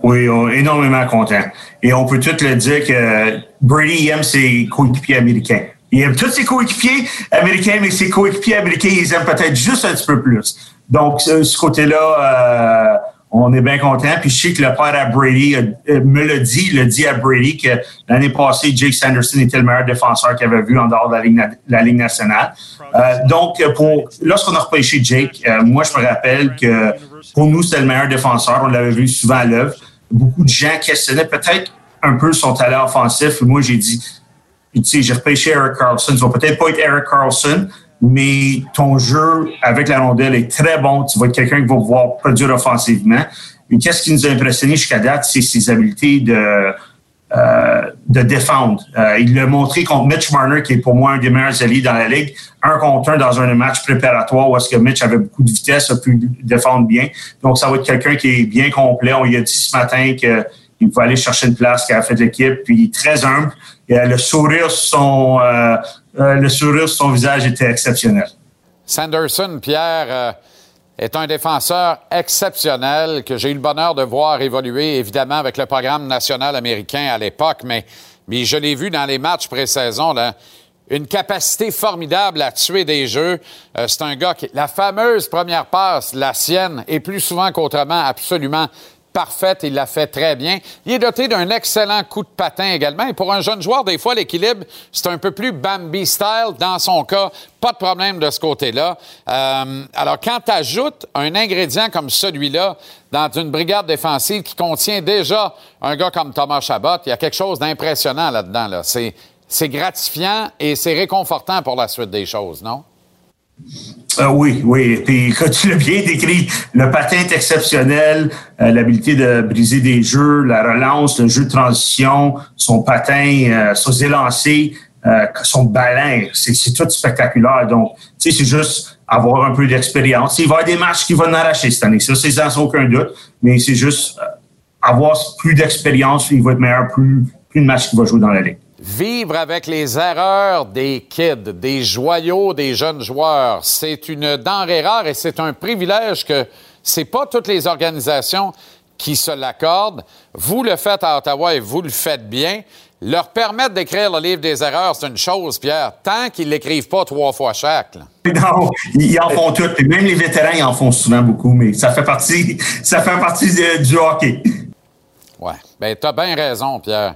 Oui, énormément content. Et on peut tout le dire que Brady aime ses coéquipiers américains. Il aime tous ses coéquipiers américains, mais ses coéquipiers américains, ils aiment peut-être juste un petit peu plus. Donc, ce côté-là, euh, on est bien content. Puis je sais que le père à Brady euh, me l'a dit, l'a dit à Brady que l'année passée, Jake Sanderson était le meilleur défenseur qu'il avait vu en dehors de la Ligue, nationale. Euh, donc, pour lorsqu'on a repêché Jake, moi, je me rappelle que pour nous, c'était le meilleur défenseur. On l'avait vu souvent à l'œuvre. Beaucoup de gens questionnaient peut-être un peu son talent offensif. Moi, j'ai dit, tu sais, j'ai repêché Eric Carlson. Tu vas peut-être pas être Eric Carlson, mais ton jeu avec la rondelle est très bon. Tu vas être quelqu'un qui va pouvoir produire offensivement. Mais qu'est-ce qui nous a impressionné jusqu'à date, c'est ses habiletés de, euh, de défendre. Euh, il l'a montré contre Mitch Marner, qui est pour moi un des meilleurs alliés dans la ligue, un contre un dans un match préparatoire où est-ce que Mitch avait beaucoup de vitesse, a pu défendre bien. Donc, ça va être quelqu'un qui est bien complet. On lui a dit ce matin que il va aller chercher une place qui a fait l'équipe, puis très humble. Et, le sourire son, le sourire sur son visage était exceptionnel. Sanderson, Pierre, est un défenseur exceptionnel que j'ai eu le bonheur de voir évoluer, évidemment, avec le programme national américain à l'époque, mais, je l'ai vu dans les matchs pré-saison, une capacité formidable à tuer des jeux. Euh, c'est un gars qui... La fameuse première passe, la sienne, est plus souvent qu'autrement absolument Il l'a fait très bien. Il est doté d'un excellent coup de patin également. Et pour un jeune joueur, des fois, l'équilibre, c'est un peu plus Bambi style. Dans son cas, pas de problème de ce côté-là. Euh, alors, quand tu ajoutes un ingrédient comme celui-là dans une brigade défensive qui contient déjà un gars comme Thomas Chabot, il y a quelque chose d'impressionnant là-dedans. Là. C'est gratifiant et c'est réconfortant pour la suite des choses, non? Euh, oui, oui. Puis, quand tu l'as bien décrit, le patin est exceptionnel, euh, l'habilité de briser des jeux, la relance, le jeu de transition, son patin, euh, son élancé, son ballon, c'est tout spectaculaire. Donc, tu sais, c'est juste avoir un peu d'expérience. Il va y avoir des matchs qui vont en arracher cette année, ça, c'est sans aucun doute, mais c'est juste avoir plus d'expérience, il va être meilleur plus, plus de matchs qu'il va jouer dans la ligue. Vivre avec les erreurs des kids, des joyaux des jeunes joueurs, c'est une denrée rare et c'est un privilège que c'est pas toutes les organisations qui se l'accordent. Vous le faites à Ottawa et vous le faites bien. Leur permettre d'écrire le livre des erreurs, c'est une chose, Pierre, tant qu'ils l'écrivent pas trois fois chaque. Non, ils en font toutes. Même les vétérans, ils en font souvent beaucoup, mais ça fait partie, ça fait partie du hockey. Ouais, ben as bien raison, Pierre.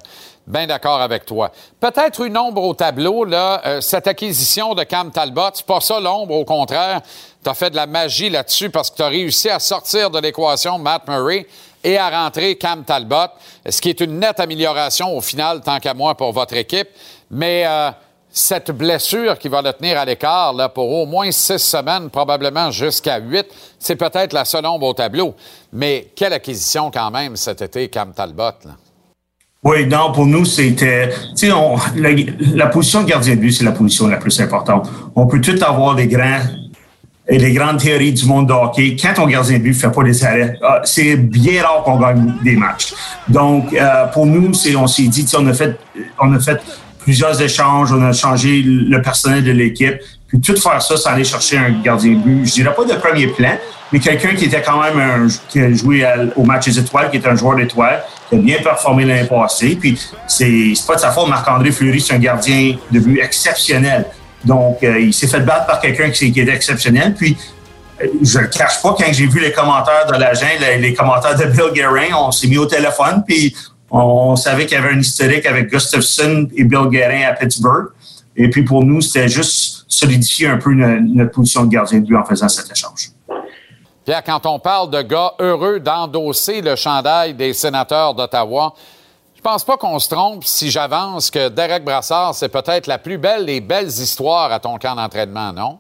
Bien d'accord avec toi. Peut-être une ombre au tableau, là, euh, cette acquisition de Cam Talbot, c'est pas ça l'ombre, au contraire. Tu as fait de la magie là-dessus parce que tu as réussi à sortir de l'équation Matt Murray et à rentrer Cam Talbot, ce qui est une nette amélioration au final, tant qu'à moi, pour votre équipe. Mais euh, cette blessure qui va le tenir à l'écart là, pour au moins six semaines, probablement jusqu'à huit, c'est peut-être la seule ombre au tableau. Mais quelle acquisition quand même cet été, Cam Talbot. Là. Oui, non, pour nous, c'était, tu sais, la, la, position de gardien de but, c'est la position la plus importante. On peut tout avoir des grands et les grandes théories du monde de hockey. Quand ton gardien de but fait pas des arrêts, ah, c'est bien rare qu'on gagne des matchs. Donc, euh, pour nous, c'est, on s'est dit, on a fait, on a fait plusieurs échanges, on a changé le personnel de l'équipe. Puis tout faire ça, ça aller chercher un gardien de but. Je dirais pas de premier plan, mais quelqu'un qui était quand même un, qui a joué au match des étoiles, qui est un joueur d'étoiles, qui a bien performé l'année passée. Puis c'est, c'est pas de sa faute, Marc-André Fleury, c'est un gardien de but exceptionnel. Donc, euh, il s'est fait battre par quelqu'un qui, qui était exceptionnel. Puis, euh, je le cache pas, quand j'ai vu les commentaires de l'agent, les, les, commentaires de Bill Guerin, on s'est mis au téléphone, puis on, savait qu'il y avait un historique avec Gustafsson et Bill Guerin à Pittsburgh. Et puis, pour nous, c'était juste solidifier un peu notre, notre position de gardien de but en faisant cet échange. Pierre, quand on parle de gars heureux d'endosser le chandail des sénateurs d'Ottawa, je pense pas qu'on se trompe si j'avance que Derek Brassard, c'est peut-être la plus belle des belles histoires à ton camp d'entraînement, non?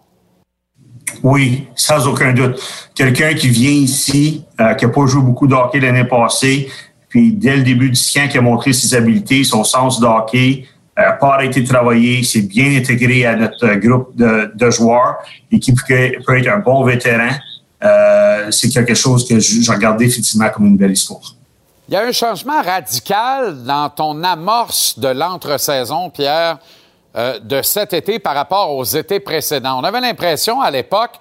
Oui, sans aucun doute. Quelqu'un qui vient ici, euh, qui n'a pas joué beaucoup de hockey l'année passée, puis dès le début du camp, qui a montré ses habiletés, son sens de hockey, n'a euh, pas arrêté de travailler, s'est bien intégré à notre groupe de, de joueurs et qui peut, être un bon vétéran. Euh, c'est quelque chose que je, regarde définitivement comme une belle histoire. Il y a un changement radical dans ton amorce de l'entre-saison, Pierre, euh, de cet été par rapport aux étés précédents. On avait l'impression à l'époque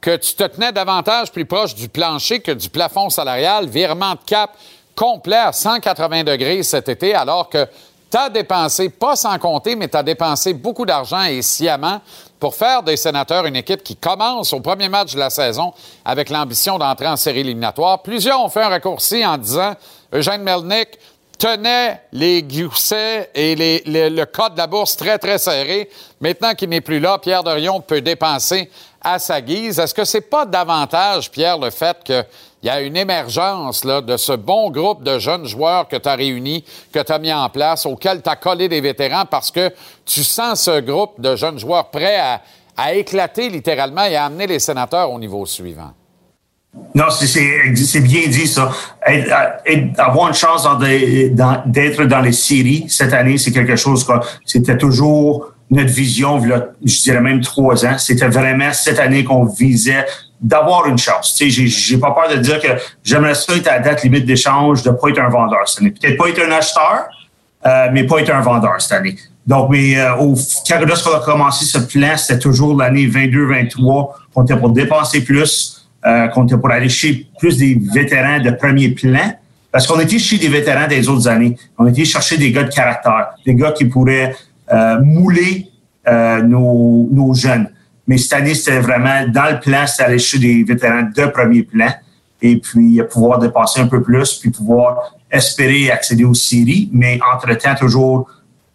que tu te tenais davantage plus proche du plancher que du plafond salarial, virement de cap complet à 180 degrés cet été, alors que tu as dépensé, pas sans compter, mais tu as dépensé beaucoup d'argent et sciemment pour faire des sénateurs une équipe qui commence au premier match de la saison avec l'ambition d'entrer en série éliminatoire. Plusieurs ont fait un raccourci en disant Eugène Melnick tenait les goussets et le code de la bourse très, très serré. Maintenant qu'il n'est plus là, Pierre Dorion peut dépenser à sa guise. Est-ce que c'est pas davantage, Pierre, le fait qu'il y a une émergence là, de ce bon groupe de jeunes joueurs que tu as réunis, que tu as mis en place, auquel tu as collé des vétérans parce que tu sens ce groupe de jeunes joueurs prêts à, à éclater littéralement et à amener les sénateurs au niveau suivant? Non, c'est bien dit ça. avoir une chance d'être dans les séries cette année, c'est quelque chose que c'était toujours notre vision, je dirais même trois ans. C'était vraiment cette année qu'on visait d'avoir une chance. Tu sais, j'ai pas peur de dire que j'aimerais ça être à la date limite d'échange, de pas être un vendeur cette année. Peut-être pas être un acheteur, euh, mais pas être un vendeur cette année. Donc, mais euh, au, quand lorsqu'on a commencé ce plan, c'était toujours l'année 22-23 qu'on était pour dépenser plus, euh, qu'on était pour aller chez plus des vétérans de premier plan. Parce qu'on était chez des vétérans des autres années. On était chercher des gars de caractère, des gars qui pourraient euh, mouler euh, nos, nos jeunes. Mais cette année, c'était vraiment dans le plan, c'était aller chez des vétérans de premier plan et puis pouvoir dépenser un peu plus, puis pouvoir espérer accéder aux séries, mais entre-temps, toujours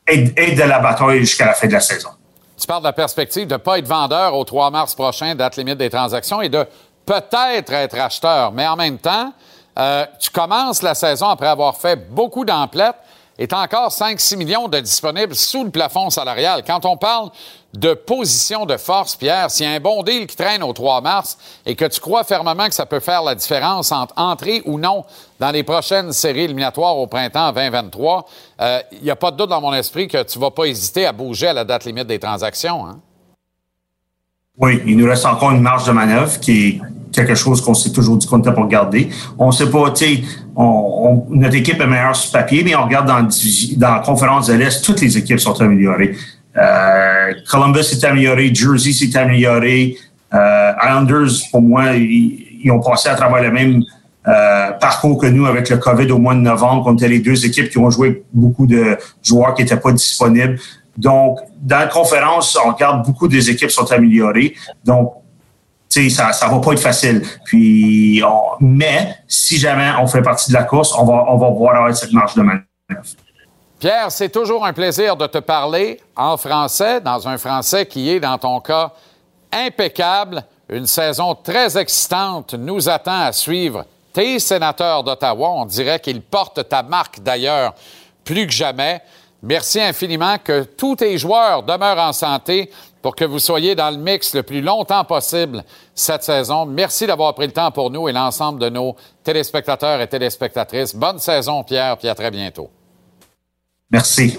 être, de la bataille jusqu'à la fin de la saison. Tu parles de la perspective de ne pas être vendeur au 3 mars prochain, date limite des transactions, et de peut-être être acheteur. Mais en même temps, euh, tu commences la saison après avoir fait beaucoup d'emplettes et tu as encore 5-6 millions de disponibles sous le plafond salarial. Quand on parle de position de force, Pierre, s'il y a un bon deal qui traîne au 3 mars et que tu crois fermement que ça peut faire la différence entre entrer ou non dans les prochaines séries éliminatoires au printemps 2023, il n'y a pas de doute dans mon esprit que tu ne vas pas hésiter à bouger à la date limite des transactions. Hein? Oui, il nous reste encore une marge de manœuvre qui est quelque chose qu'on s'est toujours dit qu'on était pour garder. On ne sait pas, tu sais, notre équipe est meilleure sur papier, mais on regarde dans, dans la conférence de l'Est, toutes les équipes sont améliorées. Euh, Columbus s'est amélioré, Jersey s'est amélioré. Euh, Islanders, pour moi, ils, ont passé à travers le même euh, parcours que nous avec le COVID au mois de novembre. On était les deux équipes qui ont joué beaucoup de joueurs qui n'étaient pas disponibles. Donc, dans la conférence, on regarde beaucoup des équipes sont améliorées. Donc, tu sais, ça, ça va pas être facile. Puis, mais si jamais on fait partie de la course, on va, on va voir cette marge de manœuvre. Pierre, c'est toujours un plaisir de te parler en français, dans un français qui est, dans ton cas, impeccable. Une saison très excitante nous attend à suivre. Tes sénateurs d'Ottawa, on dirait qu'ils portent ta marque d'ailleurs plus que jamais. Merci infiniment que tous tes joueurs demeurent en santé pour que vous soyez dans le mix le plus longtemps possible cette saison. Merci d'avoir pris le temps pour nous et l'ensemble de nos téléspectateurs et téléspectatrices. Bonne saison, Pierre, puis à très bientôt. Merci.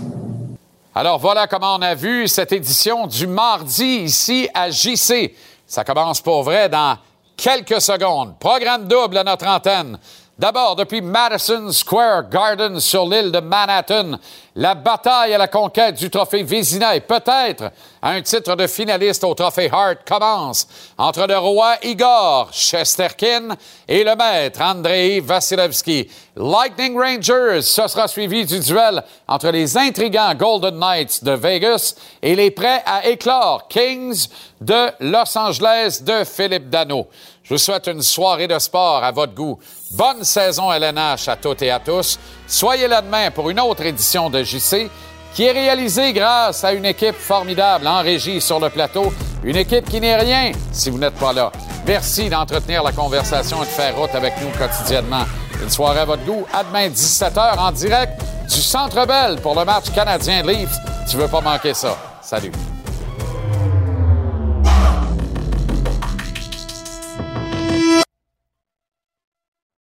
Alors voilà comment on a vu cette édition du mardi ici à JC. Ça commence pour vrai dans quelques secondes. Programme double à notre antenne. D'abord, depuis Madison Square Garden sur l'île de Manhattan, la bataille à la conquête du trophée Vézina peut-être un titre de finaliste au trophée Hart commence entre le roi Igor Chesterkin et le maître Andrei Vasilevski. Lightning Rangers, ce sera suivi du duel entre les intrigants Golden Knights de Vegas et les prêts à éclore Kings de Los Angeles de Philippe Dano. Je vous souhaite une soirée de sport à votre goût. Bonne saison LNH à toutes et à tous. Soyez là demain pour une autre édition de JC qui est réalisée grâce à une équipe formidable en régie sur le plateau. Une équipe qui n'est rien si vous n'êtes pas là. Merci d'entretenir la conversation et de faire route avec nous quotidiennement. Une soirée à votre goût. À demain, 17h en direct du Centre Bell pour le match canadien Leafs. Tu veux pas manquer ça. Salut.